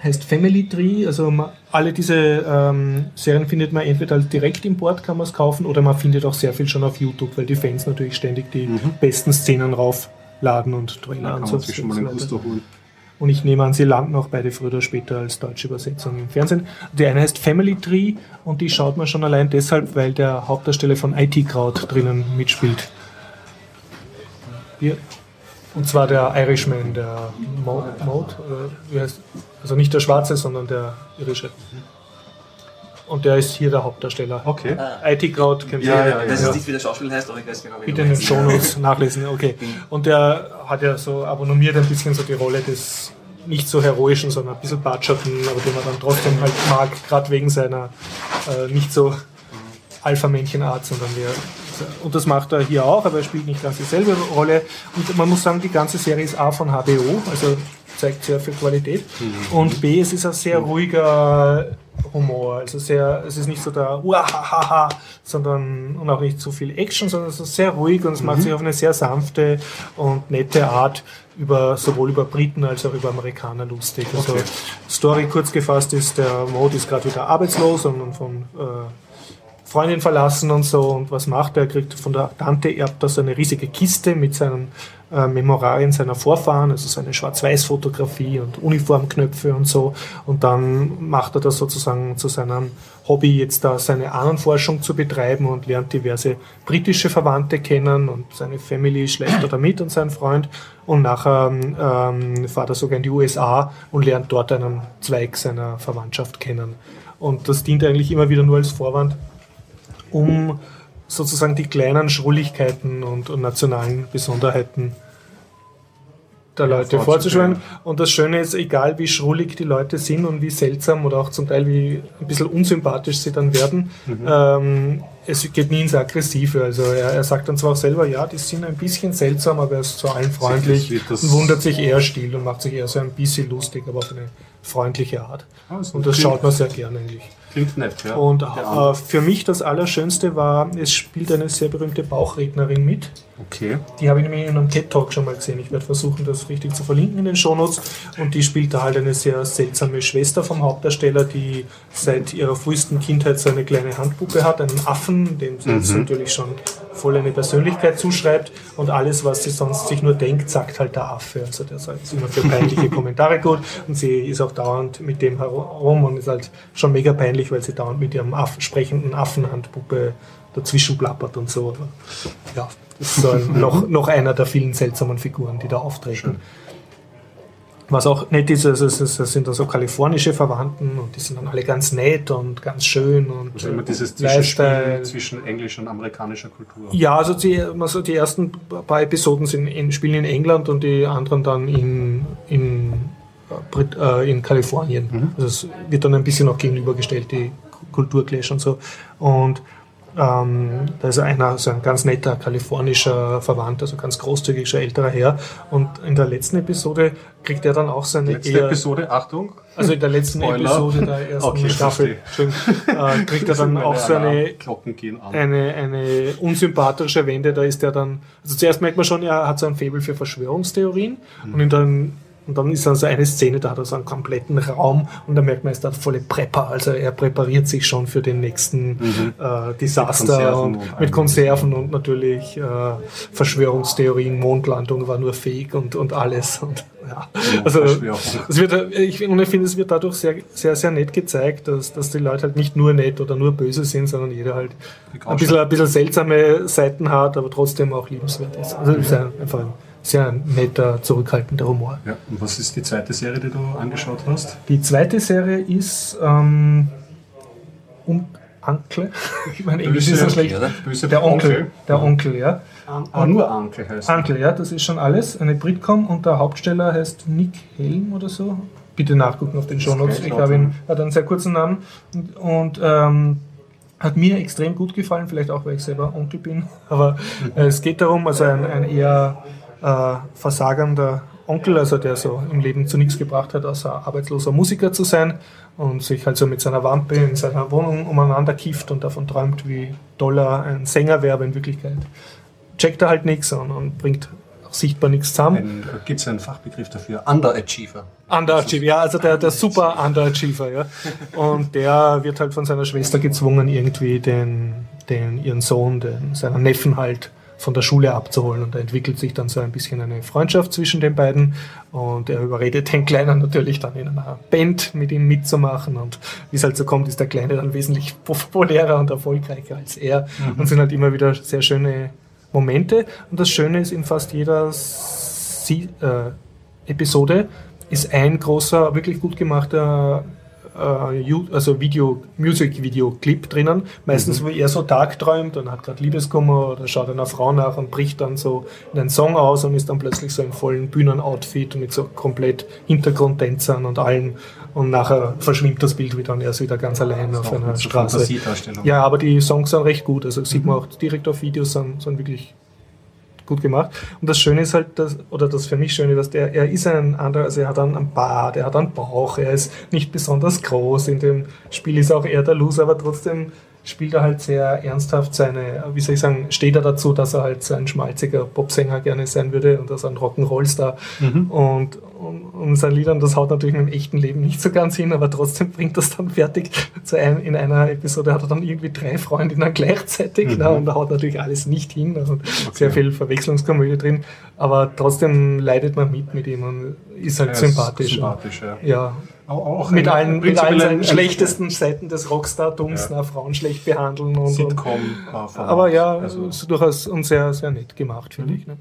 Heißt Family Tree. Also man, alle diese ähm, Serien findet man entweder als Direktimport kann man es kaufen oder man findet auch sehr viel schon auf YouTube, weil die Fans natürlich ständig die besten Szenen raufladen und Trailer Mhm. Und so, weiter. Und ich nehme an, sie landen auch beide früher oder später als deutsche Übersetzung im Fernsehen. Die eine heißt Family Tree und die schaut man schon allein deshalb, weil der Hauptdarsteller von IT Crowd drinnen mitspielt. Hier. Und zwar der Irishman, der Mo Mode, oder wie heißt, also nicht der Schwarze, sondern der Irische. Und der ist hier der Hauptdarsteller. Okay. IT Crowd kennt Ja, ihr. ja, ja. Das ist nicht wie der Schauspieler heißt, aber ich weiß genau, wie Bitte in den. Shownotes nachlesen, okay. Und der hat ja so abonniert ein bisschen so die Rolle des nicht so heroischen, sondern ein bisschen Batschatten, aber den man dann trotzdem halt mag, gerade wegen seiner äh, nicht so Alpha-Männchen-Art, sondern wir, und das macht er hier auch, aber er spielt nicht ganz dieselbe Rolle. Und man muss sagen, die ganze Serie ist A von HBO, also zeigt sehr viel Qualität. Und B, es ist ein sehr ruhiger Humor. Also sehr, es ist nicht so der Uahaha, sondern und auch nicht so viel Action, sondern es ist sehr ruhig und es macht sich auf eine sehr sanfte und nette Art über sowohl über Briten als auch über Amerikaner lustig. Also Okay. Story kurz gefasst ist, der Mode ist gerade wieder arbeitslos und von äh, Freundin verlassen und so. Und was macht er? Er kriegt von der Tante erbt er so eine riesige Kiste mit seinen äh, Memorarien seiner Vorfahren, also seine Schwarz-Weiß-Fotografie und Uniformknöpfe und so. Und dann macht er das sozusagen zu seinem Hobby, jetzt da seine Ahnenforschung zu betreiben und lernt diverse britische Verwandte kennen und seine Family schläft da mit und sein Freund. Und nachher ähm, fährt er sogar in die USA und lernt dort einen Zweig seiner Verwandtschaft kennen. Und das dient eigentlich immer wieder nur als Vorwand, um sozusagen die kleinen Schrulligkeiten und, nationalen Besonderheiten der Leute vorzuschlagen. Und das Schöne ist, egal wie schrullig die Leute sind und wie seltsam oder auch zum Teil wie ein bisschen unsympathisch sie dann werden, ähm, es geht nie ins Aggressive. Also er, er sagt dann zwar auch selber, ja, die sind ein bisschen seltsam, aber er ist zu allen freundlich und wundert sich eher still und macht sich eher so ein bisschen lustig, aber auf eine freundliche Art. Also, und das schaut man sehr gerne eigentlich. Klingt nett, ja. Und äh, für mich das Allerschönste war, es spielt eine sehr berühmte Bauchrednerin mit. Okay. Die habe ich nämlich in einem TED-Talk schon mal gesehen. Ich werde versuchen, das richtig zu verlinken in den Shownotes. Und die spielt da halt eine sehr seltsame Schwester vom Hauptdarsteller, die seit ihrer frühesten Kindheit so eine kleine Handpuppe hat, einen Affen, dem sie jetzt natürlich schon voll eine Persönlichkeit zuschreibt. Und alles, was sie sonst sich nur denkt, sagt halt der Affe. Also der ist halt immer für peinliche Kommentare gut. Und sie ist auch dauernd mit dem herum und ist halt schon mega peinlich, weil sie dauernd mit ihrem Affen, sprechenden Affenhandpuppe dazwischen plappert und so. Ja, das ist so ein, noch, noch einer der vielen seltsamen Figuren, die da auftreten. Was auch nett ist, also es, es es sind da so kalifornische Verwandten und die sind dann alle ganz nett und ganz schön und Also immer dieses äh. Zwischenspiel zwischen englischer und amerikanischer Kultur. Ja, also die, also die ersten paar Episoden sind in, spielen in England und die anderen dann in, in, äh, äh, in Kalifornien. Also es wird dann ein bisschen auch gegenübergestellt, die Kulturclash und so. Und ähm, da ist einer, so ein ganz netter kalifornischer Verwandter, so ganz großzügiger älterer Herr. Und in der letzten Episode kriegt er dann auch seine Letzte eher, Episode, Achtung. also in der letzten Spoiler. Episode der ersten Okay, Staffel, Entschuldigung, äh, kriegt er dann auch so eine Glocken gehen an. eine, eine unsympathische Wende, da ist er dann, also zuerst merkt man schon, er hat so ein Faible für Verschwörungstheorien und, in dann, und dann ist dann so eine Szene, da hat er so einen kompletten Raum und da merkt man, er ist da volle Prepper, also er präpariert sich schon für den nächsten äh, Desaster Konserven und, mit. Konserven und natürlich äh, Verschwörungstheorien, Mondlandung war nur Fake und, und alles und ja, also es wird, ich, und ich finde, es wird dadurch sehr, sehr, sehr nett gezeigt, dass, dass die Leute halt nicht nur nett oder nur böse sind, sondern jeder halt ein bisschen, ein bisschen seltsame Seiten hat, aber trotzdem auch liebenswert ist. Also ist ein, einfach ein sehr netter, zurückhaltender Humor. Ja, und was ist die zweite Serie, die du angeschaut hast? Die zweite Serie ist ähm, um Ankle. Ich meine, Englisch ist so schlecht. Böse Der Onkel, der Onkel, ja. Aber nur Onkel heißt Uncle, ja, das ist schon alles. Eine Britcom und der Hauptsteller heißt Nick Helm oder so. Bitte nachgucken auf den Shownotes. Ich habe ihn, hat einen sehr kurzen Namen und, und ähm, hat mir extrem gut gefallen, vielleicht auch, weil ich selber Onkel bin. Aber äh, es geht darum, also ein, ein eher äh, versagender Onkel, also der so im Leben zu nichts gebracht hat, außer arbeitsloser Musiker zu sein und sich halt so mit seiner Wampe in seiner Wohnung umeinander kifft und davon träumt, wie toll er ein Sänger wäre, aber in Wirklichkeit checkt er halt nichts und, und bringt auch sichtbar nichts zusammen. Gibt es einen Fachbegriff dafür? Underachiever. Underachiever, ja, also der, der super Underachiever, ja. Und der wird halt von seiner Schwester gezwungen, irgendwie den, den ihren Sohn, den, seinen Neffen halt von der Schule abzuholen. Und da entwickelt sich dann so ein bisschen eine Freundschaft zwischen den beiden. Und er überredet den Kleinen natürlich dann in einer Band mit ihm mitzumachen. Und wie es halt so kommt, ist der Kleine dann wesentlich populärer und erfolgreicher als er. Und sind halt immer wieder sehr schöne Momente. Und das Schöne ist, in fast jeder Sie äh, Episode ist ein großer, wirklich gut gemachter also Video, Music-Video-Clip drinnen. Meistens, wo er so tagträumt und hat gerade Liebeskummer oder schaut einer Frau nach und bricht dann so in einen Song aus und ist dann plötzlich so im vollen Bühnenoutfit und mit so komplett Hintergrundtänzern und allem. Und nachher verschwimmt das Bild wieder und er ist wieder ganz allein auf einer Straße. Ja, aber die Songs sind recht gut. Also sieht man auch direkt auf Videos, sind, sind wirklich gut gemacht. Und das Schöne ist halt, dass, oder das für mich Schöne, dass der, er ist ein anderer, also er hat einen, Bart, er hat einen Bauch, er ist nicht besonders groß. In dem Spiel ist auch er der Loser, aber trotzdem spielt er halt sehr ernsthaft seine, wie soll ich sagen, steht er dazu, dass er halt so ein schmalziger Popsänger gerne sein würde und dass er ein Rock'n'Roll-Star. Und, und, und sein Liedern, das haut natürlich im echten Leben nicht so ganz hin, aber trotzdem bringt das dann fertig. Zu ein, in einer Episode hat er dann irgendwie drei Freundinnen gleichzeitig ne, und da haut natürlich alles nicht hin. Also sehr viel Verwechslungskomödie drin, aber trotzdem leidet man mit mit ihm und ist halt ist sympathisch. sympathisch, ja. ja. Auch, Mit allen, mit allen schlechtesten Seiten des Rockstar-Tums, Ja. Frauen schlecht behandeln und, und Sitcom. äh, aber ja, also, durchaus und sehr, sehr nett gemacht, finde ich. Ne?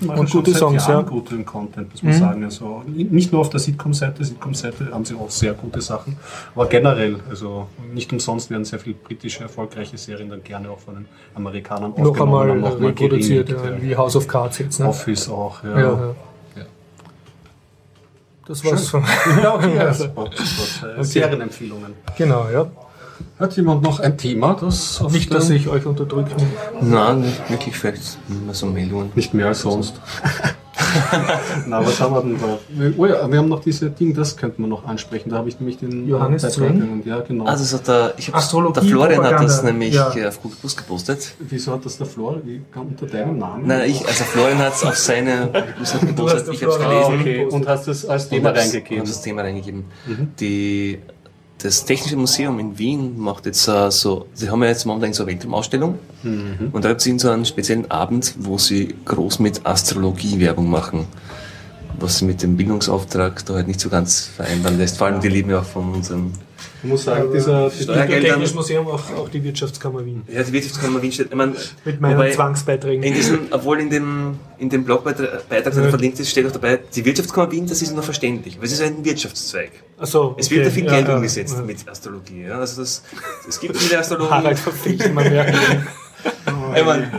machen und gute Songs, Jahren ja. Mhm. guten Content, muss man sagen. Also nicht nur auf der Sitcom-Seite, Sitcom-Seite haben sie auch sehr gute Sachen, aber generell, also nicht umsonst werden sehr viele britische erfolgreiche Serien dann gerne auch von den Amerikanern Noch aufgenommen einmal und noch mal reproduziert, geremaked, ja, wie House of Cards jetzt. Ne? Office auch, ja. Ja, ja. Ja. Das war's von. Ja, okay, ja, Also, super. Äh, Serienempfehlungen. Genau, ja. Hat jemand noch ein Thema, das auf Nicht, dass ich euch unterdrücke. Nein, nicht wirklich, vielleicht nur so Meldungen. nicht mehr als sonst. Na, was haben wir denn da? Oh ja, wir haben noch diese Ding, das könnten wir noch ansprechen. Da habe ich nämlich den Johannes genannt. Ja, genau. Also das hat der, ich der Florian hat das nämlich Ja. äh, auf Google Plus gepostet. Wieso hat das der Flor wie, unter deinem Namen? Nein, ich, also Florian hat es auf seine Plus hast gepostet, ich habe es Florian ah, gelesen. okay. Und hast das als Thema reingegeben. und das Thema reingegeben. Mhm. Die, das Technische Museum in Wien macht jetzt äh, so, sie haben ja jetzt momentan so eine Weltraumausstellung Mhm. und da gibt es so einen speziellen Abend, wo sie groß mit Astrologie Werbung machen. Was sie mit dem Bildungsauftrag da halt nicht so ganz vereinbaren lässt. Vor allem, die leben ja auch von unserem Ich muss sagen, dieser, Steuer- Das Steuergeldern- Technische Museum, auch, auch die Wirtschaftskammer Wien. Ja, die Wirtschaftskammer Wien steht. Ich mein, Mit meinen wobei Zwangsbeiträgen. In diesem, obwohl in dem, in dem Blogbeitrag, Beitrag, der Ja. verlinkt ist, steht auch dabei, die Wirtschaftskammer Wien, das ist noch verständlich, weil es ist ein Wirtschaftszweig. Achso, Es wird da viel Geld ja, umgesetzt ja. mit Astrologie. Ja? Also das, es gibt viele Astrologen. Harald verpflichtet man ja. Ich, mein,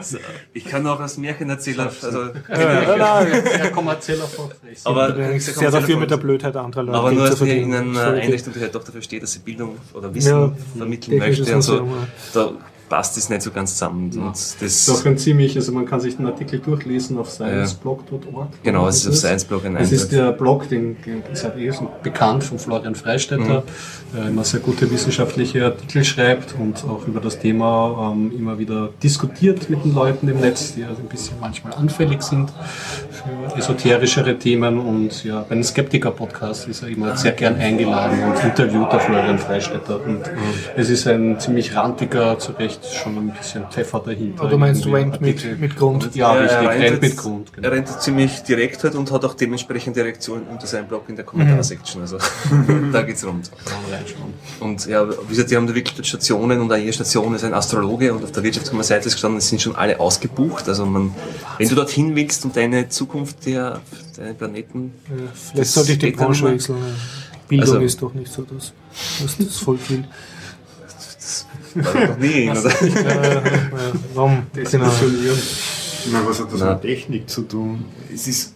so, ich kann auch als Märchenerzähler. Also, ja, nein. sehr kommerzieller Vortrag. aber Ich bin sehr dafür mit der Blödheit anderer Leute aber nur als in einer. Einrichtung, die halt doch dafür steht, dass sie Bildung oder Wissen Ja, vermitteln möchte und so, da passt es nicht so ganz zusammen. Und das, Das ist auch ein ziemlich, also man kann sich den Artikel durchlesen auf scienceblog.org. genau, es ist auf Das Science Blog ein Es ist der Blog, den den ist halt eh so bekannt von Florian Freistetter, der immer sehr gute wissenschaftliche Artikel schreibt und auch über das Thema ähm, immer wieder diskutiert mit den Leuten im Netz, die also ein bisschen manchmal anfällig sind für esoterischere Themen. Und ja, bei den Skeptiker-Podcast ist er immer sehr gern eingeladen und interviewt der Florian Freistetter. Und es ist ein ziemlich rantiger, zu Recht schon ein bisschen Pfeffer dahinter. Aber du meinst Irgendwie Rant mit, mit Grund? Ja, richtig, er Rant rennt mit Grund. genau. Er rennt ziemlich direkt halt und hat auch dementsprechende Reaktionen unter seinem Blog in der Kommentarsektion. Also da geht's rund. Kann man reinschauen. Und ja, wie gesagt, die haben da wirklich Stationen und eine Station ist ein Astrologe und auf der Wirtschaftskammerseite ist gestanden, es sind schon alle ausgebucht. Also man, wenn du dorthin willst und deine Zukunft der, deine Planeten, Ja, vielleicht Das sollte ich die Branche wechseln. ja. Bildung Also- ist doch nicht so das, was das Volk will. War noch nie, oder? Ja, ja, warum? Genau. Desillusionieren. Ich meine, was hat das Na. mit Technik zu tun? Es ist,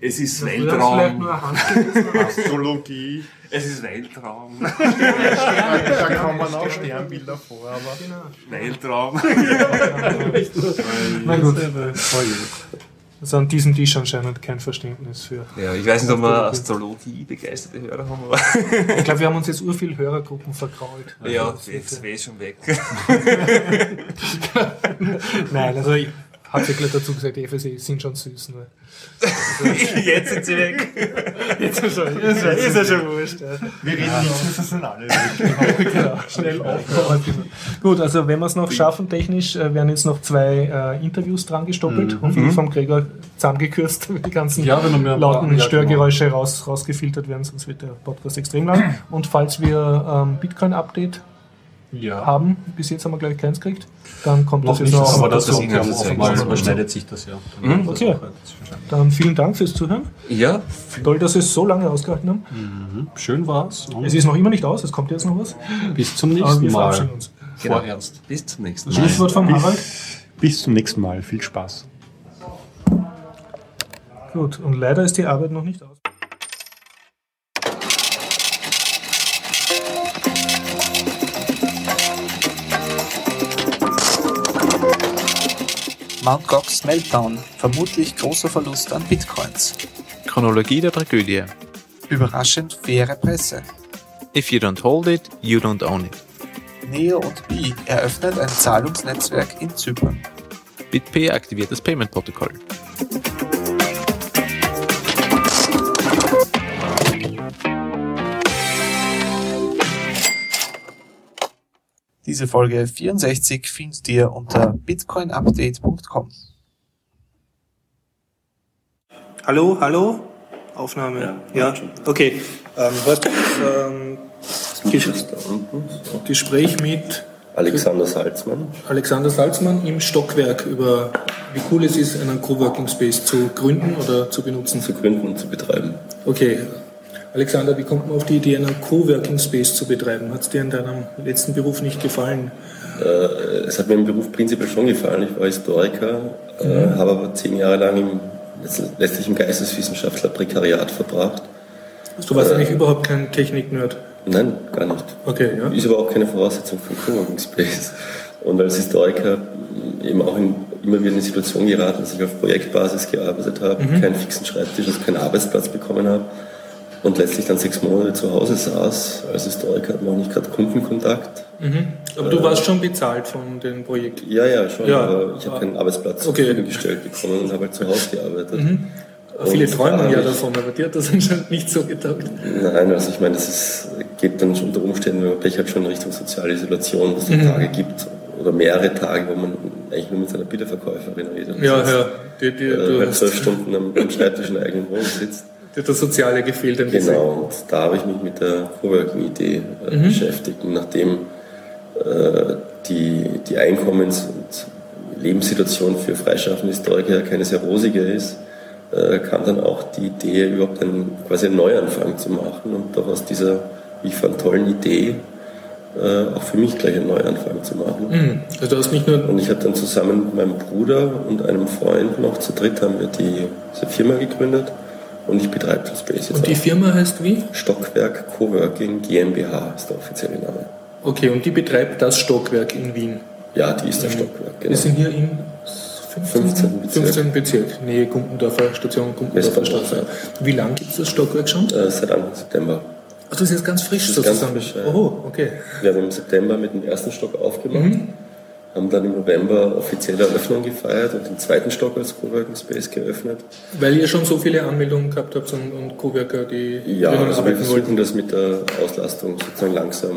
es ist Vielleicht Weltraum. Astrologie. Es ist Weltraum. da kommen auch Sternbilder vor, aber. Weltraum. Na gut. Also an diesem Tisch anscheinend kein Verständnis für. Ja, ich weiß nicht, ob wir Astrologie begeisterte Hörer haben, aber Ich glaube, wir haben uns jetzt ur viel Hörergruppen verkrault. ja, Also, jetzt wäre schon weg. Nein, also ich habe ja gleich dazu gesagt, die FSE sind schon süß. Ne? jetzt sind sie weg. Jetzt ist, schon, ist, ja- ist ja schon wurscht. Ja. Wir reden nichts, das sind alle weg. genau, schnell aufkommen. Gut, also wenn wir es noch schaffen, technisch äh, werden jetzt noch zwei äh, Interviews dran gestoppelt, hoffentlich vom Gregor zusammengekürzt, damit die ganzen Ja, wenn mehr lauten ja, genau. Störgeräusche raus, rausgefiltert werden, sonst wird der Podcast extrem lang. Und falls wir ähm, Bitcoin-Update Ja. haben, bis jetzt haben wir gleich keins gekriegt, dann kommt Noch das nicht, jetzt noch. aber das das oftmals gut. überschneidet sich das ja. Mhm, okay. Dann vielen Dank fürs Zuhören. Ja, Toll, dass Sie es so lange ausgehalten haben. Schön war's. Und Es ist noch immer nicht aus, es kommt jetzt noch was. bis zum Aber nächsten wir Mal. verabschieden uns. Vorerst. bis zum nächsten Mal. Schlusswort vom Harald. Bis zum nächsten Mal. Viel Spaß. Gut, und leider ist die Arbeit noch nicht aus. Mt. Gox Meltdown, vermutlich großer Verlust an Bitcoins. Chronologie der Tragödie. Überraschend faire Presse. If you don't hold it, you don't own it. Neo und Bi eröffnet ein Zahlungsnetzwerk in Zypern. BitPay aktiviert das Payment-Protokoll. Diese Folge 64 findet ihr unter bitcoinupdate.com. Hallo, hallo? Aufnahme. Ja, okay. Ähm, heute, ähm, Ges Gespräch mit Alexander Salzmann. Alexander Salzmann im Stockwerk über wie cool es ist, einen Coworking Space zu gründen oder zu benutzen. zu gründen und zu betreiben. Okay. Alexander, wie kommt man auf die Idee, einen Coworking Space zu betreiben? Hat es dir in deinem letzten Beruf nicht gefallen? Äh, Es hat mir im Beruf prinzipiell schon gefallen. Ich war Historiker, äh, habe aber zehn Jahre lang im letztlich im Geisteswissenschaftler Prekariat verbracht. Du warst eigentlich überhaupt kein Technik-Nerd. Nein, gar nicht. Okay, ja. Ist aber auch keine Voraussetzung für einen Coworking Space. Und als Historiker eben auch in immer wieder in eine Situation geraten, dass ich auf Projektbasis gearbeitet habe, keinen fixen Schreibtisch, also keinen Arbeitsplatz bekommen habe und letztlich dann sechs Monate zu Hause saß. Als Historiker hat man auch nicht gerade Kundenkontakt. Aber du warst schon bezahlt von dem Projekt. Ja, ja, schon, Ja. aber ich habe keinen Arbeitsplatz Okay. gestellt bekommen und habe halt zu Hause gearbeitet. Viele Und träumen ja davon, aber dir hat das anscheinend nicht so getaugt. Nein, also ich meine, das ist, geht dann schon unter Umständen, wenn man Pech hat, schon in Richtung soziale Isolation, dass es Mhm. Tage gibt oder mehrere Tage, wo man eigentlich nur mit seiner Bilderverkäuferin redet. Ja, ja. Dir, dir, äh, du halt hast, zwölf Stunden am, am Schreibtisch in der eigenen Wohnung sitzt. Das Soziale gefehlt ein bisschen. Genau, und da habe ich mich mit der Coworking-Idee äh, Mhm. beschäftigt. Und nachdem äh, die, die Einkommens- und Lebenssituation für freischaffende Historiker keine sehr rosige ist, äh, kam dann auch die Idee, überhaupt einen, quasi einen Neuanfang zu machen und doch aus dieser, wie ich fand, tollen Idee äh, auch für mich gleich einen Neuanfang zu machen. Mhm. Also du hast nicht nur Und ich habe dann zusammen mit meinem Bruder und einem Freund noch zu dritt haben wir die, diese Firma gegründet und ich betreibe das Space jetzt Und die auch. Firma heißt wie? Stockwerk Coworking GmbH ist der offizielle Name. Okay, und die betreibt das Stockwerk in Wien. Ja, die ist der Stockwerk, Wir genau. sind hier im 15. 15. Bezirk. 15. Bezirk, Nähe Gumpendorfer Station, Gumpendorfer Straße. Wie lange gibt es das Stockwerk schon? Äh, seit Anfang September. Ach, das ist jetzt ganz frisch Das ist ganz sozusagen. frisch, ja. Oh, okay. Wir haben im September mit dem ersten Stock aufgemacht, haben dann im November offizielle Eröffnung gefeiert und den zweiten Stock als Coworking Space geöffnet. Weil ihr schon so viele Anmeldungen gehabt habt und, und Coworker, die Ja, also wir arbeiten wollten. versuchen das mit der Auslastung sozusagen langsam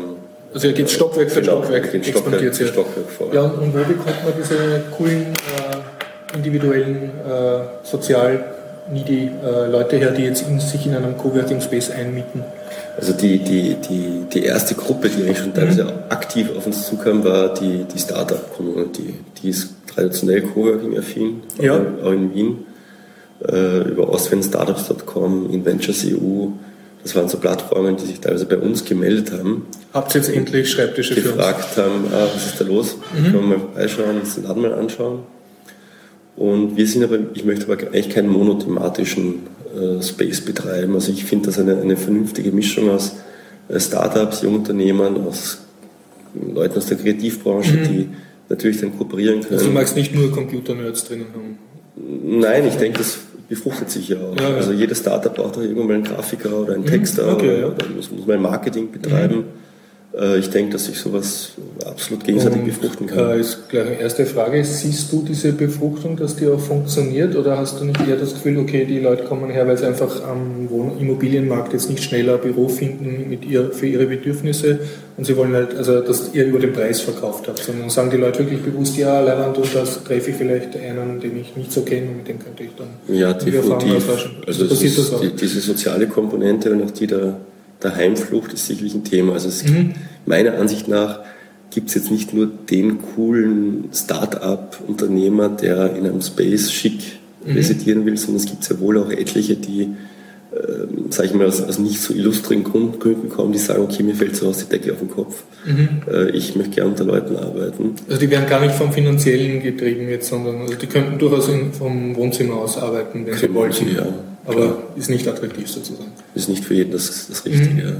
Also ihr geht Stockwerk für Genau, Stockwerk, gehen Stockwerk expandiert für. Stockwerk vor. Ja, und, und wo bekommt man diese coolen, äh, individuellen, äh, sozial needy äh, Leute her, die jetzt in, sich in einem Coworking Space einmieten? Also die, die, die, die erste Gruppe, die eigentlich schon teilweise aktiv auf uns zukam, war die, die Startup-Community. Die ist traditionell Coworking-affin, Ja. auch, in Wien. Äh, über ostwendstartups.com, Inventures.eu. Das waren so Plattformen, die sich teilweise bei uns gemeldet haben, Habt ihr jetzt endlich Schreibtische für uns? gefragt haben, ah, was ist da los? Können wir mal vorbeischauen, uns den Laden mal anschauen. Und wir sind aber, ich möchte aber eigentlich keinen monothematischen äh, Space betreiben. Also ich finde das eine, eine vernünftige Mischung aus äh, Startups, Jungunternehmern, aus Leuten aus der Kreativbranche, die natürlich dann kooperieren können. Also du magst nicht nur Computer-Nerds drinnen haben. Nein, ich denke, das befruchtet sich ja auch. Ja, ja. Also jedes Startup braucht auch irgendwann mal einen Grafiker oder einen Texter okay, oder, ja. oder muss, muss man Marketing betreiben. Äh, Ich denke, dass sich sowas absolut gegenseitig befruchten kann. Äh, ist gleich eine erste Frage. Siehst du diese Befruchtung, dass die auch funktioniert? Oder hast du nicht eher das Gefühl, okay, die Leute kommen her, weil sie einfach am Wohn- Immobilienmarkt jetzt nicht schneller ein Büro finden mit ihr, für ihre Bedürfnisse und sie wollen halt, also dass ihr über den Preis verkauft habt, sondern sagen die Leute wirklich bewusst, ja, Leihwand und das treffe ich vielleicht einen, den ich nicht so kenne und mit dem könnte ich dann Ja, definitiv. Also Passiert ist das die, diese soziale Komponente und auch die der, der Heimflucht ist sicherlich ein Thema. Also es, Mhm. meiner Ansicht nach gibt es jetzt nicht nur den coolen Start-up-Unternehmer, der in einem Space schick Mhm. residieren will, sondern es gibt sehr wohl auch etliche, die, ähm, sage ich mal, aus, aus nicht so illustren Gründen kommen, die sagen, okay, mir fällt zu Hause die Decke auf den Kopf. Mhm. Äh, ich möchte gerne unter Leuten arbeiten. Also die werden gar nicht vom Finanziellen getrieben jetzt, sondern also die könnten durchaus vom Wohnzimmer aus arbeiten, wenn sie wollten. ja. Aber ist nicht attraktiv sozusagen. ist nicht für jeden das, das Richtige. Mhm.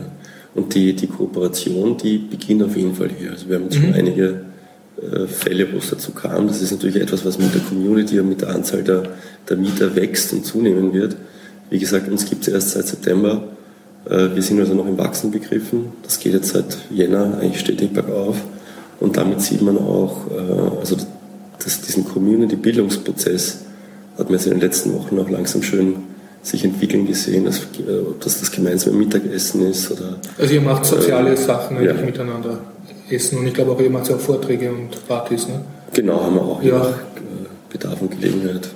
Und die, die Kooperation, die beginnt auf jeden Fall hier. Also wir haben jetzt Mhm. schon einige äh, Fälle, wo es dazu kam. Das ist natürlich etwas, was mit der Community und mit der Anzahl der, der Mieter wächst und zunehmen wird. Wie gesagt, uns gibt es erst seit September. Äh, wir sind also noch im Wachsen begriffen. Das geht jetzt seit Jänner eigentlich stetig bergauf. Und damit sieht man auch, äh, also das, diesen Community-Bildungsprozess hat man jetzt in den letzten Wochen auch langsam schön sich entwickeln gesehen, dass, äh, ob das das gemeinsame Mittagessen ist oder Also ihr macht soziale Ähm, Sachen eigentlich ja. miteinander essen und ich glaube auch ihr macht ja auch Vorträge und Partys, ne? genau haben wir auch Ja. äh, Bedarf und Gelegenheit.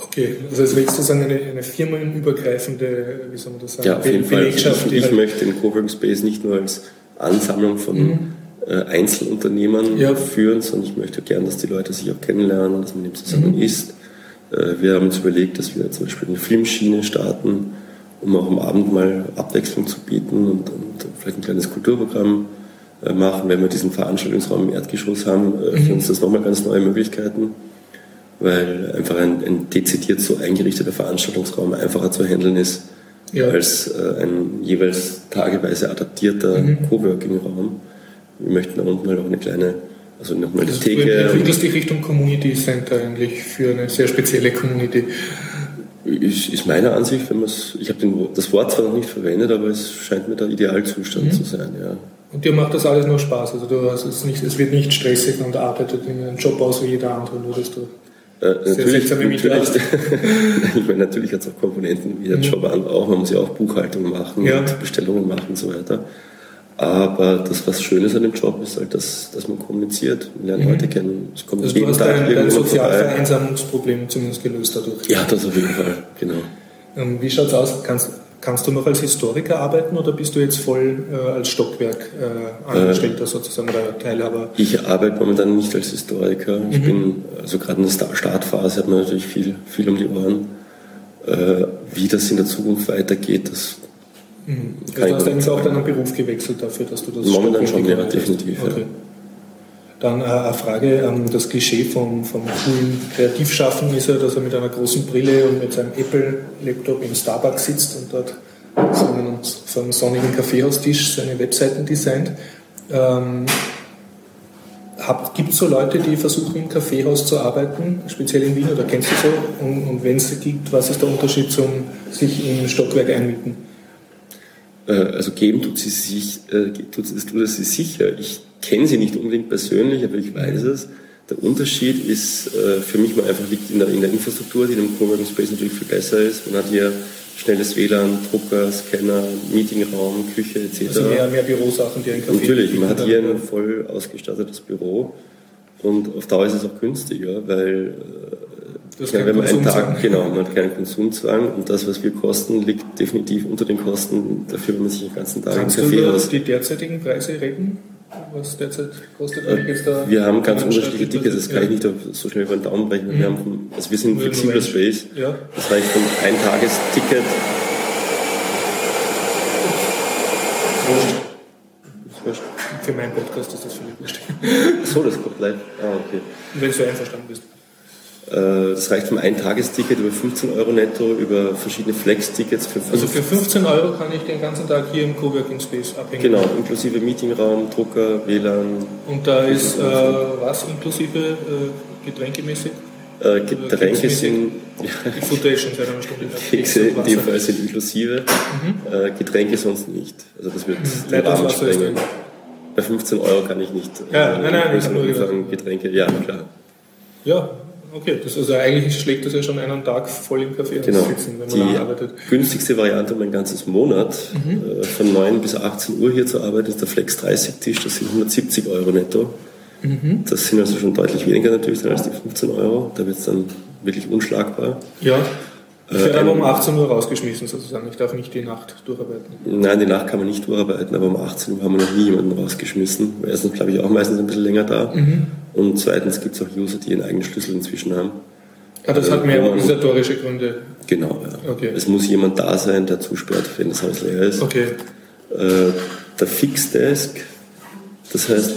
Okay, also es wäre sozusagen eine, eine firmenübergreifende, wie soll man das sagen, Ja, auf jeden Fall. Ich, ich halt- möchte den Coworking Space nicht nur als Ansammlung von äh, Einzelunternehmern Mhm. Ja. führen, sondern ich möchte gern, dass die Leute sich auch kennenlernen, dass man eben zusammen Mhm. isst. Äh, wir haben uns überlegt, dass wir zum Beispiel eine Filmschiene starten, um auch am Abend mal Abwechslung zu bieten und, und vielleicht ein kleines Kulturprogramm äh, machen. Wenn wir diesen Veranstaltungsraum im Erdgeschoss haben, äh, Mhm. für uns das nochmal ganz neue Möglichkeiten weil einfach ein, ein dezidiert so eingerichteter Veranstaltungsraum einfacher zu handeln ist Ja. als ein jeweils tageweise adaptierter Mhm. Coworking-Raum. Wir möchten da unten halt auch eine kleine Also nochmal die Also du Theke. entwickelst dich Richtung Community Center eigentlich für eine sehr spezielle Community. Ist, ist meine Ansicht, wenn man es, ich habe das Wort zwar noch nicht verwendet, aber es scheint mir der Idealzustand Mhm. zu sein, ja. Und dir macht das alles nur Spaß. Also du hast es nicht, es wird nicht stressig und arbeitet in einem Job aus wie jeder andere, nur dass du Äh, natürlich, natürlich, ich meine, natürlich hat es auch Komponenten, wie der Job an auch. Man muss ja auch Buchhaltung machen Ja. und Bestellungen machen und so weiter. Aber das, was schön ist an dem Job, ist halt, dass, dass man kommuniziert. Man lernt Leute kennen. Es kommt Also du jeden hast Tag dein. Sozialvereinsamungsproblem zumindest gelöst dadurch. Ja, das auf jeden Fall, genau. Ähm, Wie schaut's aus? Kannst, kannst du noch als Historiker arbeiten oder bist du jetzt voll äh, als Stockwerk äh, Angestellter sozusagen oder Teilhaber? Ich arbeite momentan nicht als Historiker. Mhm. Ich bin, also gerade in der Sta- Startphase hat man natürlich viel, viel um die Ohren. Äh, wie das in der Zukunft weitergeht, das Mhm. Also du hast eigentlich auch deinen Beruf gewechselt dafür, dass du das Momentan schon, ja, definitiv, ja. Okay. Dann äh, eine Frage, ähm, das Klischee vom, vom coolen Kreativschaffen ist ja, dass er mit einer großen Brille und mit seinem Apple-Laptop im Starbucks sitzt und dort so einen, so einem sonnigen Kaffeehaustisch seine Webseiten designt. Ähm, Gibt es so Leute, die versuchen im Kaffeehaus zu arbeiten, speziell in Wien, oder kennst du so? Und, und wenn es sie gibt, was ist der Unterschied zum sich im Stockwerk einmieten? Äh, also geben tut sie sich, äh, tut, es tut es sie sicher. Ich kenne sie nicht unbedingt persönlich, aber ich weiß es. Der Unterschied ist äh, für mich mal einfach liegt in der, in der Infrastruktur, die in einem Coworking Space natürlich viel besser ist. Man hat hier schnelles WLAN, Drucker, Scanner, Meetingraum, Küche etc. Also mehr, mehr Bürosachen, die ein Café Natürlich, man hat hier ein voll ausgestattetes Büro und auf Dauer ist es auch günstiger, weil Äh, ja, wenn man einen. Tag, genau, man hat keinen Konsumzwang und das, was wir kosten, liegt definitiv unter den Kosten dafür, wenn man sich den ganzen Tag im Kannst du Café über die derzeitigen Preise reden? Was derzeit kostet, jetzt da Wir haben ganz unterschiedliche Tickets, das kann ich nicht so schnell über den Daumen brechen. Wir, haben, also wir sind ein flexibler. Space. Ja. Das reicht von ein Tagesticket. Wurscht. Für meinen Podcast ist das völlig wurscht. So, das kommt live. Ah, okay. Wenn du einverstanden bist. Äh, Das reicht vom Ein-Tagesticket über 15 Euro netto, über verschiedene Flex-Tickets für 5 Also für 15 Euro kann ich den ganzen Tag hier im Coworking Space abhängen. Genau, inklusive Meetingraum, Drucker, WLAN, Und da ist äh, was inklusive äh, getränkemäßig? äh, Getränke sind, seit einer Stunde. Fixe in dem. Fall sind inklusive, äh, Getränke sonst nicht. Also das wird den Rahmen sprengen. Bei 15 Euro kann ich nicht Ja, nein, nein, ich nur Umfang Getränke, ja klar. Ja, okay. Das also eigentlich schlägt das ja schon einen Tag voll im Café Genau. sitzen, wenn man da arbeitet. Die günstigste Variante, um ein ganzes Monat Mhm. äh, von 9 bis 18 Uhr hier zu arbeiten, ist der Flex 30 Tisch. Das sind 170 Euro netto. Mhm. Das sind also schon deutlich weniger natürlich dann als die 15 Euro. Da wird es dann wirklich unschlagbar. Ja. Ich Äh, werde aber um 18 Uhr rausgeschmissen sozusagen. Ich darf nicht die Nacht durcharbeiten. Nein, die Nacht kann man nicht durcharbeiten, aber um 18 Uhr haben wir noch nie jemanden rausgeschmissen. Erstens bleibe ich auch meistens ein bisschen länger da. Mhm. Und zweitens gibt es auch User, die ihren eigenen Schlüssel inzwischen haben. Ah, das Äh, hat mehr organisatorische Gründe. Genau, ja. Okay. Es muss jemand da sein, der zusperrt, wenn das Haus leer ist. Okay. Äh, der Fixdesk, das heißt,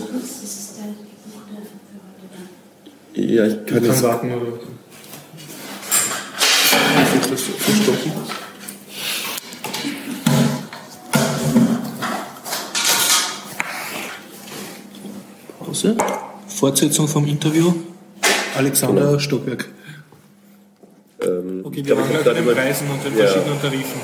ja, ich kann Ich kann jetzt, warten oder. Das. Pause. Fortsetzung vom Interview. Alexander Genau. Stockwerk. ähm, Okay, wir waren gerade bei den über, Preisen und den Ja. verschiedenen Tarifen.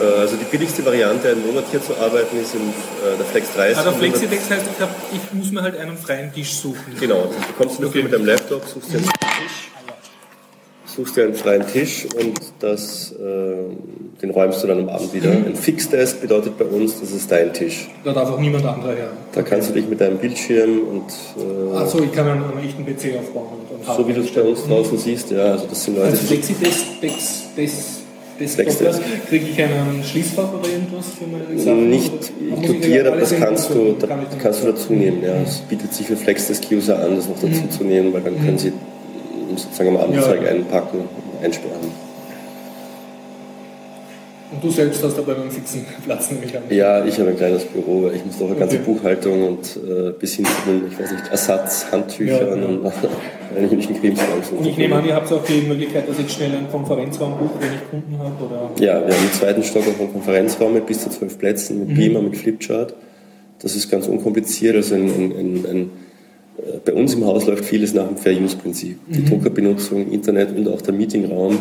äh, also die billigste Variante, einen Monat hier zu arbeiten, ist in, äh, der Flex 30. Ah, der und Flexidex heißt, ich, hab, ich muss mir halt einen freien Tisch suchen. Genau, das bekommst du Okay. mit deinem Laptop, suchst dir einen Tisch, suchst dir einen freien Tisch und das, äh, den räumst du dann am Abend wieder. Mhm. Ein Fixdesk bedeutet bei uns, das ist dein Tisch. Da darf auch niemand anderer her. Da kannst du dich mit deinem Bildschirm und äh, Achso, ich kann einen, einen echten PC aufbauen. Und, und so wie du es bei uns draußen siehst, ja, also das sind Leute, Als Flexidesk. Desktop kriege ich einen Schließfach oder irgendwas für meine Sachen? nicht inkludiert, aber das kannst du, da, kannst du dazu nehmen. Ja. Es bietet sich für Flexdesk-User an, das noch dazu zu nehmen, weil dann können sie sozusagen am Abendzeug Ja. einpacken, einsperren. Und du selbst hast aber einen fixen Platz, nehme ich an. Ja, ich habe ein kleines Büro, weil ich muss doch eine ganze Okay. Buchhaltung und äh, bis hin zu den, ich weiß nicht, Ersatz, Handtüchern Ja, ja. und eigentlich Krimskrams. Und ich nehme an, ihr habt auch die Möglichkeit, dass ich schnell einen Konferenzraum buche, wenn ich Kunden habe? Oder? Ja, wir haben im zweiten Stock auch einen Konferenzraum mit bis zu zwölf Plätzen, Mhm. mit Beamer, mit Flipchart. Das ist ganz unkompliziert. Also ein, ein, ein, ein, bei uns im Haus läuft vieles nach dem Fair-Use-Prinzip. Die Druckerbenutzung, Internet und auch der Meetingraum.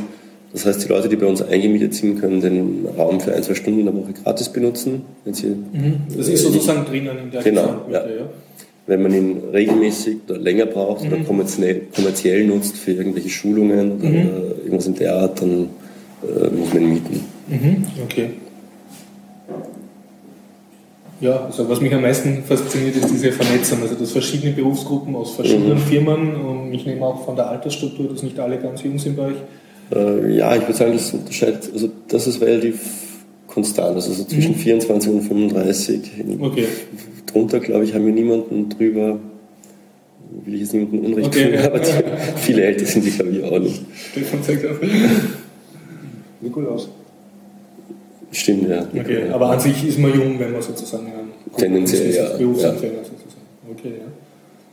Das heißt, die Leute, die bei uns eingemietet sind, können den Raum für ein, zwei Stunden in der Woche gratis benutzen. Wenn, sie, Das ist sozusagen drinnen in der Genau, ja. wenn man ihn regelmäßig oder länger braucht Mhm. oder kommerziell, kommerziell nutzt für irgendwelche Schulungen oder Mhm. äh, irgendwas in der Art, dann äh, muss man ihn mieten. Mhm, okay. Ja, also was mich am meisten fasziniert, ist diese Vernetzung, also dass verschiedene Berufsgruppen aus verschiedenen Mhm. Firmen und ich nehme auch von der Altersstruktur, dass nicht alle ganz jung sind bei euch. Äh, ja, ich würde sagen, das unterscheidet, also das ist relativ konstant, also so zwischen Mhm. 24 und 35. Okay. Drunter, glaube ich, haben wir niemanden drüber, will ich jetzt niemanden Unrecht Okay. tun, aber die, viele älter sind die, glaube ich, auch nicht. Stefan zeigt auf. Nikolaus. Stimmt, ja. Okay, aber an sich ist man jung, wenn man sozusagen Tendenziell, ja, Berufsanfänger sozusagen. Okay, ja.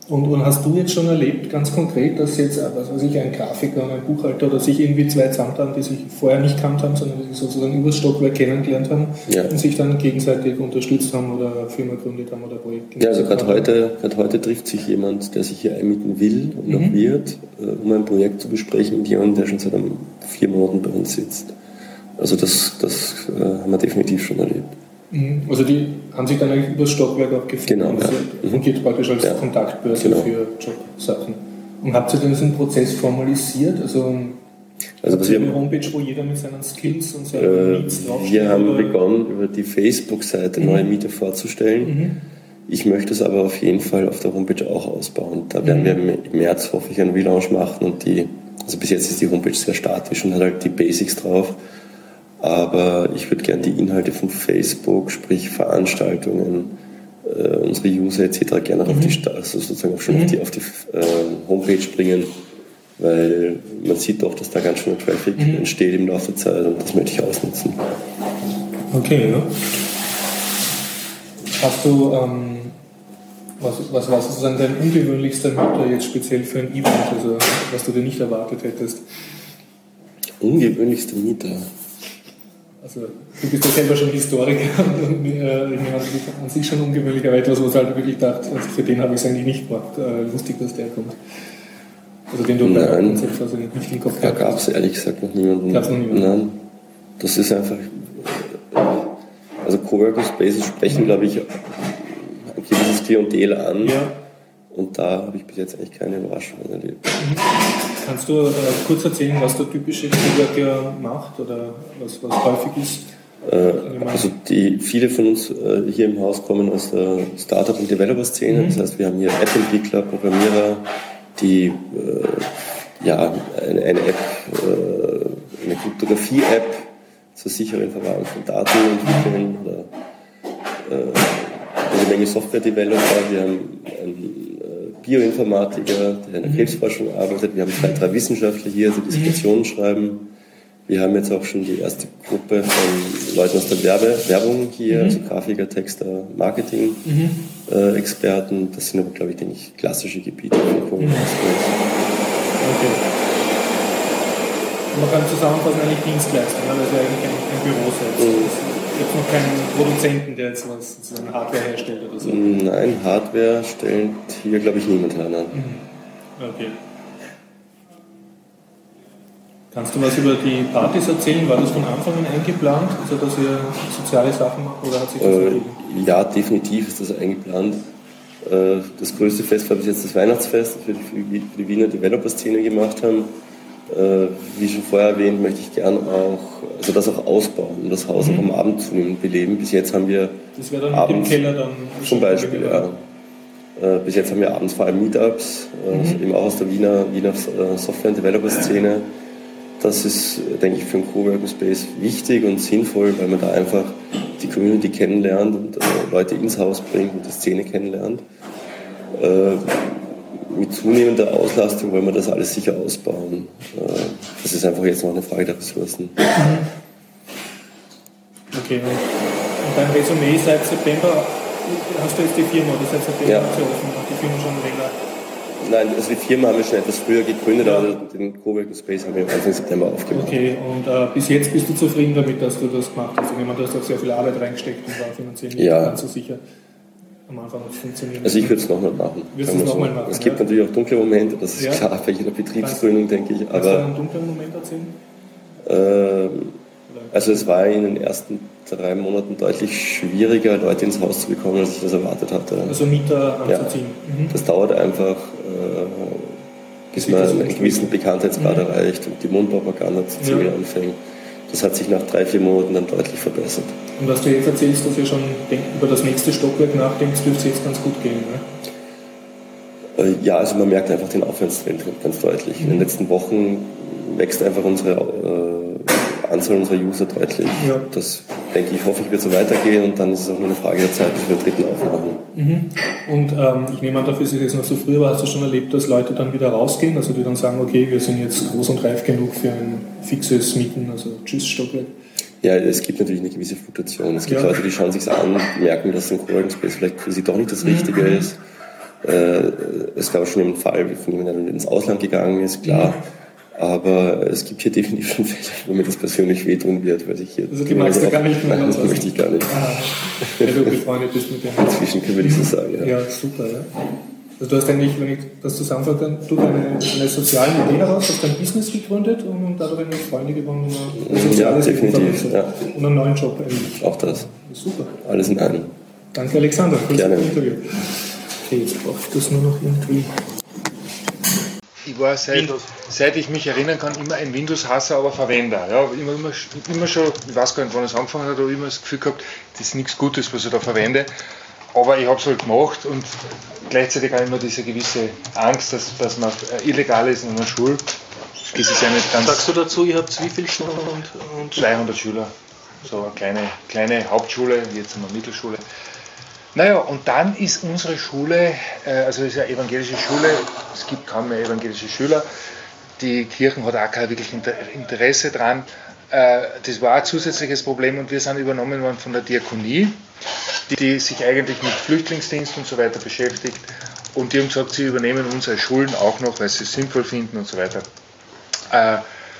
Und, und hast du jetzt schon erlebt, ganz konkret, dass jetzt äh, was weiß ich, ein Grafiker und ein Buchhalter oder sich irgendwie zwei zusammentan, die sich vorher nicht kannt haben, sondern die sich sozusagen über Stockwerk kennengelernt haben Ja. und sich dann gegenseitig unterstützt haben oder Firma gegründet haben oder Projekte Ja, also gerade haben? heute, heute trifft sich jemand, der sich hier einmieten will und Mhm. noch wird, äh, um ein Projekt zu besprechen mit jemandem, der schon seit einem, vier Monaten bei uns sitzt. Also das, das äh, haben wir definitiv schon erlebt. Mhm. Also die haben sich dann eigentlich über das Stockwerk auch gefunden Genau, und ja. das Mhm. fungiert praktisch als Ja. Kontaktbörse Genau. für Jobsachen. Und habt ihr denn diesen Prozess formalisiert? Also, Also was wir- eine Homepage, wo jeder mit seinen Skills und seinen Äh, Needs draufsteht? wir haben oder? begonnen, über die Facebook-Seite neue Mieter vorzustellen. Mhm. Ich möchte es aber auf jeden Fall auf der Homepage auch ausbauen. Da werden Mhm. wir im März, hoffe ich, einen Relaunch machen und die, also bis jetzt ist die Homepage sehr statisch und hat halt die Basics drauf. Aber ich würde gerne die Inhalte von Facebook, sprich Veranstaltungen, äh, unsere User etc. gerne auch auf Mhm. die, also sozusagen auch schon auf die, auf die äh, Homepage bringen, weil man sieht doch, dass da ganz schön Traffic Mhm. entsteht im Laufe der Zeit und das möchte ich ausnutzen. Okay, ja. Hast du, ähm, was, was war sozusagen dein ungewöhnlichster Mieter jetzt speziell für ein Event, also was du dir nicht erwartet hättest? Ungewöhnlichster Mieter. Also du bist ja selber schon Historiker und äh, an sich schon ungewöhnlich, aber etwas, wo du halt wirklich dachte, also für den habe ich es eigentlich nicht gemacht. Äh, lustig, dass der kommt. Also den du bei Nein. Konzept also nicht im Kopf Da gab es ehrlich gesagt noch niemanden. Gab's noch niemanden? Nein. Das ist einfach. Also Coworking Spaces sprechen, glaube ich, ein gewisses Klientel an. Ja. Und da habe ich bis jetzt eigentlich keine Überraschungen erlebt. Kannst du äh, kurz erzählen, was der typische Coworker macht oder was, was häufig ist? Äh, also die, viele von uns äh, hier im Haus kommen aus der Startup- und Developer-Szene. Mhm. Das heißt, wir haben hier App-Entwickler, Programmierer, die äh, ja, eine, eine App, eine Kryptographie-App zur sicheren Verwahrung von Daten entwickeln oder eine Menge Software-Developer. Wir haben äh, Bioinformatiker, der in der Krebsforschung arbeitet. Wir haben zwei, drei Wissenschaftler hier, die Dissertationen schreiben. Wir haben jetzt auch schon die erste Gruppe von Leuten aus der Werbe, Werbung hier, also Grafiker, Texter, Marketing, äh, Experten. Das sind aber, glaube ich, denke ich, klassische Gebiete von Coworking Okay. Man kann zusammenfassen, eigentlich Dienstleister, ne? weil ja eigentlich ein, ein Büro selbst Mhm. Jetzt noch keinen Produzenten, der jetzt was sozusagen Hardware herstellt oder so. Nein, Hardware stellt hier, glaube ich, niemand her. Nein. Okay. Kannst du was über die Partys erzählen? War das von Anfang an eingeplant, also dass ihr soziale Sachen macht oder hat sich das Äh, ergeben? ja, definitiv ist das eingeplant. Äh, das größte Fest war bis jetzt das Weihnachtsfest, das wir für die, für die Wiener Developer-Szene gemacht haben. Äh, wie schon vorher erwähnt, möchte ich gern auch, also das auch ausbauen und das Haus auch am Abend zunehmend beleben. Bis jetzt haben wir Das wäre dann abends, mit dem Keller dann zum Beispiel, ja. Äh, bis jetzt haben wir abends vor allem Meetups, äh, eben auch aus der Wiener, Wiener äh, Software- und Developer-Szene. Das ist, äh, denke ich, für einen Coworking Space wichtig und sinnvoll, weil man da einfach die Community kennenlernt und äh, Leute ins Haus bringt und die Szene kennenlernt. Mit zunehmender Auslastung wollen wir das alles sicher ausbauen. Äh, das ist einfach jetzt noch eine Frage der Ressourcen. Okay. Und dein Resümee seit September, hast du jetzt die Firma oder seit September Ja. offen, hat die Firma schon länger? Nein, also die Firma haben wir schon etwas früher gegründet, aber den Coworking Space haben wir Anfang September aufgemacht. Okay, und äh, bis jetzt bist du zufrieden damit, dass du das gemacht hast? Ich meine, du hast auch sehr viel Arbeit reingesteckt und war finanziell nicht Ja. ganz so sicher. Am Anfang funktionieren. Also ich würde es nochmal machen. Würdest es wir noch mal machen, Es gibt ja? natürlich auch dunkle Momente, das ist Ja. klar bei jeder Betriebsgründung, denke ich. Kannst du Aber einen dunklen Moment erzählen? ähm, also es war in den ersten drei Monaten deutlich schwieriger, Leute ins Haus zu bekommen, als ich das erwartet hatte. Also Mieter anzuziehen. Mhm. Das dauert einfach, äh, bis man einen gewissen Bekanntheitsgrad Mhm. erreicht und die Mundpropaganda zu ziehen Ja. anfängt. Das hat sich nach drei, vier Monaten dann deutlich verbessert. Und was du jetzt erzählst, dass ihr schon über das nächste Stockwerk nachdenkt, dürfte es jetzt ganz gut gehen. Ne? Äh, Ja, also man merkt einfach den Aufwärtstrend ganz deutlich. In den Mhm. letzten Wochen wächst einfach unsere äh, Anzahl unserer User deutlich. Ja. Das denke ich, hoffe ich, wird so weitergehen und dann ist es auch nur eine Frage der Zeit, bis wir dritten aufmachen. Mhm. Und ähm, ich nehme an, dafür ist es jetzt noch so früh, aber hast du schon erlebt, dass Leute dann wieder rausgehen, also die dann sagen, okay, wir sind jetzt groß und reif genug für ein fixes Mieten, also tschüss Stockwerk. Ja, es gibt natürlich eine gewisse Fluktuation. Es gibt Ja. Leute, die schauen sich an, merken, dass ein Coworking Space vielleicht für sie doch nicht das Richtige Mhm. ist. Äh, es gab schon einen Fall von jemandem, der ins Ausland gegangen ist, klar. Mhm. Aber es gibt hier definitiv schon Fälle, wo mir das persönlich wehtun wird, weil ich hier. Also die magst du gar nicht mehr Nein, das möchte ich gar nicht. Ah, weil du befreundet bist mit dem. Inzwischen würde ich so sagen. Ja. Ja, super, ja. Also du hast eigentlich, wenn ich das zusammenfasse, dann du deine, deine sozialen Ideen heraus, hast dein Business gegründet und dadurch eine Freunde gewonnen und ein soziales Ja, Leben definitiv, verbessert. Und einen neuen Job eigentlich. Auch das. Super. Alles in einem. Danke Alexander für Gerne. das Interview. Okay, jetzt brauche ich das nur noch irgendwie. Ich war seit, seit ich mich erinnern kann immer ein Windows-Hasser, aber Verwender. Ja, immer, immer, immer schon, ich weiß gar nicht, wann es angefangen hat, aber immer das Gefühl gehabt, das ist nichts Gutes, was ich da verwende. Aber ich habe es halt gemacht und gleichzeitig auch immer diese gewisse Angst, dass, dass man illegal ist in einer Schule. Das ist ja nicht ganz. Sagst du dazu, ihr habt wie viele Stunden und, und 200 Schüler. So eine kleine, kleine Hauptschule, jetzt haben wir Mittelschule. Naja, und dann ist unsere Schule, äh, also es ist eine evangelische Schule, es gibt kaum mehr evangelische Schüler. Die Kirchen hat auch kein wirklich Inter- Interesse dran. Äh, Das war ein zusätzliches Problem und wir sind übernommen worden von der Diakonie, die, sich eigentlich mit Flüchtlingsdienst und so weiter beschäftigt. Und die haben gesagt, sie übernehmen unsere Schulen auch noch, weil sie es sinnvoll finden und so weiter.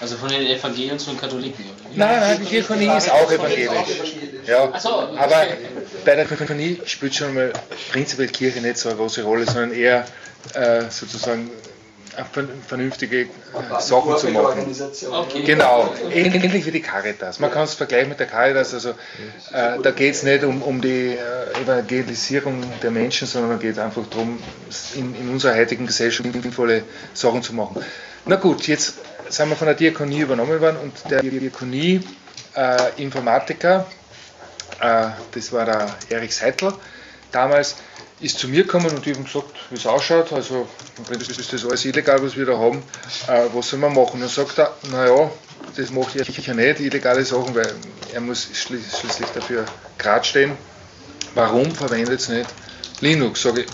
Also von den Evangelien zu den Katholiken, oder? Nein, nein, die Diakonie ist auch evangelisch. Ja, so, aber bei der Diakonie spielt schon mal prinzipiell Kirche nicht so eine große Rolle, sondern eher äh, sozusagen vernünftige äh, Sachen zu machen. Okay. Genau, ähnlich wie die Caritas. Man kann es vergleichen mit der Caritas. Also, äh, da geht es nicht um, um die äh, Evangelisierung der Menschen, sondern geht einfach darum, in, in unserer heutigen Gesellschaft sinnvolle Sachen zu machen. Na gut, jetzt sind wir von der Diakonie übernommen worden und der Diakonie-Informatiker, äh, das war der Erich Seitl, damals ist zu mir gekommen und ich habe gesagt, wie es ausschaut. Also, das ist das alles illegal, was wir da haben. Äh, was soll man machen? Und dann sagt er, naja, das mache ich sicher nicht, illegale Sachen, weil er muss schli schließlich dafür gerade stehen. Warum verwendet es nicht Linux? Sage ich,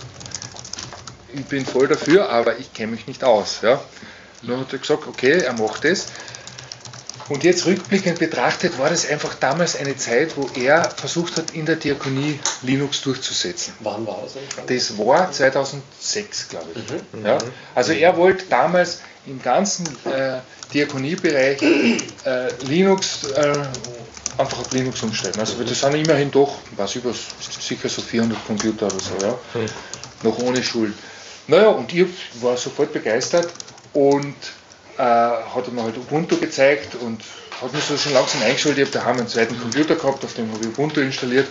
ich bin voll dafür, aber ich kenne mich nicht aus. Ja. Dann hat er gesagt, okay, er macht es. Und jetzt rückblickend betrachtet war das einfach damals eine Zeit, wo er versucht hat, in der Diakonie Linux durchzusetzen. Wann war das? Das war 2006, glaube ich. Ja? Also er wollte damals im ganzen äh, Diakoniebereich äh, Linux äh, einfach auf Linux umstellen. Also das sind immerhin doch, was über sicher so 400 Computer oder so, ja? noch ohne Schulen. Naja, und ich war sofort begeistert und äh, hat mir halt Ubuntu gezeigt und hat mich so schon langsam eingeschult. Ich habe daheim einen zweiten Computer gehabt, auf dem habe ich Ubuntu installiert.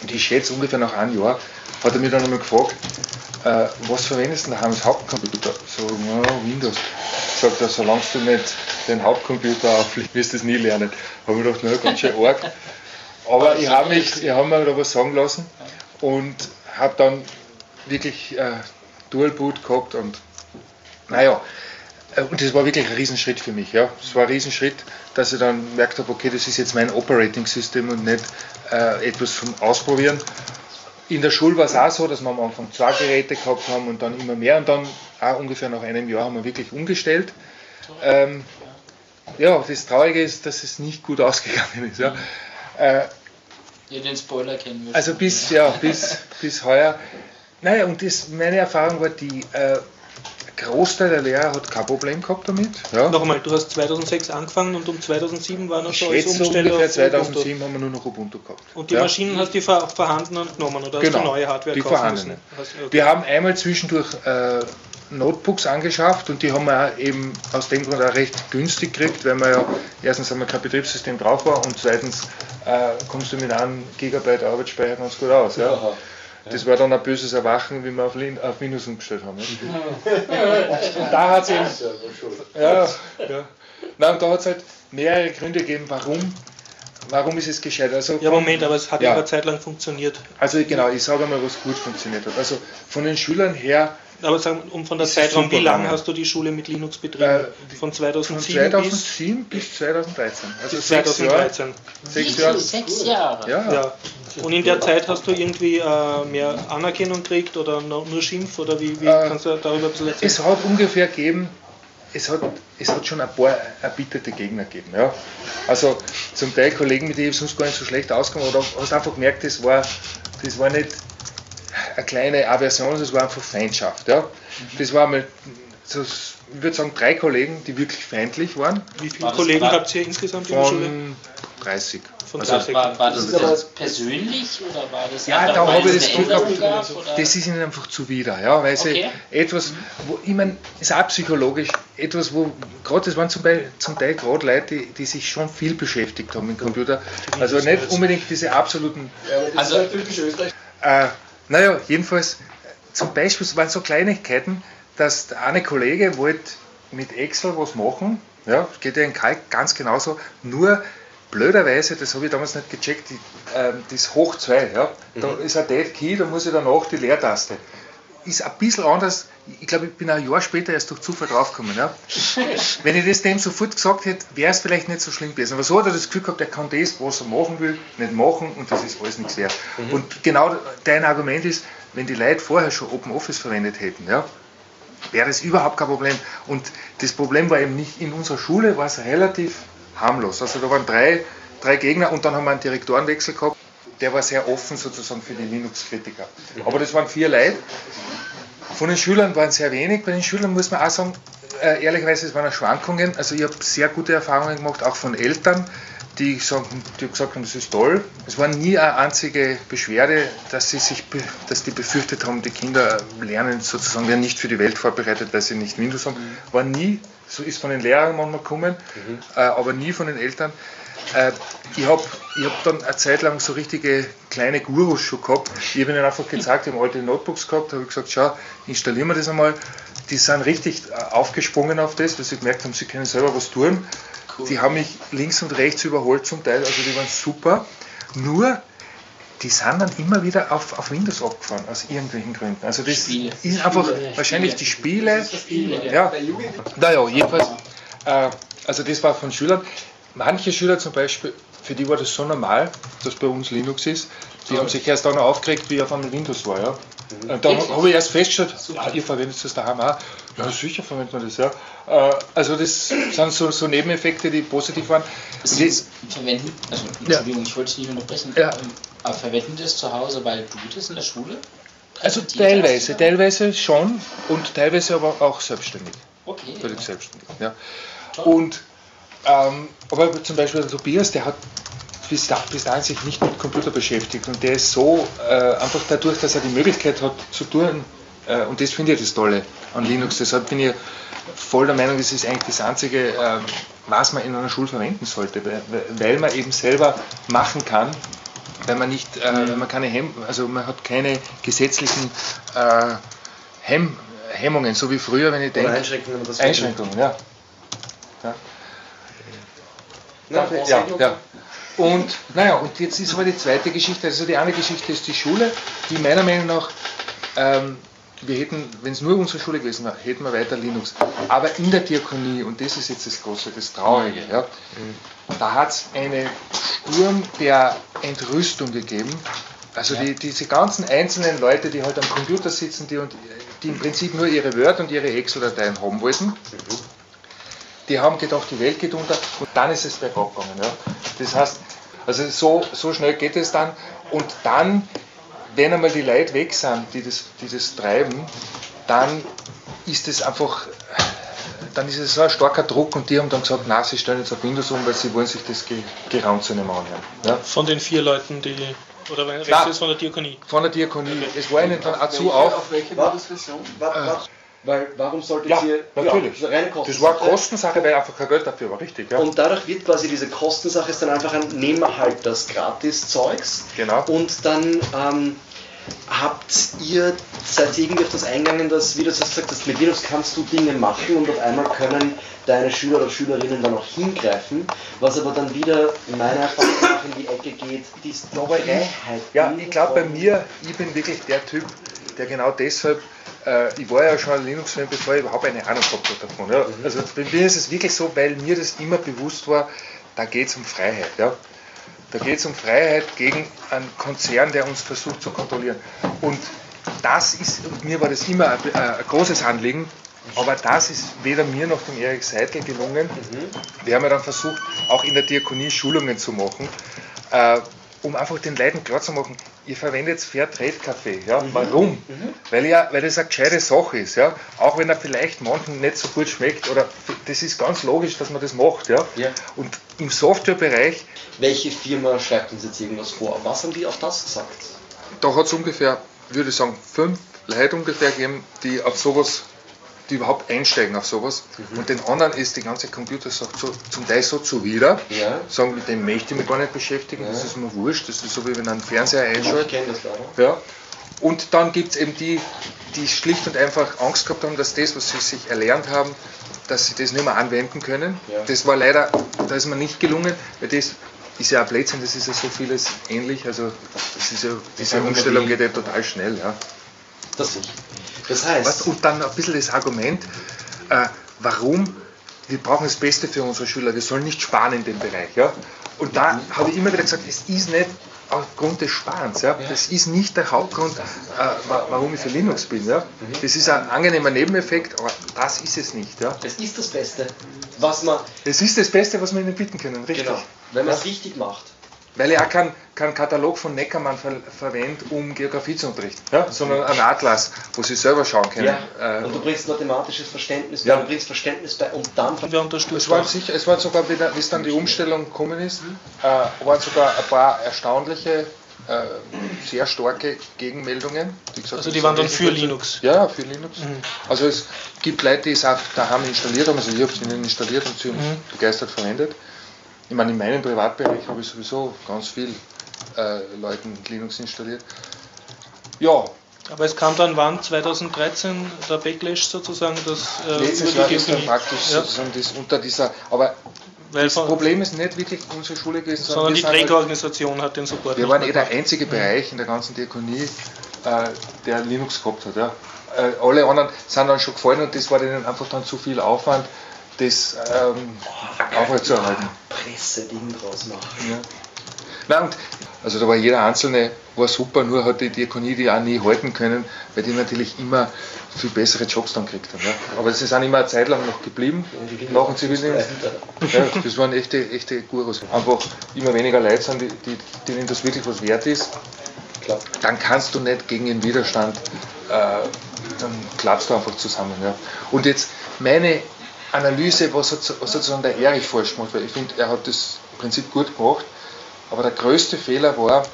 Und ich schätze ungefähr nach einem Jahr hat er mich dann einmal gefragt, äh, was verwendest du daheim als Hauptcomputer? So, ja, Windows. Sagt er, solange du nicht den Hauptcomputer auflegst, wirst du es nie lernen. Habe ich gedacht, naja, ganz schön arg. Aber ich habe mich, ich habe mir da was sagen lassen und habe dann wirklich äh, Dual Boot gehabt und naja, äh, und das war wirklich ein Riesenschritt für mich. Ja. Es war ein Riesenschritt, dass ich dann gemerkt habe, okay, das ist jetzt mein Operating System und nicht äh, etwas zum Ausprobieren. In der Schule war es auch so, dass wir am Anfang zwei Geräte gehabt haben und dann immer mehr und dann auch ungefähr nach einem Jahr haben wir wirklich umgestellt. Ähm, ja, das Traurige ist, dass es nicht gut ausgegangen ist. Ja. Äh, Ja, den Spoiler kennen wir also bis, ja, bis, bis heuer. Naja, und das, meine Erfahrung war die, äh, Großteil der Lehrer hat kein Problem gehabt damit. Ja. Nochmal, du hast 2006 angefangen und um 2007 war noch so alles umgestellt ungefähr auf 2007 haben wir nur noch Ubuntu gehabt. Und die Ja. Maschinen hast du vor- vorhandenen genommen oder hast Genau, du neue Hardware die kaufen vorhandenen. müssen? Hast, okay. Wir haben einmal zwischendurch äh, Notebooks angeschafft und die haben wir auch eben aus dem Grund auch recht günstig gekriegt, weil wir ja erstens haben wir kein Betriebssystem drauf war und zweitens äh, kommst du mit einem Gigabyte Arbeitsspeicher ganz gut aus. Ja? Das war dann ein böses Erwachen, wie wir auf, Lin auf Windows umgestellt haben. Und da hat es eben. Ja, ja. Nein, und da hat es halt mehrere Gründe gegeben, warum, warum ist es gescheit. Also Ja, Moment, aber es hat ja Ja. eine Zeit lang funktioniert. Also genau, ich sage mal, was gut funktioniert hat. Also von den Schülern her Aber sagen, um von der Ist Zeitraum, wie lange hast du die Schule mit Linux betrieben? Äh, von von 2007 bis 2007 bis 2013. Also bis sechs 2013. Jahre. Sechs Jahre. Sechs Jahre. Ja. Ja. Und in der Zeit hast du irgendwie äh, mehr Anerkennung gekriegt oder nur Schimpf oder wie, wie Äh, kannst du darüber ein bisschen erzählen? Es hat ungefähr gegeben, es hat, es hat schon ein paar erbitterte Gegner gegeben. Ja. Also zum Teil Kollegen, mit denen ich sonst gar nicht so schlecht ausgekommen oder hast einfach gemerkt, das war, das war nicht eine kleine Aversion, das war einfach Feindschaft. Ja. Das war mal, so, ich würde sagen, drei Kollegen, die wirklich feindlich waren, Wie viele War das Kollegen habt ihr insgesamt in der Schule? von 30. Von Also, Sechs. War, war das Das ist persönlich oder war das Ja, da habe ich es das Glück gehabt, das ist ihnen einfach zuwider, ja, weil sie Okay. etwas, wo, ich meine, ist auch psychologisch, etwas, wo, gerade das waren zum Teil, zum Teil gerade Leute, die, die sich schon viel beschäftigt haben mit dem Computer, also nicht unbedingt diese absoluten, also, äh, naja, jedenfalls, zum Beispiel waren so Kleinigkeiten, dass der eine Kollege wollte mit Excel was machen, ja, geht ja in Kalk ganz genauso, nur blöderweise, das habe ich damals nicht gecheckt, die, ähm, das Hoch 2, ja, da ist ein Dead Key, da muss ich danach die Leertaste. Ist ein bisschen anders, ich glaube, ich bin ein Jahr später erst durch Zufall draufgekommen. Ja. Wenn ich das dem sofort gesagt hätte, wäre es vielleicht nicht so schlimm gewesen. Aber so hat er das Gefühl gehabt, er kann das, was er machen will, nicht machen und das ist alles nichts wert. Und genau dein Argument ist, wenn die Leute vorher schon Open Office verwendet hätten, ja, wäre das überhaupt kein Problem. Und das Problem war eben nicht in unserer Schule, war es relativ harmlos. Also da waren drei, drei Gegner und dann haben wir einen Direktorenwechsel gehabt. Der war sehr offen sozusagen für die Linux-Kritiker. Aber das waren vier Leute. Von den Schülern waren sehr wenig. Bei den Schülern muss man auch sagen, äh, ehrlicherweise, es waren auch Schwankungen. Also ich habe sehr gute Erfahrungen gemacht, auch von Eltern, die, sagen, die gesagt haben, das ist toll. Es war nie eine einzige Beschwerde, dass, sie sich, dass die befürchtet haben, die Kinder lernen sozusagen, werden nicht für die Welt vorbereitet, weil sie nicht Windows haben. War nie, so ist von den Lehrern manchmal gekommen, äh, aber nie von den Eltern. Äh, ich habe ich hab dann eine Zeit lang so richtige kleine Gurus schon gehabt. Ich habe ihnen einfach gezeigt, ich habe alte Notebooks gehabt, habe gesagt, schau, installieren wir das einmal. Die sind richtig äh, aufgesprungen auf das, weil sie gemerkt haben, sie können selber was tun. Die haben mich links und rechts überholt zum Teil, also die waren super. Nur, die sind dann immer wieder auf, auf Windows abgefahren, aus irgendwelchen Gründen. Also das Spiele. ist einfach Spiele. wahrscheinlich die Spiele. Spiele, Ja. Naja, jedenfalls, äh, also das war von Schülern. Manche Schüler zum Beispiel, für die war das so normal, dass bei uns Linux ist, die haben sich erst dann aufgeregt, wie auf einmal Windows war. Ja. Und dann habe ich erst festgestellt, ja, ihr verwendet das daheim auch. Ja, sicher verwendet man das, ja. Äh, Also das sind so, so Nebeneffekte, die positiv waren. Sie verwenden, also Entschuldigung, ich wollte dich nicht unterbrechen, Ja. ähm, aber verwenden das zu Hause, weil du das in der Schule? also teilweise, teilweise schon und teilweise aber auch selbstständig. Okay. völlig selbstständig. Ja. Und ähm, aber zum Beispiel der Tobias, der hat bis, da, bis dahin sich nicht mit Computer beschäftigt und der ist so äh, einfach dadurch, dass er die Möglichkeit hat zu tun äh, und das finde ich das Tolle an Linux. Deshalb bin ich voll der Meinung, das ist eigentlich das einzige, ähm, was man in einer Schule verwenden sollte, weil, weil man eben selber machen kann. Weil man nicht, äh, weil man keine Hemm, also man hat keine gesetzlichen äh, Hemm, Hemmungen, so wie früher, wenn ich denke. Einschränkungen, Einschränkungen, ja. Ja, ja. Und naja, und jetzt ist aber die zweite Geschichte. Also die eine Geschichte ist die Schule, die meiner Meinung nach, ähm, wir hätten, wenn es nur unsere Schule gewesen wäre, hätten wir weiter Linux. Aber in der Diakonie, und das ist jetzt das Große, das Traurige, ja, da hat es einen Sturm der Entrüstung gegeben. Also die, diese ganzen einzelnen Leute, die halt am Computer sitzen, die, und, die im Prinzip nur ihre Word und ihre Excel-Dateien haben wollten, die haben gedacht, die Welt geht unter und dann ist es bergab gegangen. Ja. Das heißt, also so, so schnell geht es dann und dann, wenn einmal die Leute weg sind, die das, die das treiben, dann ist es einfach, dann ist es so ein starker Druck und die haben dann gesagt, na, sie stellen jetzt auf Windows um, weil sie wollen sich das Ge- Geraun zu nehmen anhören. Ja? Von den vier Leuten, die. Oder redest du jetzt von der Diakonie? Von der Diakonie. Es war ihnen dann auch zu auf. welche Windows-Version? Weil warum solltet Ja, ihr. natürlich. Ja, reine Das war Kostensache. Kostensache, weil einfach kein Geld dafür war, richtig. Ja? Und dadurch wird quasi diese Kostensache ist dann einfach ein Nehmen halt das Gratis-Zeugs. Genau. Und dann ähm, habt ihr, seid ihr irgendwie auf das eingegangen, dass, wie du das gesagt hast, mit Linux kannst du Dinge machen und auf einmal können deine Schüler oder Schülerinnen dann auch hingreifen, was aber dann wieder meiner Erfahrung nach in die Ecke geht, die Freiheit. Ja, ich glaube bei mir, ich bin wirklich der Typ, der genau deshalb, äh, ich war ja schon ein Linux-Fan, bevor ich überhaupt eine Ahnung gehabt habe davon. Ja. Also bei mir ist es wirklich so, weil mir das immer bewusst war, da geht es um Freiheit. Ja. Da geht es um Freiheit gegen einen Konzern, der uns versucht zu kontrollieren. Und das ist, und mir war das immer ein, äh, ein großes Anliegen, aber das ist weder mir noch dem Erik Seidel gelungen. Wir haben ja dann versucht, auch in der Diakonie Schulungen zu machen, äh, um einfach den Leuten klarzumachen, ihr verwendet Fairtrade-Kaffee. Ja? Warum? Weil, ja, weil das eine gescheite Sache ist. Ja? Auch wenn er vielleicht manchen nicht so gut schmeckt. Oder das ist ganz logisch, dass man das macht. Ja? Ja. Und im Softwarebereich, Welche Firma schreibt uns jetzt irgendwas vor? Was haben die auf das gesagt? da hat es ungefähr, würde ich sagen, fünf Leute ungefähr gegeben, die auf sowas, die überhaupt einsteigen auf sowas. Und den anderen ist die ganze Computersache so, zum Teil so zuwider. Ja. Sagen, mit dem möchte ich mich gar nicht beschäftigen, das ist mir wurscht, das ist so wie wenn ein Fernseher Ich einschaltet. kenne das leider. Ja. Und dann gibt es eben die, die schlicht und einfach Angst gehabt haben, dass das, was sie sich erlernt haben, dass sie das nicht mehr anwenden können. Ja. Das war leider, da ist mir nicht gelungen, weil das ist ja ein Blödsinn, das ist ja so vieles ähnlich. Also das ist ja, diese Umstellung geht ja total schnell. Ja. Das ich. Das heißt, Was, und dann ein bisschen das Argument, äh, warum wir brauchen das Beste für unsere Schüler, wir sollen nicht sparen in dem Bereich. Ja? Und da habe ich immer wieder gesagt, es ist nicht aufgrund des Sparens. Ja? Das ist nicht der Hauptgrund, äh, wa- warum ich für Linux bin. Ja? Das ist ein angenehmer Nebeneffekt, aber das ist es nicht. Ja? es ist das Beste, was man, Es ist das Beste, was wir ihnen bieten können, richtig. genau, wenn man es richtig macht. Weil ich auch keinen keinen Katalog von Neckermann ver verwende, um Geografie zu unterrichten, ja? sondern einen Atlas, wo sie selber schauen können. Ja. Äh, Und du bringst mathematisches Verständnis bei, Ja. du bringst Verständnis bei und dann Wir unterstützen. Es waren, sicher, es waren sogar, wieder, wie es dann die Umstellung gekommen ist, äh, waren sogar ein paar erstaunliche, äh, sehr starke Gegenmeldungen. Die gesagt, Also die waren dann für Linux. Ja, für Linux. Also es gibt Leute, die es auch daheim installiert haben, also ich habe es ihnen installiert und sie haben es begeistert verwendet. Ich meine, in meinem Privatbereich habe ich sowieso ganz viel äh, Leuten Linux installiert. Ja, Aber es kam dann wann? 2013 der Backlash sozusagen, dass äh, letztes Jahr die ist dann praktisch ja, sozusagen das unter dieser, aber weil das Problem ist nicht wirklich unsere Schule gewesen, sondern die wir sind halt- Trägerorganisation hat den Support. Wir waren eh der einzige Bereich in der ganzen Diakonie, äh, der Linux gehabt hat. Ja. Äh, alle anderen sind dann schon gefallen und das war denen einfach dann zu viel Aufwand, das ähm, aufrechtzuerhalten. Presse-Ding draus machen. Ja. Nein, und, also da war jeder Einzelne, war super, nur hat die Diakonie die auch nie halten können, weil die natürlich immer viel bessere Jobs dann gekriegt haben. Ja. Aber sie sind immer eine Zeit lang noch geblieben, nach dem Zivildienst. Ja, das waren echte, echte Gurus. Einfach immer weniger Leute sind, die, die, denen das wirklich was wert ist. Klar. Dann kannst du nicht gegen den Widerstand, äh, dann klappst du einfach zusammen. Ja. Und jetzt meine Analyse, was, hat, was sozusagen der Erich falsch gemacht, weil ich finde, er hat das im Prinzip gut gemacht, aber der größte Fehler war,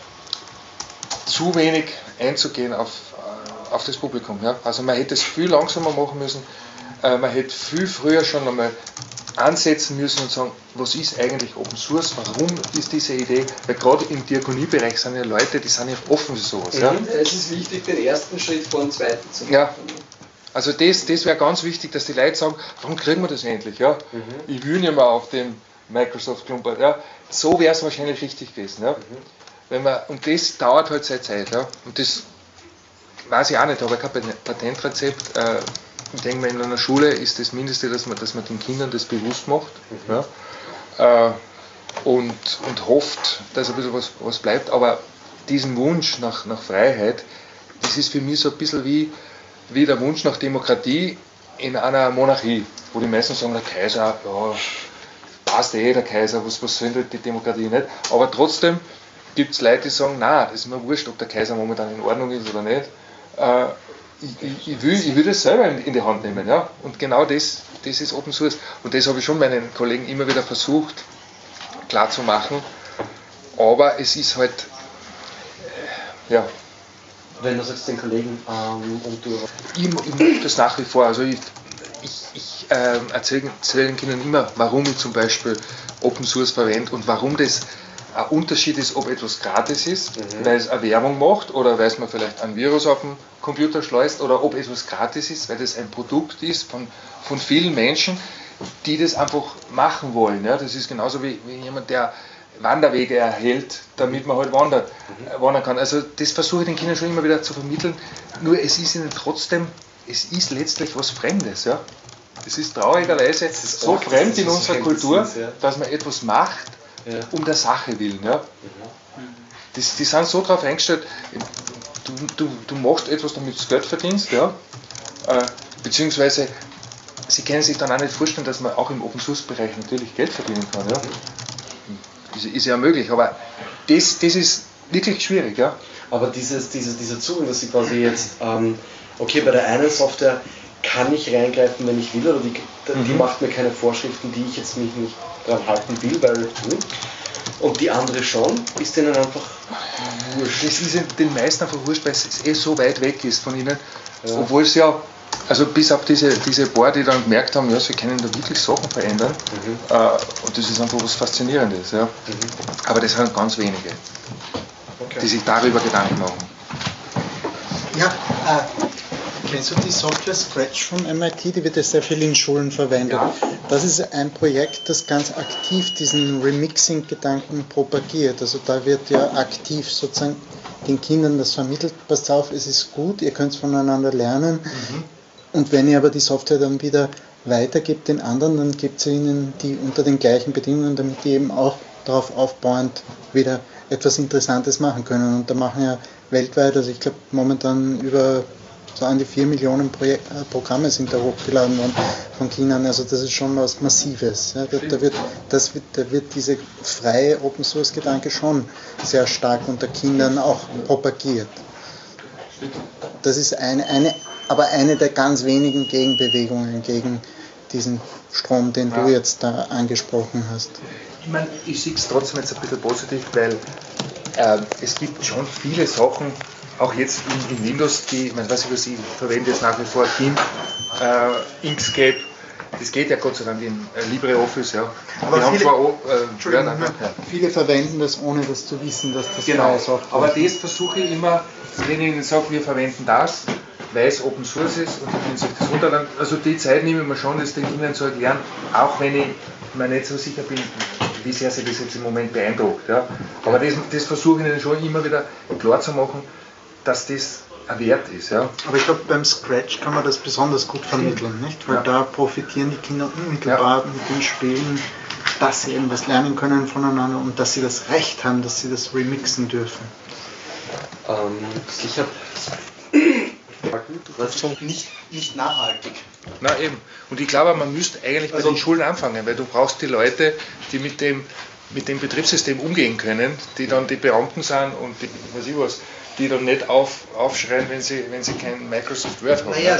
zu wenig einzugehen auf, äh, auf das Publikum. Ja. Also man hätte es viel langsamer machen müssen, äh, man hätte viel früher schon einmal ansetzen müssen und sagen, was ist eigentlich Open Source, warum ist diese Idee, weil gerade im Diakoniebereich sind ja Leute, die sind ja offen für sowas. Ja. Es ist wichtig, den ersten Schritt vor dem zweiten zu machen. Ja. Also das, das wäre ganz wichtig, dass die Leute sagen, wann kriegen wir das endlich? Ja? Ich will nicht mehr auf dem Microsoft Klumpert. Ja? So wäre es wahrscheinlich richtig gewesen. Ja? Wenn man, und das dauert halt seine Zeit. Ja? Und das weiß ich auch nicht, aber kein Patentrezept. Äh, ich denke mal, in einer Schule ist das Mindeste, dass man, dass man den Kindern das bewusst macht. Ja? Äh, und, und hofft, dass ein bisschen was, was bleibt. Aber diesen Wunsch nach, nach Freiheit, das ist für mich so ein bisschen wie, wie der Wunsch nach Demokratie in einer Monarchie, wo die meisten sagen, der Kaiser, ja, passt eh, der Kaiser, was, was denn die Demokratie nicht? Aber trotzdem gibt es Leute, die sagen, na, das ist mir wurscht, ob der Kaiser momentan in Ordnung ist oder nicht. Äh, ich, ich, will, ich will das selber in, in die Hand nehmen. Ja? Und genau das, das ist Open Source. Und das habe ich schon meinen Kollegen immer wieder versucht klarzumachen. Aber es ist halt, äh, ja. Wenn du sagst den Kollegen ähm, und du. Ich, ich mache das nach wie vor. Also ich, ich, ich äh, erzähle, erzähle den Kindern immer, warum ich zum Beispiel Open Source verwende und warum das ein Unterschied ist, ob etwas gratis ist, Mhm. weil es eine Werbung macht oder weil es man vielleicht ein Virus auf den Computer schleust oder ob etwas gratis ist, weil das ein Produkt ist von, von vielen Menschen, die das einfach machen wollen. Ja? Das ist genauso wie, wie jemand, der Wanderwege erhält, damit man halt wandert, äh, wandern kann. Also das versuche ich den Kindern schon immer wieder zu vermitteln. Nur es ist ihnen trotzdem, es ist letztlich was Fremdes. Ja? Es ist traurigerweise so arg, fremd in unserer Kultur, ist, ja. dass man etwas macht, Ja. um der Sache willen. Ja? Das, die sind so darauf eingestellt, du, du, du machst etwas, damit du Geld verdienst, ja? äh, beziehungsweise sie können sich dann auch nicht vorstellen, dass man auch im Open Source Bereich natürlich Geld verdienen kann. Ja? Ist, ist ja möglich, aber das, das ist wirklich schwierig. Ja? Aber dieses, dieses, dieser Zugang, dass sie quasi jetzt, ähm, okay, bei der einen Software kann ich reingreifen, wenn ich will, oder die, die Mhm. macht mir keine Vorschriften, die ich jetzt mich nicht dran halten will, weil. Hm. Und die andere schon, ist denen einfach wurscht. Das ist den meisten einfach wurscht, weil es eh so weit weg ist von ihnen. Ja. Obwohl es ja, also bis auf diese, diese paar, die dann gemerkt haben, ja, sie können da wirklich Sachen verändern. Mhm. Äh, und das ist einfach was Faszinierendes. Ja. Aber das sind ganz wenige, die sich darüber Gedanken machen. Ja, äh, kennst du die Software Scratch von MIT? Die wird ja sehr viel in Schulen verwendet. Das ist ein Projekt, das ganz aktiv diesen Remixing-Gedanken propagiert. Also da wird ja aktiv sozusagen den Kindern das vermittelt, passt auf, es ist gut, ihr könnt voneinander lernen. Und wenn ihr aber die Software dann wieder weitergibt den anderen, dann gibt ihr ihnen die unter den gleichen Bedingungen, damit die eben auch darauf aufbauend wieder etwas Interessantes machen können. Und da machen ja weltweit, also ich glaube momentan über so an die 4 Millionen Projek äh, Programme sind da hochgeladen worden von Kindern. Also das ist schon was Massives. Ja. Da, da, wird, das wird, da wird diese freie Open Source Gedanke schon sehr stark unter Kindern auch propagiert. Das ist eine, eine, aber eine der ganz wenigen Gegenbewegungen gegen diesen Strom, den du jetzt da angesprochen hast. Ich meine, ich sehe es trotzdem jetzt ein bisschen positiv, weil äh, es gibt schon viele Sachen, auch jetzt in, in Windows, die, man weiß nicht, ich verwende jetzt nach wie vor GIMP, äh, Inkscape, das geht ja Gott sei Dank in äh, LibreOffice, ja. Aber viele- zwar äh, ja. Viele verwenden das, ohne das zu wissen, dass das Genau, freie Software aber ist. das versuche ich immer, wenn ich ihnen sage, wir verwenden das, weil es Open Source ist und die können sich das runterladen. Also die Zeit nehme ich mir schon, das den Kindern zu erklären, auch wenn ich mir nicht so sicher bin, wie sehr sie das jetzt im Moment beeindruckt. Ja. Aber das, das versuche ich ihnen schon immer wieder klar zu machen, dass das ein Wert ist. Ja. Aber ich glaube, beim Scratch kann man das besonders gut vermitteln, nicht? Weil Ja. da profitieren die Kinder unmittelbar mit den Spielen, dass sie eben was lernen können voneinander und dass sie das Recht haben, dass sie das remixen dürfen. Ähm, ich habe. Das ist nicht, nicht nachhaltig. Na eben. Und ich glaube, man müsste eigentlich bei den Schulen anfangen, weil du brauchst die Leute, die mit dem, mit dem Betriebssystem umgehen können, die dann die Beamten sind und die, weiß ich was, die dann nicht auf, aufschreien, wenn sie, wenn sie kein Microsoft Word haben. Naja,